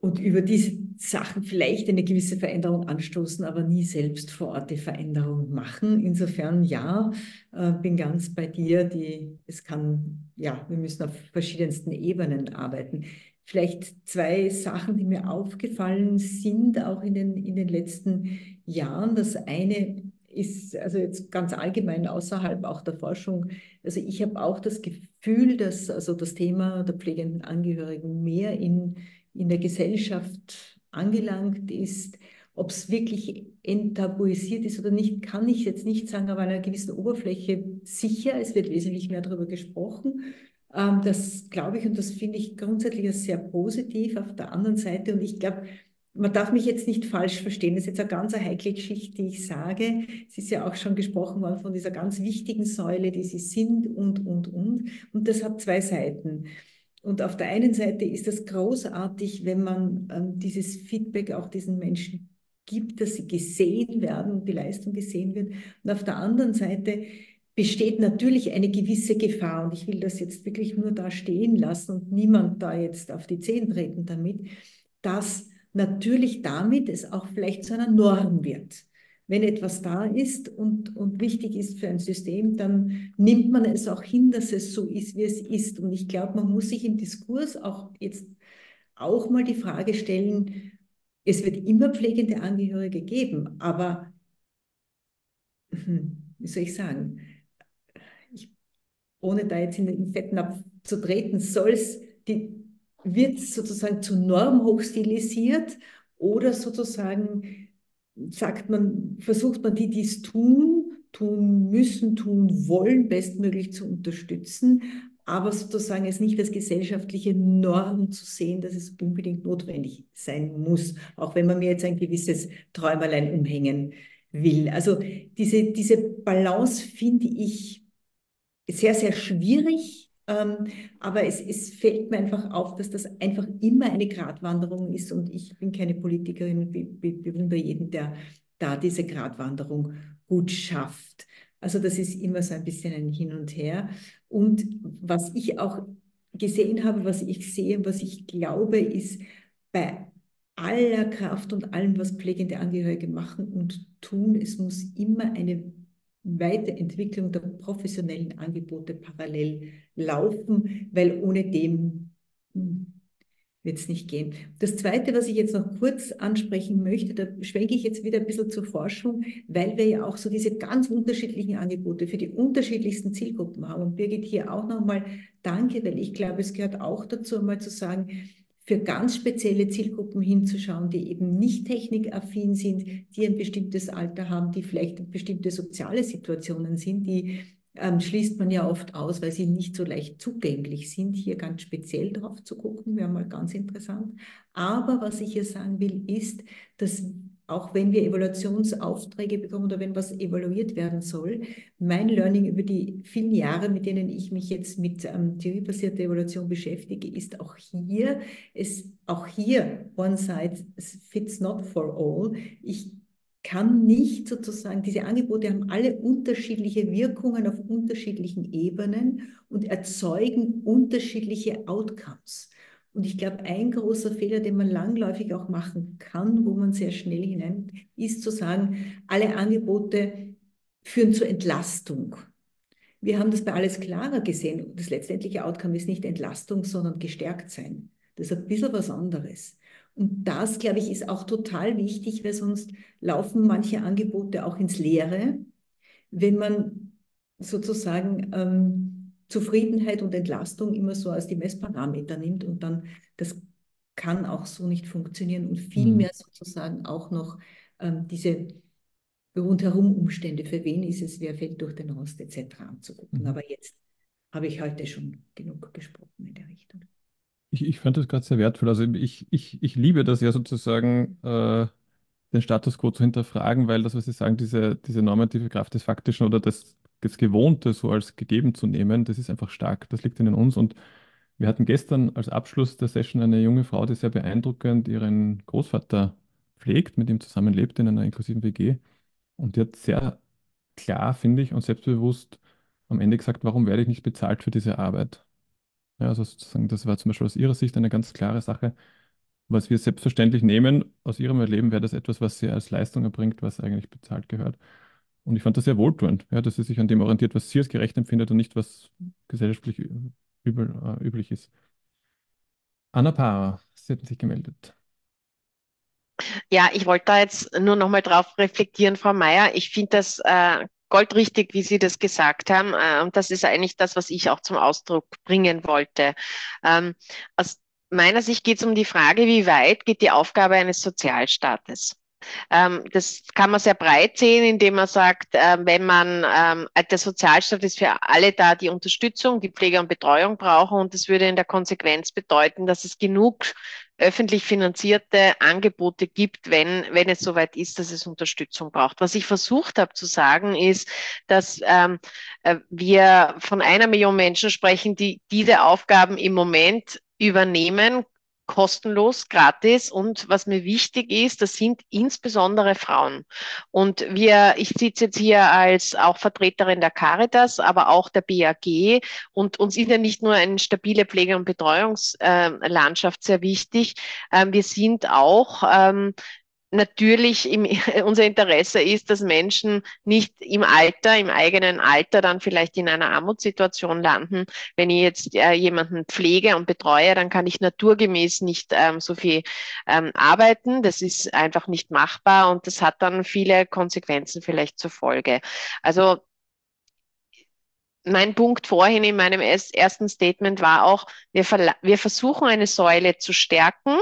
und über diese Sachen vielleicht eine gewisse Veränderung anstoßen, aber nie selbst vor Ort die Veränderung machen. Insofern ja, äh, bin ganz bei dir. Die, es kann, ja, wir müssen auf verschiedensten Ebenen arbeiten. Vielleicht zwei Sachen, die mir aufgefallen sind, auch in den, in den letzten Jahren. Das eine ist also jetzt ganz allgemein außerhalb auch der Forschung. Also ich habe auch das Gefühl, dass also das Thema der pflegenden Angehörigen mehr in, in der Gesellschaft angelangt ist. Ob es wirklich enttabuisiert ist oder nicht, kann ich jetzt nicht sagen, aber an einer gewissen Oberfläche sicher. Es wird wesentlich mehr darüber gesprochen. Ähm, das glaube ich und das finde ich grundsätzlich sehr positiv auf der anderen Seite. Und ich glaube, man darf mich jetzt nicht falsch verstehen. Das ist jetzt eine ganz heikle Geschichte, die ich sage. Es ist ja auch schon gesprochen worden von dieser ganz wichtigen Säule, die sie sind und, und, und. Und das hat zwei Seiten. Und auf der einen Seite ist es großartig, wenn man ähm, dieses Feedback auch diesen Menschen gibt, dass sie gesehen werden und die Leistung gesehen wird. Und auf der anderen Seite besteht natürlich eine gewisse Gefahr. Und ich will das jetzt wirklich nur da stehen lassen und niemand da jetzt auf die Zehen treten damit, dass natürlich damit es auch vielleicht zu einer Norm wird. Wenn etwas da ist und, und wichtig ist für ein System, dann nimmt man es auch hin, dass es so ist, wie es ist. Und ich glaube, man muss sich im Diskurs auch jetzt auch mal die Frage stellen, es wird immer pflegende Angehörige geben, aber hm, wie soll ich sagen, ich, ohne da jetzt in den Fettnapf zu treten, soll es die, wird sozusagen zur Norm hochstilisiert oder sozusagen sagt man, versucht man die, die es tun, tun müssen, tun wollen, bestmöglich zu unterstützen, aber sozusagen es nicht als gesellschaftliche Norm zu sehen, dass es unbedingt notwendig sein muss, auch wenn man mir jetzt ein gewisses Träumerlein umhängen will. Also diese, diese Balance finde ich sehr, sehr schwierig aber es, es fällt mir einfach auf, dass das einfach immer eine Gratwanderung ist und ich bin keine Politikerin, be, be, bewundere jeden, der da diese Gratwanderung gut schafft. Also das ist immer so ein bisschen ein Hin und Her. Und was ich auch gesehen habe, was ich sehe, was ich glaube, ist bei aller Kraft und allem, was pflegende Angehörige machen und tun, es muss immer eine Weiterentwicklung der professionellen Angebote parallel laufen, weil ohne dem hm, wird es nicht gehen. Das Zweite, was ich jetzt noch kurz ansprechen möchte, da schwenke ich jetzt wieder ein bisschen zur Forschung, weil wir ja auch so diese ganz unterschiedlichen Angebote für die unterschiedlichsten Zielgruppen haben. Und Birgit, hier auch nochmal danke, weil ich glaube, es gehört auch dazu, mal zu sagen, für ganz spezielle Zielgruppen hinzuschauen, die eben nicht technikaffin sind, die ein bestimmtes Alter haben, die vielleicht bestimmte soziale Situationen sind, die ähm, schließt man ja oft aus, weil sie nicht so leicht zugänglich sind. Hier ganz speziell drauf zu gucken, wäre mal ganz interessant. Aber was ich hier sagen will, ist, dass auch wenn wir Evaluationsaufträge bekommen oder wenn was evaluiert werden soll, mein Learning über die vielen Jahre, mit denen ich mich jetzt mit ähm, theoriebasierter Evaluation beschäftige, ist auch hier, es, auch hier, one size fits not for all. Ich kann nicht sozusagen, diese Angebote haben alle unterschiedliche Wirkungen auf unterschiedlichen Ebenen und erzeugen unterschiedliche Outcomes. Und ich glaube, ein großer Fehler, den man langläufig auch machen kann, wo man sehr schnell hinein, ist zu sagen, alle Angebote führen zur Entlastung. Wir haben das bei alles klarer gesehen. Das letztendliche Outcome ist nicht Entlastung, sondern gestärkt sein. Das ist ein bisschen was anderes. Und das, glaube ich, ist auch total wichtig, weil sonst laufen manche Angebote auch ins Leere, wenn man sozusagen ähm, Zufriedenheit und Entlastung immer so als die Messparameter nimmt und dann, das kann auch so nicht funktionieren und vielmehr mhm. sozusagen auch noch ähm, diese rundherum Umstände, für wen ist es, wer fällt durch den Rost etc. anzugucken. Mhm. Aber jetzt habe ich heute schon genug gesprochen in der Richtung. Ich, ich fand das gerade sehr wertvoll. Also ich, ich, ich liebe das ja sozusagen, äh, den Status quo zu hinterfragen, weil das, was Sie sagen, diese, diese normative Kraft des Faktischen oder des das Gewohnte so als gegeben zu nehmen, das ist einfach stark. Das liegt in uns. Und wir hatten gestern als Abschluss der Session eine junge Frau, die sehr beeindruckend ihren Großvater pflegt, mit ihm zusammenlebt in einer inklusiven WG. Und die hat sehr klar, finde ich, und selbstbewusst am Ende gesagt, warum werde ich nicht bezahlt für diese Arbeit? Ja, also sozusagen, das war zum Beispiel aus ihrer Sicht eine ganz klare Sache. Was wir selbstverständlich nehmen, aus ihrem Erleben wäre das etwas, was sie als Leistung erbringt, was eigentlich bezahlt gehört. Und ich fand das sehr wohltuend, ja, dass sie sich an dem orientiert, was sie als gerecht empfindet und nicht, was gesellschaftlich übel, äh, üblich ist. Anna Para, Sie hatten sich gemeldet. Ja, ich wollte da jetzt nur noch mal drauf reflektieren, Frau Meier. Ich finde das äh, goldrichtig, wie Sie das gesagt haben. Äh, und das ist eigentlich das, was ich auch zum Ausdruck bringen wollte. Ähm, aus meiner Sicht geht es um die Frage, wie weit geht die Aufgabe eines Sozialstaates? Ähm, das kann man sehr breit sehen, indem man sagt, äh, wenn man, ähm, der Sozialstaat ist für alle da, die Unterstützung, die Pflege und Betreuung brauchen. Und das würde in der Konsequenz bedeuten, dass es genug öffentlich finanzierte Angebote gibt, wenn, wenn es soweit ist, dass es Unterstützung braucht. Was ich versucht habe zu sagen, ist, dass ähm, äh, wir von einer Million Menschen sprechen, die diese Aufgaben im Moment übernehmen, kostenlos, gratis. Und was mir wichtig ist, das sind insbesondere Frauen. Und wir, ich sitze jetzt hier als auch Vertreterin der Caritas, aber auch der BAG. Und uns ist ja nicht nur eine stabile Pflege- und Betreuungslandschaft sehr wichtig. Ähm, wir sind auch ähm, natürlich im, unser Interesse ist, dass Menschen nicht im Alter, im eigenen Alter dann vielleicht in einer Armutssituation landen. Wenn ich jetzt äh, jemanden pflege und betreue, dann kann ich naturgemäß nicht ähm, so viel ähm, arbeiten. Das ist einfach nicht machbar und das hat dann viele Konsequenzen vielleicht zur Folge. Also mein Punkt vorhin in meinem ersten Statement war auch, wir, wir versuchen eine Säule zu stärken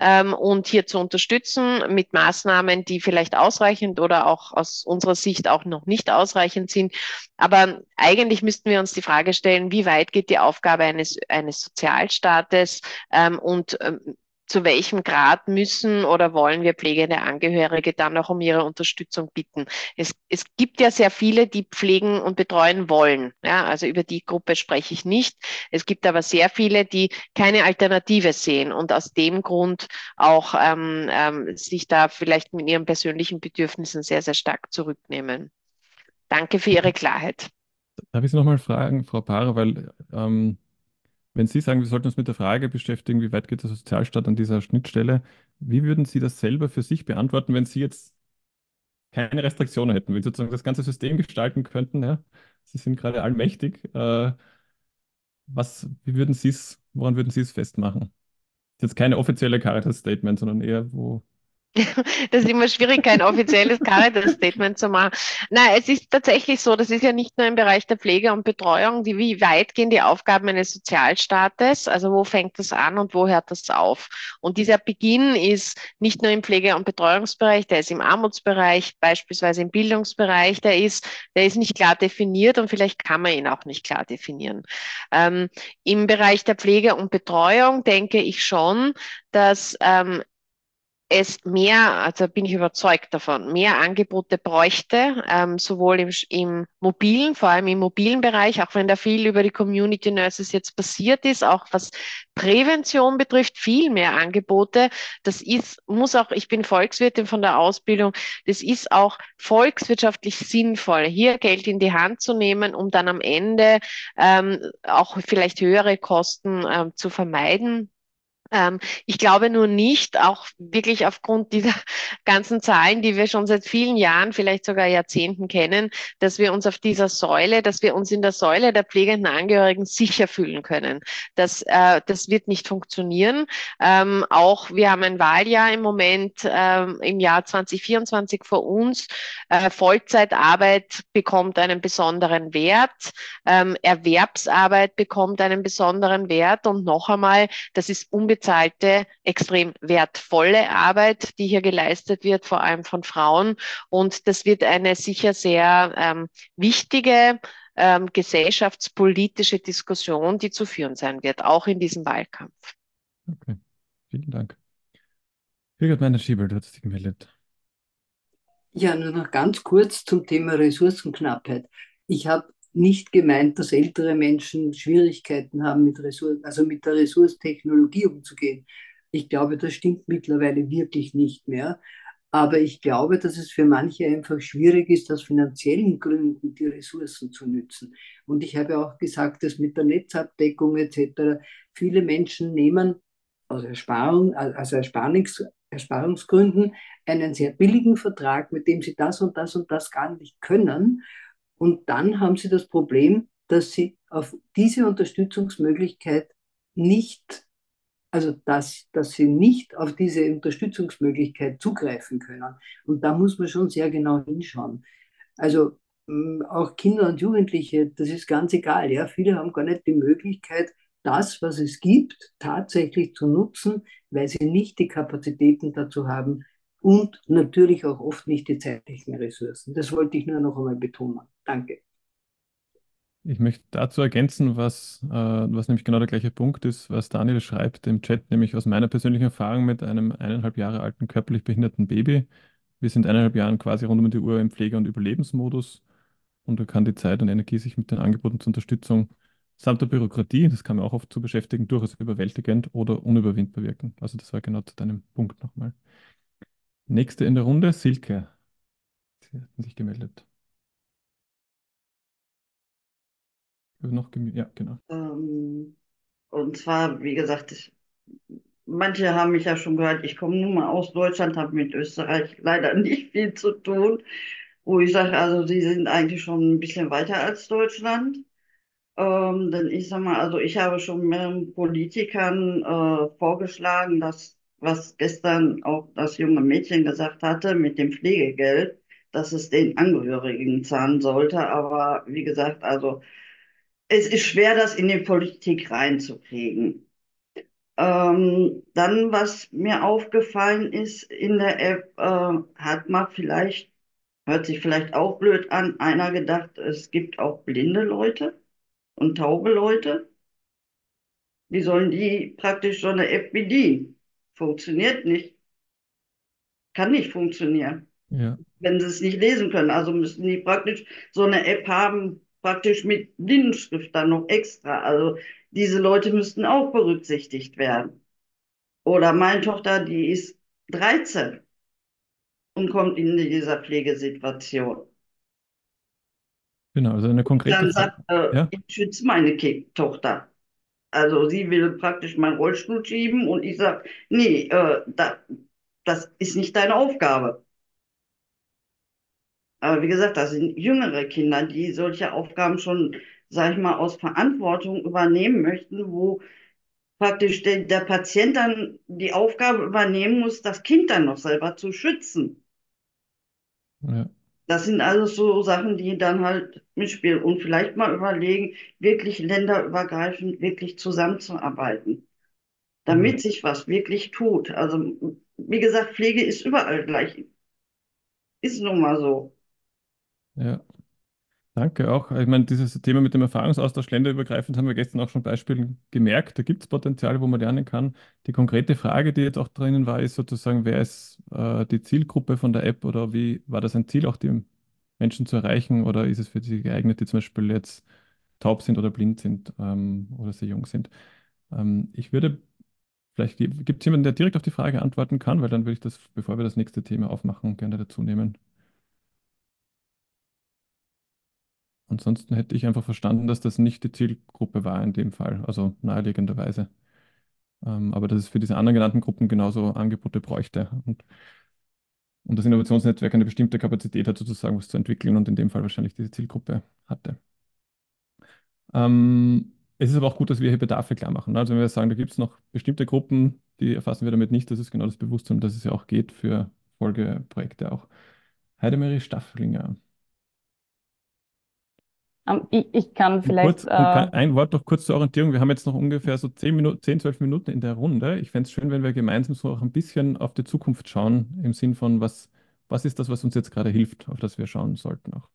ähm, und hier zu unterstützen mit Maßnahmen, die vielleicht ausreichend oder auch aus unserer Sicht auch noch nicht ausreichend sind. Aber eigentlich müssten wir uns die Frage stellen, wie weit geht die Aufgabe eines, eines Sozialstaates ähm, und ähm, zu welchem Grad müssen oder wollen wir pflegende Angehörige dann auch um ihre Unterstützung bitten. Es, es gibt ja sehr viele, die pflegen und betreuen wollen. Ja, also über die Gruppe spreche ich nicht. Es gibt aber sehr viele, die keine Alternative sehen und aus dem Grund auch ähm, ähm, sich da vielleicht mit ihren persönlichen Bedürfnissen sehr, sehr stark zurücknehmen. Danke für Ihre Klarheit. Darf ich Sie nochmal fragen, Frau Paar, weil ähm, wenn Sie sagen, wir sollten uns mit der Frage beschäftigen, wie weit geht der Sozialstaat an dieser Schnittstelle, wie würden Sie das selber für sich beantworten, wenn Sie jetzt keine Restriktionen hätten, wenn Sie sozusagen das ganze System gestalten könnten? Ja? Sie sind gerade allmächtig. Äh, was, wie würden Sie es, woran würden Sie es festmachen? Das ist jetzt keine offizielle Caritas-Statement, sondern eher, wo Das ist immer schwierig, kein offizielles Caritas-Statement zu machen. Nein, es ist tatsächlich so, das ist ja nicht nur im Bereich der Pflege und Betreuung, die, wie weit gehen die Aufgaben eines Sozialstaates, also wo fängt das an und wo hört das auf? Und dieser Beginn ist nicht nur im Pflege- und Betreuungsbereich, der ist im Armutsbereich, beispielsweise im Bildungsbereich, der ist, der ist nicht klar definiert und vielleicht kann man ihn auch nicht klar definieren. Ähm, Im Bereich der Pflege und Betreuung denke ich schon, dass ähm, es mehr, also bin ich überzeugt davon, mehr Angebote bräuchte, ähm, sowohl im, im mobilen, vor allem im mobilen Bereich, auch wenn da viel über die Community Nurses jetzt passiert ist, auch was Prävention betrifft, viel mehr Angebote. Das ist, muss auch, ich bin Volkswirtin von der Ausbildung, das ist auch volkswirtschaftlich sinnvoll, hier Geld in die Hand zu nehmen, um dann am Ende ähm, auch vielleicht höhere Kosten ähm, zu vermeiden ich glaube nur nicht, auch wirklich aufgrund dieser ganzen Zahlen, die wir schon seit vielen Jahren, vielleicht sogar Jahrzehnten kennen, dass wir uns auf dieser Säule, dass wir uns in der Säule der pflegenden Angehörigen sicher fühlen können. Das, äh, das wird nicht funktionieren. Ähm, auch wir haben ein Wahljahr im Moment ähm, im Jahr 2024 vor uns. Äh, Vollzeitarbeit bekommt einen besonderen Wert. Ähm, Erwerbsarbeit bekommt einen besonderen Wert. Und noch einmal, das ist unbedingt unbezahlte, extrem wertvolle Arbeit, die hier geleistet wird, vor allem von Frauen. Und das wird eine sicher sehr ähm, wichtige ähm, gesellschaftspolitische Diskussion, die zu führen sein wird, auch in diesem Wahlkampf. Okay, vielen Dank. Birgit Meiner-Schiebel, du hast dich gemeldet. Ja, nur noch ganz kurz zum Thema Ressourcenknappheit. Ich habe nicht gemeint, dass ältere Menschen Schwierigkeiten haben, mit, Ressourcen, also mit der Ressourcentechnologie umzugehen. Ich glaube, das stimmt mittlerweile wirklich nicht mehr. Aber ich glaube, dass es für manche einfach schwierig ist, aus finanziellen Gründen die Ressourcen zu nützen. Und ich habe auch gesagt, dass mit der Netzabdeckung etc. viele Menschen nehmen aus Ersparung, also Ersparungs, Ersparungsgründen einen sehr billigen Vertrag, mit dem sie das und das und das gar nicht können und dann haben sie das Problem, dass sie auf diese Unterstützungsmöglichkeit nicht Also, dass, dass sie nicht auf diese Unterstützungsmöglichkeit zugreifen können. Und da muss man schon sehr genau hinschauen. Also auch Kinder und Jugendliche, das ist ganz egal. Ja? Viele haben gar nicht die Möglichkeit, das, was es gibt, tatsächlich zu nutzen, weil sie nicht die Kapazitäten dazu haben und natürlich auch oft nicht die zeitlichen Ressourcen. Das wollte ich nur noch einmal betonen. Danke. Ich möchte dazu ergänzen, was, äh, was nämlich genau der gleiche Punkt ist, was Daniel schreibt im Chat, nämlich aus meiner persönlichen Erfahrung mit einem eineinhalb Jahre alten körperlich behinderten Baby. Wir sind eineinhalb Jahre quasi rund um die Uhr im Pflege- und Überlebensmodus und da kann die Zeit und Energie sich mit den Angeboten zur Unterstützung samt der Bürokratie, das kann man auch oft zu beschäftigen, durchaus überwältigend oder unüberwindbar wirken. Also das war genau zu deinem Punkt nochmal. Nächste in der Runde, Silke. Sie hatten sich gemeldet. Noch ja, genau. Ähm, und zwar, wie gesagt, ich, manche haben mich ja schon gehört, ich komme nun mal aus Deutschland, habe mit Österreich leider nicht viel zu tun, wo ich sage, also sie sind eigentlich schon ein bisschen weiter als Deutschland. Ähm, denn ich sag mal, also ich habe schon mehreren Politikern äh, vorgeschlagen, dass, was gestern auch das junge Mädchen gesagt hatte, mit dem Pflegegeld, dass es den Angehörigen zahlen sollte. Aber wie gesagt, also es ist schwer, das in die Politik reinzukriegen. Ähm, dann, was mir aufgefallen ist in der App, äh, hat man vielleicht, hört sich vielleicht auch blöd an, einer gedacht, es gibt auch blinde Leute und taube Leute. Wie sollen die praktisch so eine App bedienen? Funktioniert nicht. Kann nicht funktionieren. Ja. Wenn sie es nicht lesen können. Also müssen die praktisch so eine App haben, praktisch mit Blindenschrift dann noch extra. Also diese Leute müssten auch berücksichtigt werden. Oder meine Tochter, die ist 13 und kommt in dieser Pflegesituation. Genau, also eine konkrete Dann sagt, äh, ja? ich schütze meine Tochter. Also sie will praktisch meinen Rollstuhl schieben und ich sage, nee, äh, da, das ist nicht deine Aufgabe. Aber wie gesagt, das sind jüngere Kinder, die solche Aufgaben schon, sag ich mal, aus Verantwortung übernehmen möchten, wo praktisch der, der Patient dann die Aufgabe übernehmen muss, das Kind dann noch selber zu schützen. Ja. Das sind alles so Sachen, die dann halt mitspielen und vielleicht mal überlegen, wirklich länderübergreifend wirklich zusammenzuarbeiten, damit mhm. sich was wirklich tut. Also, wie gesagt, Pflege ist überall gleich. Ist nun mal so. Ja, danke auch. Ich meine, dieses Thema mit dem Erfahrungsaustausch länderübergreifend haben wir gestern auch schon Beispielen gemerkt. Da gibt es Potenziale, wo man lernen kann. Die konkrete Frage, die jetzt auch drinnen war, ist sozusagen, wer ist äh, die Zielgruppe von der App oder wie war das ein Ziel, auch die Menschen zu erreichen oder ist es für sie geeignet, die zum Beispiel jetzt taub sind oder blind sind ähm, oder sehr jung sind? Ähm, ich würde Vielleicht gibt es jemanden, der direkt auf die Frage antworten kann, weil dann würde ich das, bevor wir das nächste Thema aufmachen, gerne dazu nehmen. Ansonsten hätte ich einfach verstanden, dass das nicht die Zielgruppe war in dem Fall, also naheliegenderweise. Ähm, aber dass es für diese anderen genannten Gruppen genauso Angebote bräuchte und, und das Innovationsnetzwerk eine bestimmte Kapazität hat, sozusagen was zu entwickeln und in dem Fall wahrscheinlich diese Zielgruppe hatte. Ähm, es ist aber auch gut, dass wir hier Bedarfe klar machen. Also wenn wir sagen, da gibt es noch bestimmte Gruppen, die erfassen wir damit nicht, das ist genau das Bewusstsein, dass es ja auch geht für Folgeprojekte auch. Heidemarie Stafflinger. Um, ich, ich, kann vielleicht. Kurz, äh, ein Wort noch kurz zur Orientierung. Wir haben jetzt noch ungefähr so 10, Minuten, 10 12 Minuten in der Runde. Ich fände es schön, wenn wir gemeinsam so auch ein bisschen auf die Zukunft schauen, im Sinn von, was, was ist das, was uns jetzt gerade hilft, auf das wir schauen sollten auch.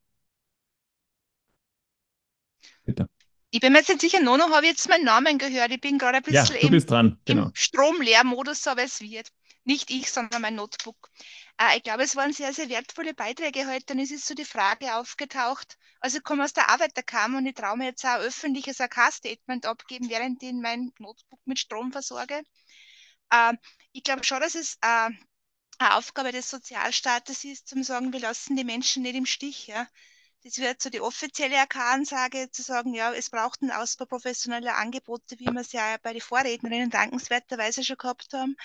Bitte. Ich bin mir jetzt nicht sicher, Nono, habe ich jetzt meinen Namen gehört? Ich bin gerade ein bisschen ja, du bist dran. Genau. im Stromleermodus, aber es wird. Nicht ich, sondern mein Notebook. Äh, ich glaube, es waren sehr, sehr wertvolle Beiträge heute. Dann ist es so die Frage aufgetaucht. Also ich komme aus der Arbeiterkammer und ich traue mir jetzt auch öffentliches AK-Statement abgeben, während ich mein Notebook mit Strom versorge. Äh, ich glaube schon, dass es äh, eine Aufgabe des Sozialstaates ist, zu sagen, wir lassen die Menschen nicht im Stich. Ja? Das wird so die offizielle AK-Ansage, zu sagen, ja, es braucht einen Ausbau professioneller Angebote, wie wir es ja bei den Vorrednerinnen dankenswerterweise schon gehabt haben.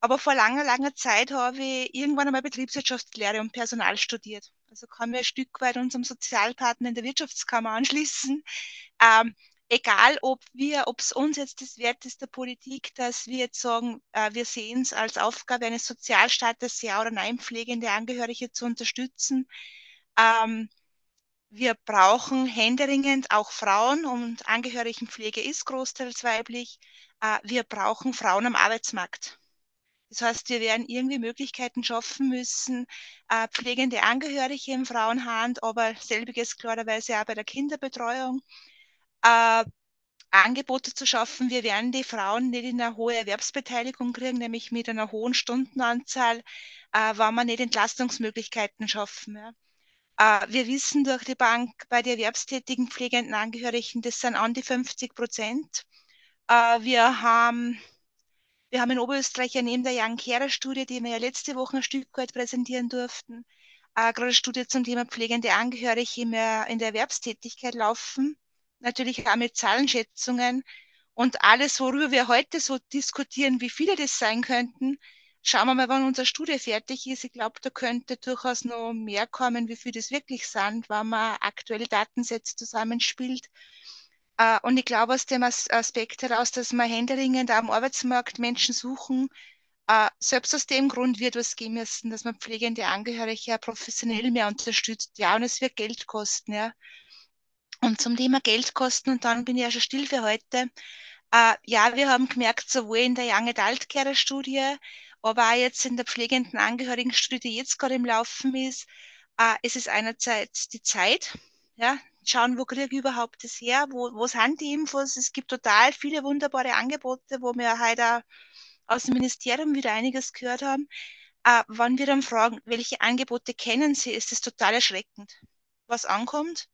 Aber vor langer, langer Zeit habe ich irgendwann einmal Betriebswirtschaftslehre und Personal studiert. Also kann mir ein Stück weit unserem Sozialpartner in der Wirtschaftskammer anschließen. Ähm, egal ob wir, ob es uns jetzt das Wert ist der Politik, dass wir jetzt sagen, äh, wir sehen es als Aufgabe eines Sozialstaates, ja oder nein, pflegende Angehörige zu unterstützen. Ähm, wir brauchen händeringend auch Frauen und Angehörigenpflege ist großteils weiblich. Äh, wir brauchen Frauen am Arbeitsmarkt. Das heißt, wir werden irgendwie Möglichkeiten schaffen müssen, äh, pflegende Angehörige im Frauenhand, aber selbiges klarerweise auch bei der Kinderbetreuung, äh, Angebote zu schaffen. Wir werden die Frauen nicht in eine hohe Erwerbsbeteiligung kriegen, nämlich mit einer hohen Stundenanzahl, äh, wenn wir nicht Entlastungsmöglichkeiten schaffen. Ja. Äh, wir wissen durch die Bank bei den erwerbstätigen pflegenden Angehörigen, das sind an die 50 Prozent. Äh, wir haben wir haben in Oberösterreich ja neben der Young Carer Studie, die wir ja letzte Woche ein Stück weit präsentieren durften, äh, gerade eine Studie zum Thema pflegende Angehörige der, in der Erwerbstätigkeit laufen. Natürlich auch mit Zahlenschätzungen. Und alles, worüber wir heute so diskutieren, wie viele das sein könnten, schauen wir mal, wann unsere Studie fertig ist. Ich glaube, da könnte durchaus noch mehr kommen, wie viele das wirklich sind, wenn man aktuelle Datensätze zusammenspielt. Äh, und ich glaube aus dem Aspekt heraus, dass wir händeringend am Arbeitsmarkt Menschen suchen, äh, selbst aus dem Grund wird was gehen müssen, dass man pflegende Angehörige professionell mehr unterstützt. Ja, und es wird Geld kosten, ja. Und zum Thema Geld kosten, und dann bin ich ja schon still für heute. Äh, ja, wir haben gemerkt, sowohl in der Young Adult Care Studie, aber auch jetzt in der pflegenden Angehörigen-Studie, die jetzt gerade im Laufen ist, es ist einerseits die Zeit, ja, schauen, wo kriege ich überhaupt das her, wo, wo sind die Infos. Es gibt total viele wunderbare Angebote, wo wir heute aus dem Ministerium wieder einiges gehört haben. Äh, wenn wir dann fragen, welche Angebote kennen Sie, ist es total erschreckend, was ankommt.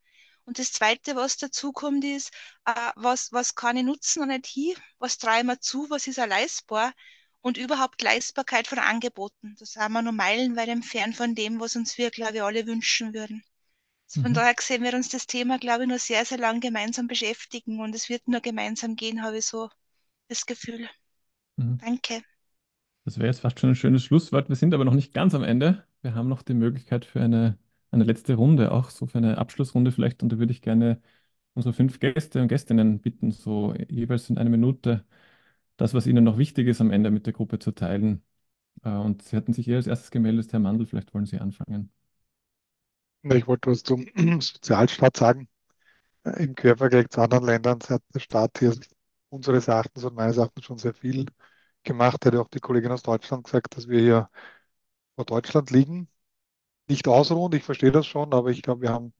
Und das Zweite, was dazu kommt, ist, äh, was, was kann ich nutzen und nicht hier? Was treiben wir zu? Was ist auch leistbar? Und überhaupt Leistbarkeit von Angeboten. Da sind wir noch meilenweit entfernt von dem, was uns wir, glaube ich, alle wünschen würden. Von Mhm. daher gesehen wird uns das Thema, glaube ich, nur sehr, sehr lang gemeinsam beschäftigen und es wird nur gemeinsam gehen, habe ich so das Gefühl. Mhm. Danke. Das wäre jetzt fast schon ein schönes Schlusswort. Wir sind aber noch nicht ganz am Ende. Wir haben noch die Möglichkeit für eine, eine letzte Runde, auch so für eine Abschlussrunde vielleicht. Und da würde ich gerne unsere fünf Gäste und Gästinnen bitten, so jeweils in einer Minute das, was ihnen noch wichtig ist, am Ende mit der Gruppe zu teilen. Äh, Und Sie hatten sich hier als erstes gemeldet, Herr Mandl, vielleicht wollen Sie anfangen. Ich wollte was zum Sozialstaat sagen. Äh, Im Quervergleich zu anderen Ländern hat der Staat hier unseres Erachtens und meines Erachtens schon sehr viel gemacht. Hat ja auch die Kollegin aus Deutschland gesagt, dass wir hier vor Deutschland liegen. Nicht ausruhen, ich verstehe das schon, aber ich glaube, wir haben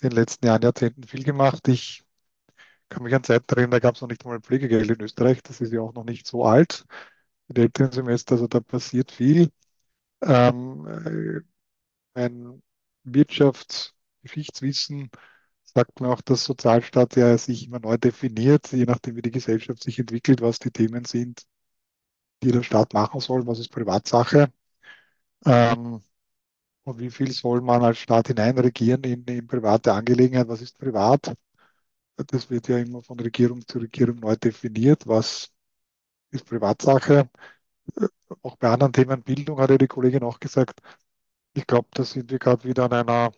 in den letzten Jahren, Jahrzehnten viel gemacht. Ich kann mich an Zeiten erinnern, da gab es noch nicht einmal Pflegegeld in Österreich. Das ist ja auch noch nicht so alt. Mit älteren Semester, also da passiert viel. Ähm, äh, mein Wirtschaftsgeschichtswissen sagt mir auch, dass Sozialstaat ja sich immer neu definiert, je nachdem, wie die Gesellschaft sich entwickelt, was die Themen sind, die der Staat machen soll, was ist Privatsache. Ähm, und wie viel soll man als Staat hineinregieren in, in private Angelegenheiten, was ist privat? Das wird ja immer von Regierung zu Regierung neu definiert, was ist Privatsache. Äh, Auch bei anderen Themen Bildung hat ja die Kollegin auch gesagt, ich glaube, da sind wir gerade wieder an einer,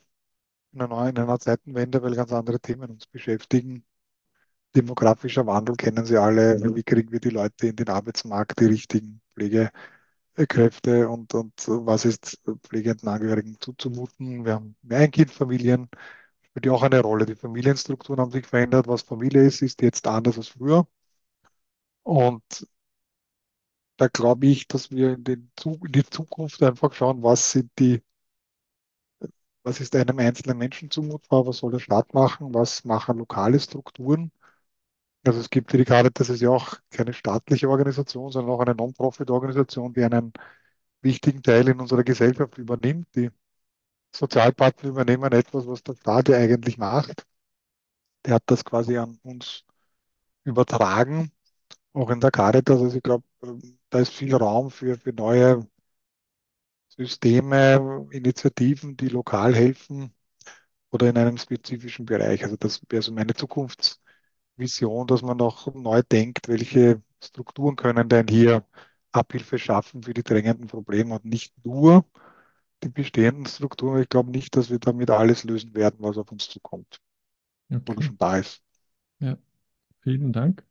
in einer, in einer Zeitenwende, weil ganz andere Themen uns beschäftigen. Demografischer Wandel kennen Sie alle. Wie kriegen wir die Leute in den Arbeitsmarkt, die richtigen Pflegekräfte und, und was ist pflegenden Angehörigen zuzumuten? Wir haben Mehrkindfamilien, spielt ja auch eine Rolle. Die Familienstrukturen haben sich verändert. Was Familie ist, ist jetzt anders als früher. Und da glaube ich, dass wir in, den, in die Zukunft einfach schauen, was sind die Was ist einem einzelnen Menschen zumutbar? Was soll der Staat machen? Was machen lokale Strukturen? Also es gibt die Caritas ist ja auch keine staatliche Organisation, sondern auch eine Non-Profit-Organisation, die einen wichtigen Teil in unserer Gesellschaft übernimmt. Die Sozialpartner übernehmen etwas, was der Staat ja eigentlich macht. Der hat das quasi an uns übertragen, auch in der Caritas. Also ich glaube, da ist viel Raum für, für neue Systeme, Initiativen, die lokal helfen oder in einem spezifischen Bereich. Also das wäre so meine Zukunftsvision, dass man auch neu denkt, welche Strukturen können denn hier Abhilfe schaffen für die drängenden Probleme und nicht nur die bestehenden Strukturen. Ich glaube nicht, dass wir damit alles lösen werden, was auf uns zukommt oder Okay. schon da ist. Ja. Vielen Dank.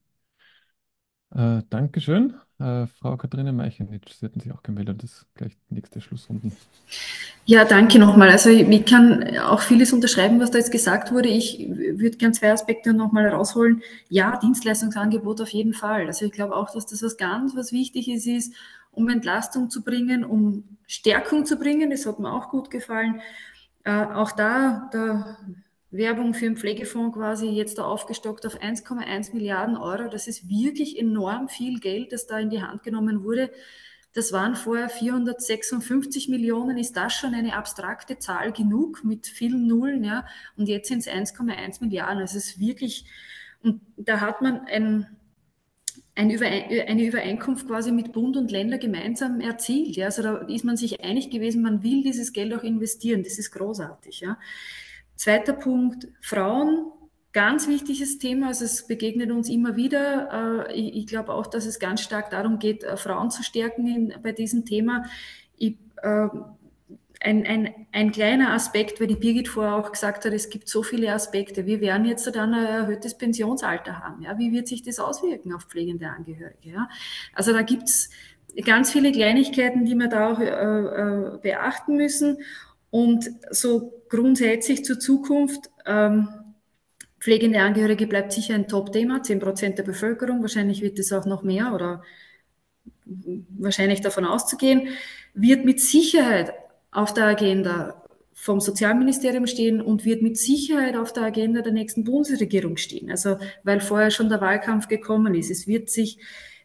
Äh, Dankeschön. Äh, Frau Katharina Meichenitsch, Sie hatten sich auch gemeldet. Das ist gleich die nächste Schlussrunde. Ja, danke nochmal. Also ich kann auch vieles unterschreiben, was da jetzt gesagt wurde. Ich würde gern zwei Aspekte nochmal rausholen. Ja, Dienstleistungsangebot auf jeden Fall. Also ich glaube auch, dass das was ganz was wichtig ist, ist, um Entlastung zu bringen, um Stärkung zu bringen. Das hat mir auch gut gefallen. Äh, auch da, da Werbung für den Pflegefonds quasi jetzt da aufgestockt auf 1,1 Milliarden Euro. Das ist wirklich enorm viel Geld, das da in die Hand genommen wurde. Das waren vorher 456 Millionen. Ist das schon eine abstrakte Zahl genug mit vielen Nullen? Ja? Und jetzt sind es 1,1 Milliarden. Also es ist wirklich, und da hat man ein, ein eine Übereinkunft quasi mit Bund und Länder gemeinsam erzielt. Ja? Also da ist man sich einig gewesen, man will dieses Geld auch investieren. Das ist großartig. Ja? Zweiter Punkt, Frauen, ganz wichtiges Thema. Also es begegnet uns immer wieder. Äh, ich, ich glaube auch, dass es ganz stark darum geht, äh, Frauen zu stärken in, bei diesem Thema. Ich, äh, ein, ein, ein kleiner Aspekt, weil die Birgit vorher auch gesagt hat, es gibt so viele Aspekte. Wir werden jetzt dann ein erhöhtes Pensionsalter haben. Ja? Wie wird sich das auswirken auf pflegende Angehörige? Ja? Also da gibt es ganz viele Kleinigkeiten, die wir da auch äh, äh, beachten müssen. Und so grundsätzlich zur Zukunft, ähm, pflegende Angehörige bleibt sicher ein Top-Thema, 10 Prozent der Bevölkerung, wahrscheinlich wird es auch noch mehr oder wahrscheinlich davon auszugehen, wird mit Sicherheit auf der Agenda vom Sozialministerium stehen und wird mit Sicherheit auf der Agenda der nächsten Bundesregierung stehen. Also weil vorher schon der Wahlkampf gekommen ist. Es wird sich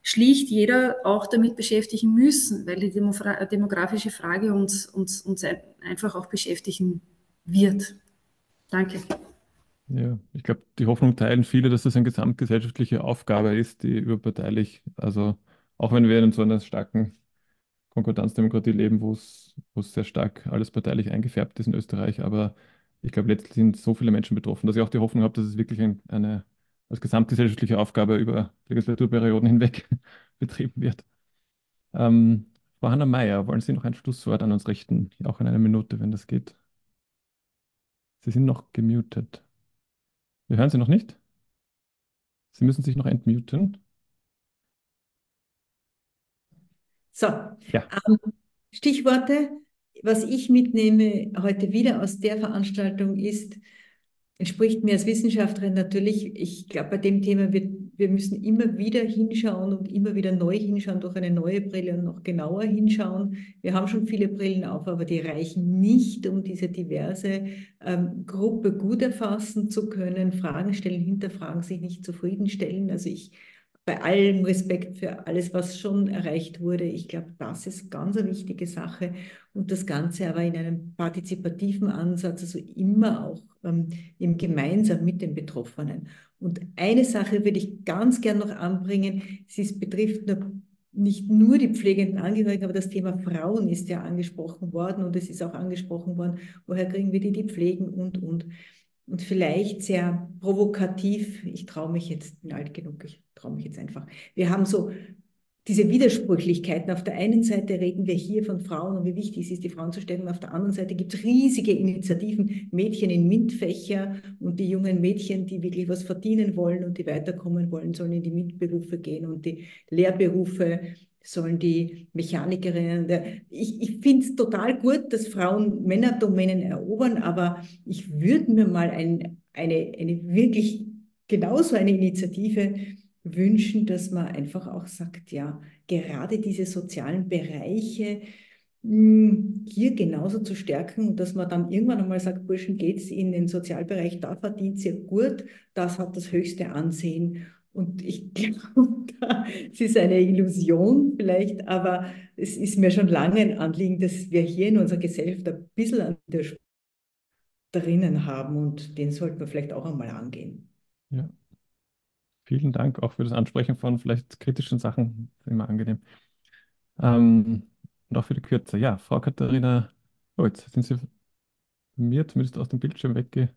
schlicht jeder auch damit beschäftigen müssen, weil die demografische Frage uns, uns, uns einfach auch beschäftigen wird. Danke. Ja, ich glaube, die Hoffnung teilen viele, dass das eine gesamtgesellschaftliche Aufgabe ist, die überparteilich, also auch wenn wir in so einer starken Konkordanzdemokratie leben, wo es, sehr stark alles parteilich eingefärbt ist in Österreich, aber ich glaube, letztlich sind so viele Menschen betroffen, dass ich auch die Hoffnung habe, dass es wirklich ein, eine als gesamtgesellschaftliche Aufgabe über Legislaturperioden hinweg betrieben wird. Ähm, Frau Hanna Mayer, wollen Sie noch ein Schlusswort an uns richten? Auch in einer Minute, wenn das geht. Sie sind noch gemutet. Wir hören Sie noch nicht? Sie müssen sich noch entmuten. So, ja. ähm, Stichworte. Was ich mitnehme heute wieder aus der Veranstaltung ist, entspricht mir als Wissenschaftlerin natürlich, ich glaube, bei dem Thema, wir, wir müssen immer wieder hinschauen und immer wieder neu hinschauen, durch eine neue Brille und noch genauer hinschauen. Wir haben schon viele Brillen auf, aber die reichen nicht, um diese diverse ähm, Gruppe gut erfassen zu können, Fragen stellen, hinterfragen, sich nicht zufriedenstellen. Also ich bei allem Respekt für alles, was schon erreicht wurde. Ich glaube, das ist ganz eine wichtige Sache und das Ganze aber in einem partizipativen Ansatz, also immer auch ähm, im Gemeinsam mit den Betroffenen. Und eine Sache würde ich ganz gern noch anbringen, es betrifft nicht nur die pflegenden Angehörigen, aber das Thema Frauen ist ja angesprochen worden und es ist auch angesprochen worden, woher kriegen wir die, die pflegen und, und. Und vielleicht sehr provokativ, ich traue mich jetzt, bin alt genug, ich traue mich jetzt einfach. Wir haben so diese Widersprüchlichkeiten. Auf der einen Seite reden wir hier von Frauen und wie wichtig es ist, die Frauen zu stellen. Auf der anderen Seite gibt es riesige Initiativen, Mädchen in MINT-Fächer und die jungen Mädchen, die wirklich was verdienen wollen und die weiterkommen wollen, sollen in die MINT-Berufe gehen und die Lehrberufe sollen die Mechanikerinnen. Ich, ich finde es total gut, dass Frauen Männerdomänen erobern, aber ich würde mir mal ein, eine, eine wirklich genauso eine Initiative wünschen, dass man einfach auch sagt, ja, gerade diese sozialen Bereiche hm, hier genauso zu stärken dass man dann irgendwann einmal sagt, Burschen, geht's in den Sozialbereich, da verdient ihr gut, das hat das höchste Ansehen. Und ich glaube, es ist eine Illusion vielleicht, aber es ist mir schon lange ein Anliegen, dass wir hier in unserer Gesellschaft ein bisschen an der drinnen haben und den sollten wir vielleicht auch einmal angehen. Ja. Vielen Dank auch für das Ansprechen von vielleicht kritischen Sachen. Immer angenehm. Ähm, und auch für die Kürze. Ja, Frau Katharina, oh, jetzt sind Sie mir zumindest aus dem Bildschirm wegge.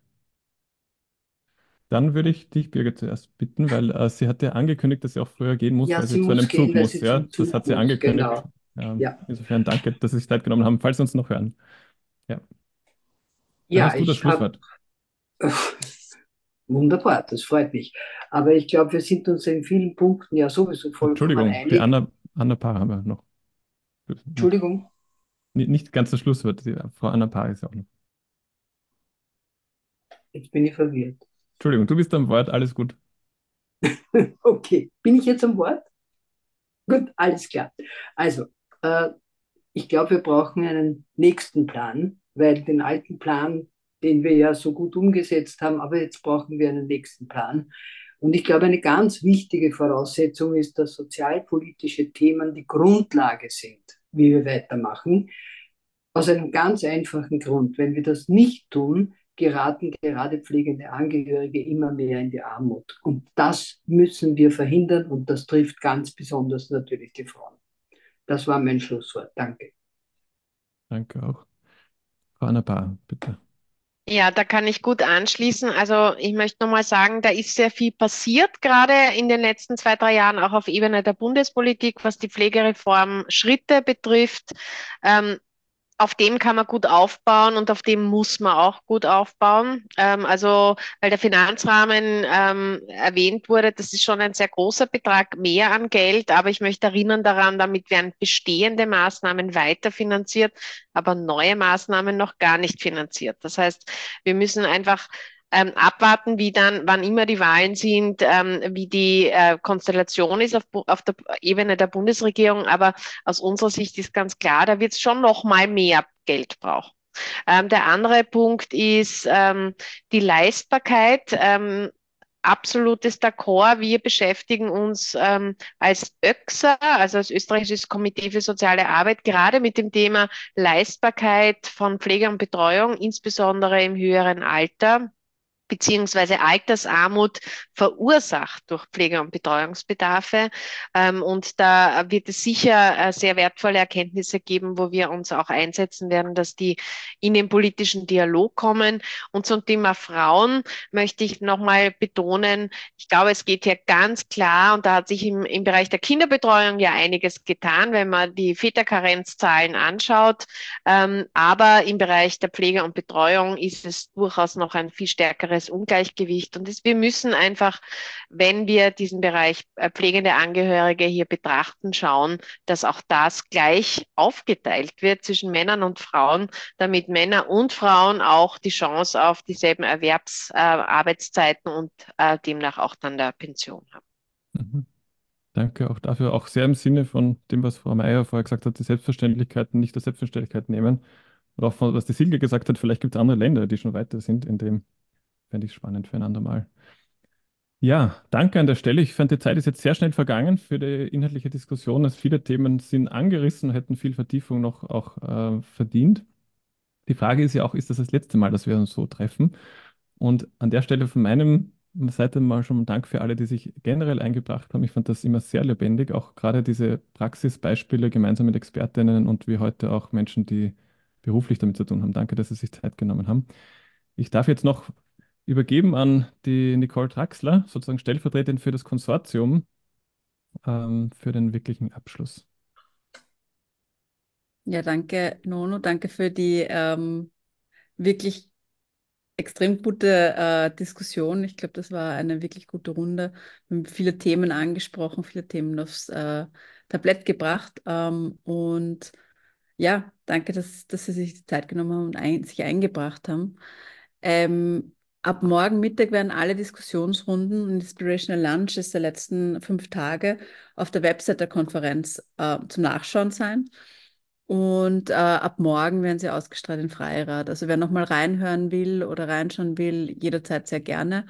Dann würde ich dich, Birgit, zuerst bitten, weil äh, sie hat ja angekündigt, dass sie auch früher gehen muss, Ja, weil sie sie zu einem gehen, Zug muss. Ja, zum das Zug hat sie angekündigt. genau. Ähm, Ja. insofern danke, dass Sie sich Zeit genommen haben, falls Sie uns noch hören. Ja. Ja, hast du das Schlusswort. Wunderbar, das freut mich. Aber ich glaube, wir sind uns in vielen Punkten ja sowieso vollkommen Entschuldigung, die. Anna, Anna Paar haben wir noch. Entschuldigung. Nicht, nicht ganz das Schlusswort, Frau Anna Paar ist auch noch. Jetzt bin ich verwirrt. Entschuldigung, du bist am Wort, alles gut. Okay, bin ich jetzt am Wort? Gut, alles klar. Also, äh, ich glaube, wir brauchen einen nächsten Plan, weil den alten Plan, den wir ja so gut umgesetzt haben, aber jetzt brauchen wir einen nächsten Plan. Und ich glaube, eine ganz wichtige Voraussetzung ist, dass sozialpolitische Themen die Grundlage sind, wie wir weitermachen. Aus einem ganz einfachen Grund. Wenn wir das nicht tun, geraten gerade pflegende Angehörige immer mehr in die Armut. Und das müssen wir verhindern und das trifft ganz besonders natürlich die Frauen. Das war mein Schlusswort. Danke. Danke auch. Frau Anna Paar, bitte. Ja, da kann ich gut anschließen. Also ich möchte nochmal sagen, da ist sehr viel passiert, gerade in den letzten zwei, drei Jahren, auch auf Ebene der Bundespolitik, was die Pflegereform Schritte betrifft. Ähm, auf dem kann man gut aufbauen und auf dem muss man auch gut aufbauen. Ähm, also, weil der Finanzrahmen ähm, erwähnt wurde, das ist schon ein sehr großer Betrag mehr an Geld, aber ich möchte erinnern daran, damit werden bestehende Maßnahmen weiterfinanziert, aber neue Maßnahmen noch gar nicht finanziert. Das heißt, wir müssen einfach ähm, abwarten, wie dann, wann immer die Wahlen sind, ähm, wie die äh, Konstellation ist auf, auf der Ebene der Bundesregierung. Aber aus unserer Sicht ist ganz klar, da wird es schon noch mal mehr Geld brauchen. Ähm, der andere Punkt ist ähm, die Leistbarkeit. Ähm, absolutes D'accord. Wir beschäftigen uns ähm, als ÖXA, also als österreichisches Komitee für soziale Arbeit, gerade mit dem Thema Leistbarkeit von Pflege und Betreuung, insbesondere im höheren Alter beziehungsweise Altersarmut verursacht durch Pflege- und Betreuungsbedarfe. Ähm, und da wird es sicher äh, sehr wertvolle Erkenntnisse geben, wo wir uns auch einsetzen werden, dass die in den politischen Dialog kommen. Und zum Thema Frauen möchte ich nochmal betonen, ich glaube, es geht hier ganz klar, und da hat sich im, im Bereich der Kinderbetreuung ja einiges getan, wenn man die Väterkarenzzahlen anschaut. Ähm, aber im Bereich der Pflege und Betreuung ist es durchaus noch ein viel stärkeres inneres Ungleichgewicht. Und das, wir müssen einfach, wenn wir diesen Bereich äh, pflegende Angehörige hier betrachten, schauen, dass auch das gleich aufgeteilt wird zwischen Männern und Frauen, damit Männer und Frauen auch die Chance auf dieselben Erwerbsarbeitszeiten äh, und äh, demnach auch dann der Pension haben. Mhm. Danke auch dafür, auch sehr im Sinne von dem, was Frau Mayer vorher gesagt hat, die Selbstverständlichkeiten nicht als Selbstverständlichkeit nehmen. Und auch von, was die Silke gesagt hat, vielleicht gibt es andere Länder, die schon weiter sind in dem Fände ich spannend für ein andermal. Ja, danke an der Stelle. Ich fand, die Zeit ist jetzt sehr schnell vergangen für die inhaltliche Diskussion. Es viele Themen sind angerissen, hätten viel Vertiefung noch auch äh, verdient. Die Frage ist ja auch, ist das das letzte Mal, dass wir uns so treffen? Und an der Stelle von meinem Seite mal schon Dank für alle, die sich generell eingebracht haben. Ich fand das immer sehr lebendig, auch gerade diese Praxisbeispiele gemeinsam mit Expertinnen und wie heute auch Menschen, die beruflich damit zu tun haben. Danke, dass Sie sich Zeit genommen haben. Ich darf jetzt noch übergeben an die Nicole Traxler, sozusagen stellvertretend für das Konsortium, ähm, für den wirklichen Abschluss. Ja, danke, Nono. Danke für die ähm, wirklich extrem gute äh, Diskussion. Ich glaube, das war eine wirklich gute Runde. Wir haben viele Themen angesprochen, viele Themen aufs äh, Tablett gebracht. Ähm, und ja, danke, dass, dass Sie sich die Zeit genommen haben und ein, sich eingebracht haben. Ähm, Ab morgen Mittag werden alle Diskussionsrunden und Inspirational Lunches der letzten fünf Tage auf der Website der Konferenz äh, zum Nachschauen sein. Und äh, ab morgen werden sie ausgestrahlt in Freirad. Also wer nochmal reinhören will oder reinschauen will, jederzeit sehr gerne.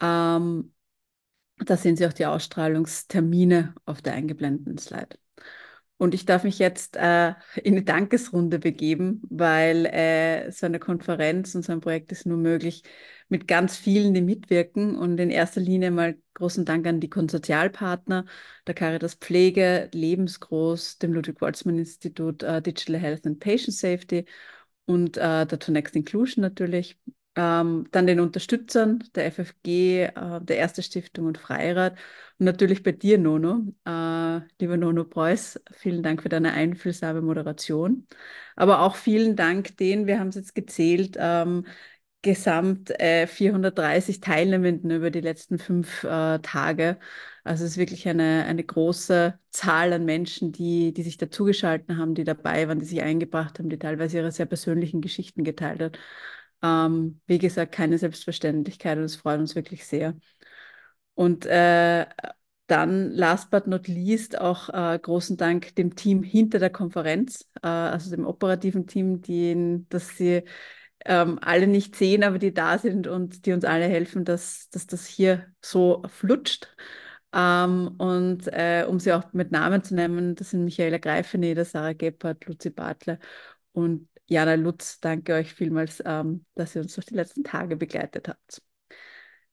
Ähm, da sehen Sie auch die Ausstrahlungstermine auf der eingeblendeten Slide. Und ich darf mich jetzt äh, in eine Dankesrunde begeben, weil äh, so eine Konferenz und so ein Projekt ist nur möglich mit ganz vielen, die mitwirken. Und in erster Linie mal großen Dank an die Konsortialpartner, der Caritas Pflege, Lebensgroß, dem Ludwig-Boltzmann-Institut uh, Digital Health and Patient Safety und uh, der To Next Inclusion natürlich. Ähm, dann den Unterstützern der FFG, äh, der Erste Stiftung und Freirad und natürlich bei dir, Nono. Äh, lieber Nono Preuß, vielen Dank für deine einfühlsame Moderation. Aber auch vielen Dank denen, wir haben es jetzt gezählt, ähm, gesamt äh, 430 Teilnehmenden über die letzten fünf äh, Tage. Also es ist wirklich eine, eine große Zahl an Menschen, die, die sich dazugeschalten haben, die dabei waren, die sich eingebracht haben, die teilweise ihre sehr persönlichen Geschichten geteilt haben. Ähm, wie gesagt, keine Selbstverständlichkeit und es freut uns wirklich sehr. Und äh, dann, last but not least, auch äh, großen Dank dem Team hinter der Konferenz, äh, also dem operativen Team, die, dass sie ähm, alle nicht sehen, aber die da sind und die uns alle helfen, dass, dass das hier so flutscht. Ähm, und äh, um sie auch mit Namen zu nennen, das sind Michaela Greifeneder, Sarah Gebhardt, Luzi Bartler und Jana Lutz. Danke euch vielmals, ähm, dass ihr uns durch die letzten Tage begleitet habt.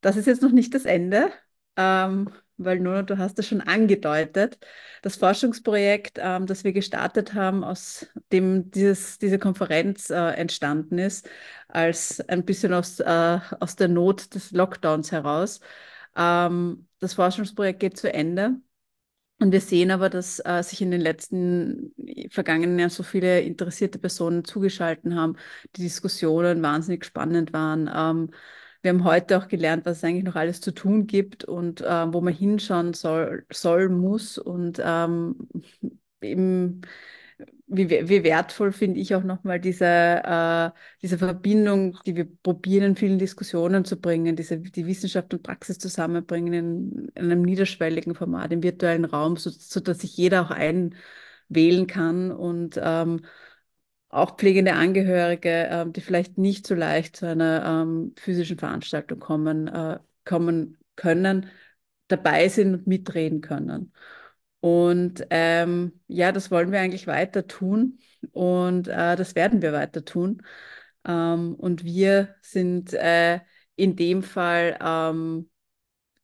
Das ist jetzt noch nicht das Ende. Ähm, weil Nona, du hast es schon angedeutet. Das Forschungsprojekt, ähm, das wir gestartet haben, aus dem dieses, diese Konferenz äh, entstanden ist, als ein bisschen aus, äh, aus der Not des Lockdowns heraus. Ähm, das Forschungsprojekt geht zu Ende. Und wir sehen aber, dass äh, sich in den letzten vergangenen Jahren so viele interessierte Personen zugeschaltet haben, die Diskussionen wahnsinnig spannend waren. Ähm, wir haben heute auch gelernt, was es eigentlich noch alles zu tun gibt und äh, wo man hinschauen soll, soll muss und ähm, eben wie, wie wertvoll finde ich auch nochmal diese, äh, diese Verbindung, die wir probieren in vielen Diskussionen zu bringen, diese, die Wissenschaft und Praxis zusammenbringen in, in einem niederschwelligen Format, im virtuellen Raum, so, so sich jeder auch einwählen kann und ähm, auch pflegende Angehörige, äh, die vielleicht nicht so leicht zu einer ähm, physischen Veranstaltung kommen, äh, kommen können, dabei sind und mitreden können. Und ähm, ja, das wollen wir eigentlich weiter tun und äh, das werden wir weiter tun. Ähm, und wir sind äh, in dem Fall ähm,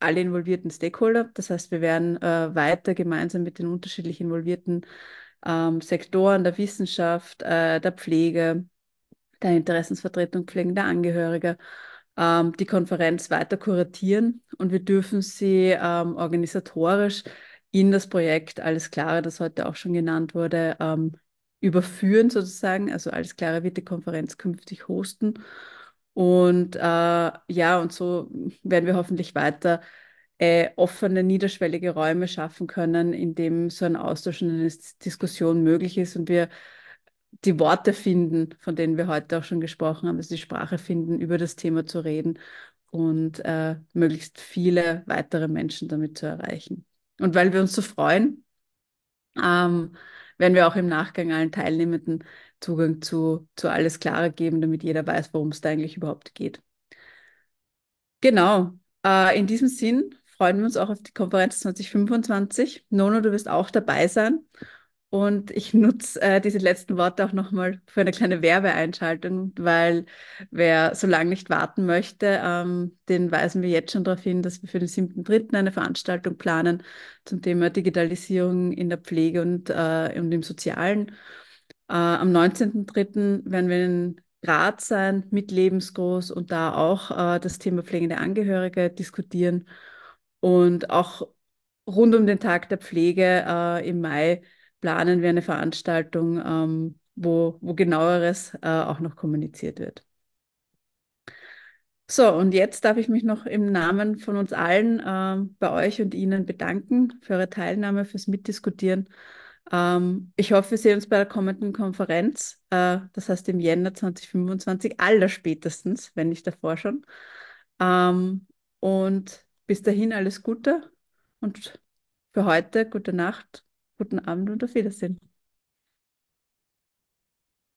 alle involvierten Stakeholder. Das heißt, wir werden äh, weiter gemeinsam mit den unterschiedlich involvierten ähm, Sektoren der Wissenschaft, äh, der Pflege, der Interessensvertretung pflegender Angehörige ähm, die Konferenz weiter kuratieren und wir dürfen sie ähm, organisatorisch in das Projekt Alles Klare, das heute auch schon genannt wurde, ähm, überführen sozusagen. Also Alles Klare wird die Konferenz künftig hosten. Und äh, ja, und so werden wir hoffentlich weiter äh, offene, niederschwellige Räume schaffen können, in dem so ein Austausch und eine Diskussion möglich ist und wir die Worte finden, von denen wir heute auch schon gesprochen haben, also die Sprache finden, über das Thema zu reden und äh, möglichst viele weitere Menschen damit zu erreichen. Und weil wir uns so freuen, ähm, werden wir auch im Nachgang allen Teilnehmenden Zugang zu, zu alles klarer geben, damit jeder weiß, worum es da eigentlich überhaupt geht. Genau, äh, in diesem Sinn freuen wir uns auch auf die Konferenz 2025. Nono, du wirst auch dabei sein. Und ich nutze äh, diese letzten Worte auch nochmal für eine kleine Werbeeinschaltung, weil wer so lange nicht warten möchte, ähm, den weisen wir jetzt schon darauf hin, dass wir für den 7.3. eine Veranstaltung planen zum Thema Digitalisierung in der Pflege und, äh, und im Sozialen. Äh, am 19.3. werden wir in Graz sein mit Lebensgroß und da auch äh, das Thema pflegende Angehörige diskutieren. Und auch rund um den Tag der Pflege äh, im Mai planen wir eine Veranstaltung, ähm, wo, wo genaueres äh, auch noch kommuniziert wird. So, und jetzt darf ich mich noch im Namen von uns allen äh, bei euch und Ihnen bedanken für eure Teilnahme, fürs Mitdiskutieren. Ähm, ich hoffe, wir sehen uns bei der kommenden Konferenz, äh, das heißt im Jänner 2025, allerspätestens, wenn nicht davor schon. Ähm, und bis dahin alles Gute und für heute gute Nacht, guten Abend und auf Wiedersehen.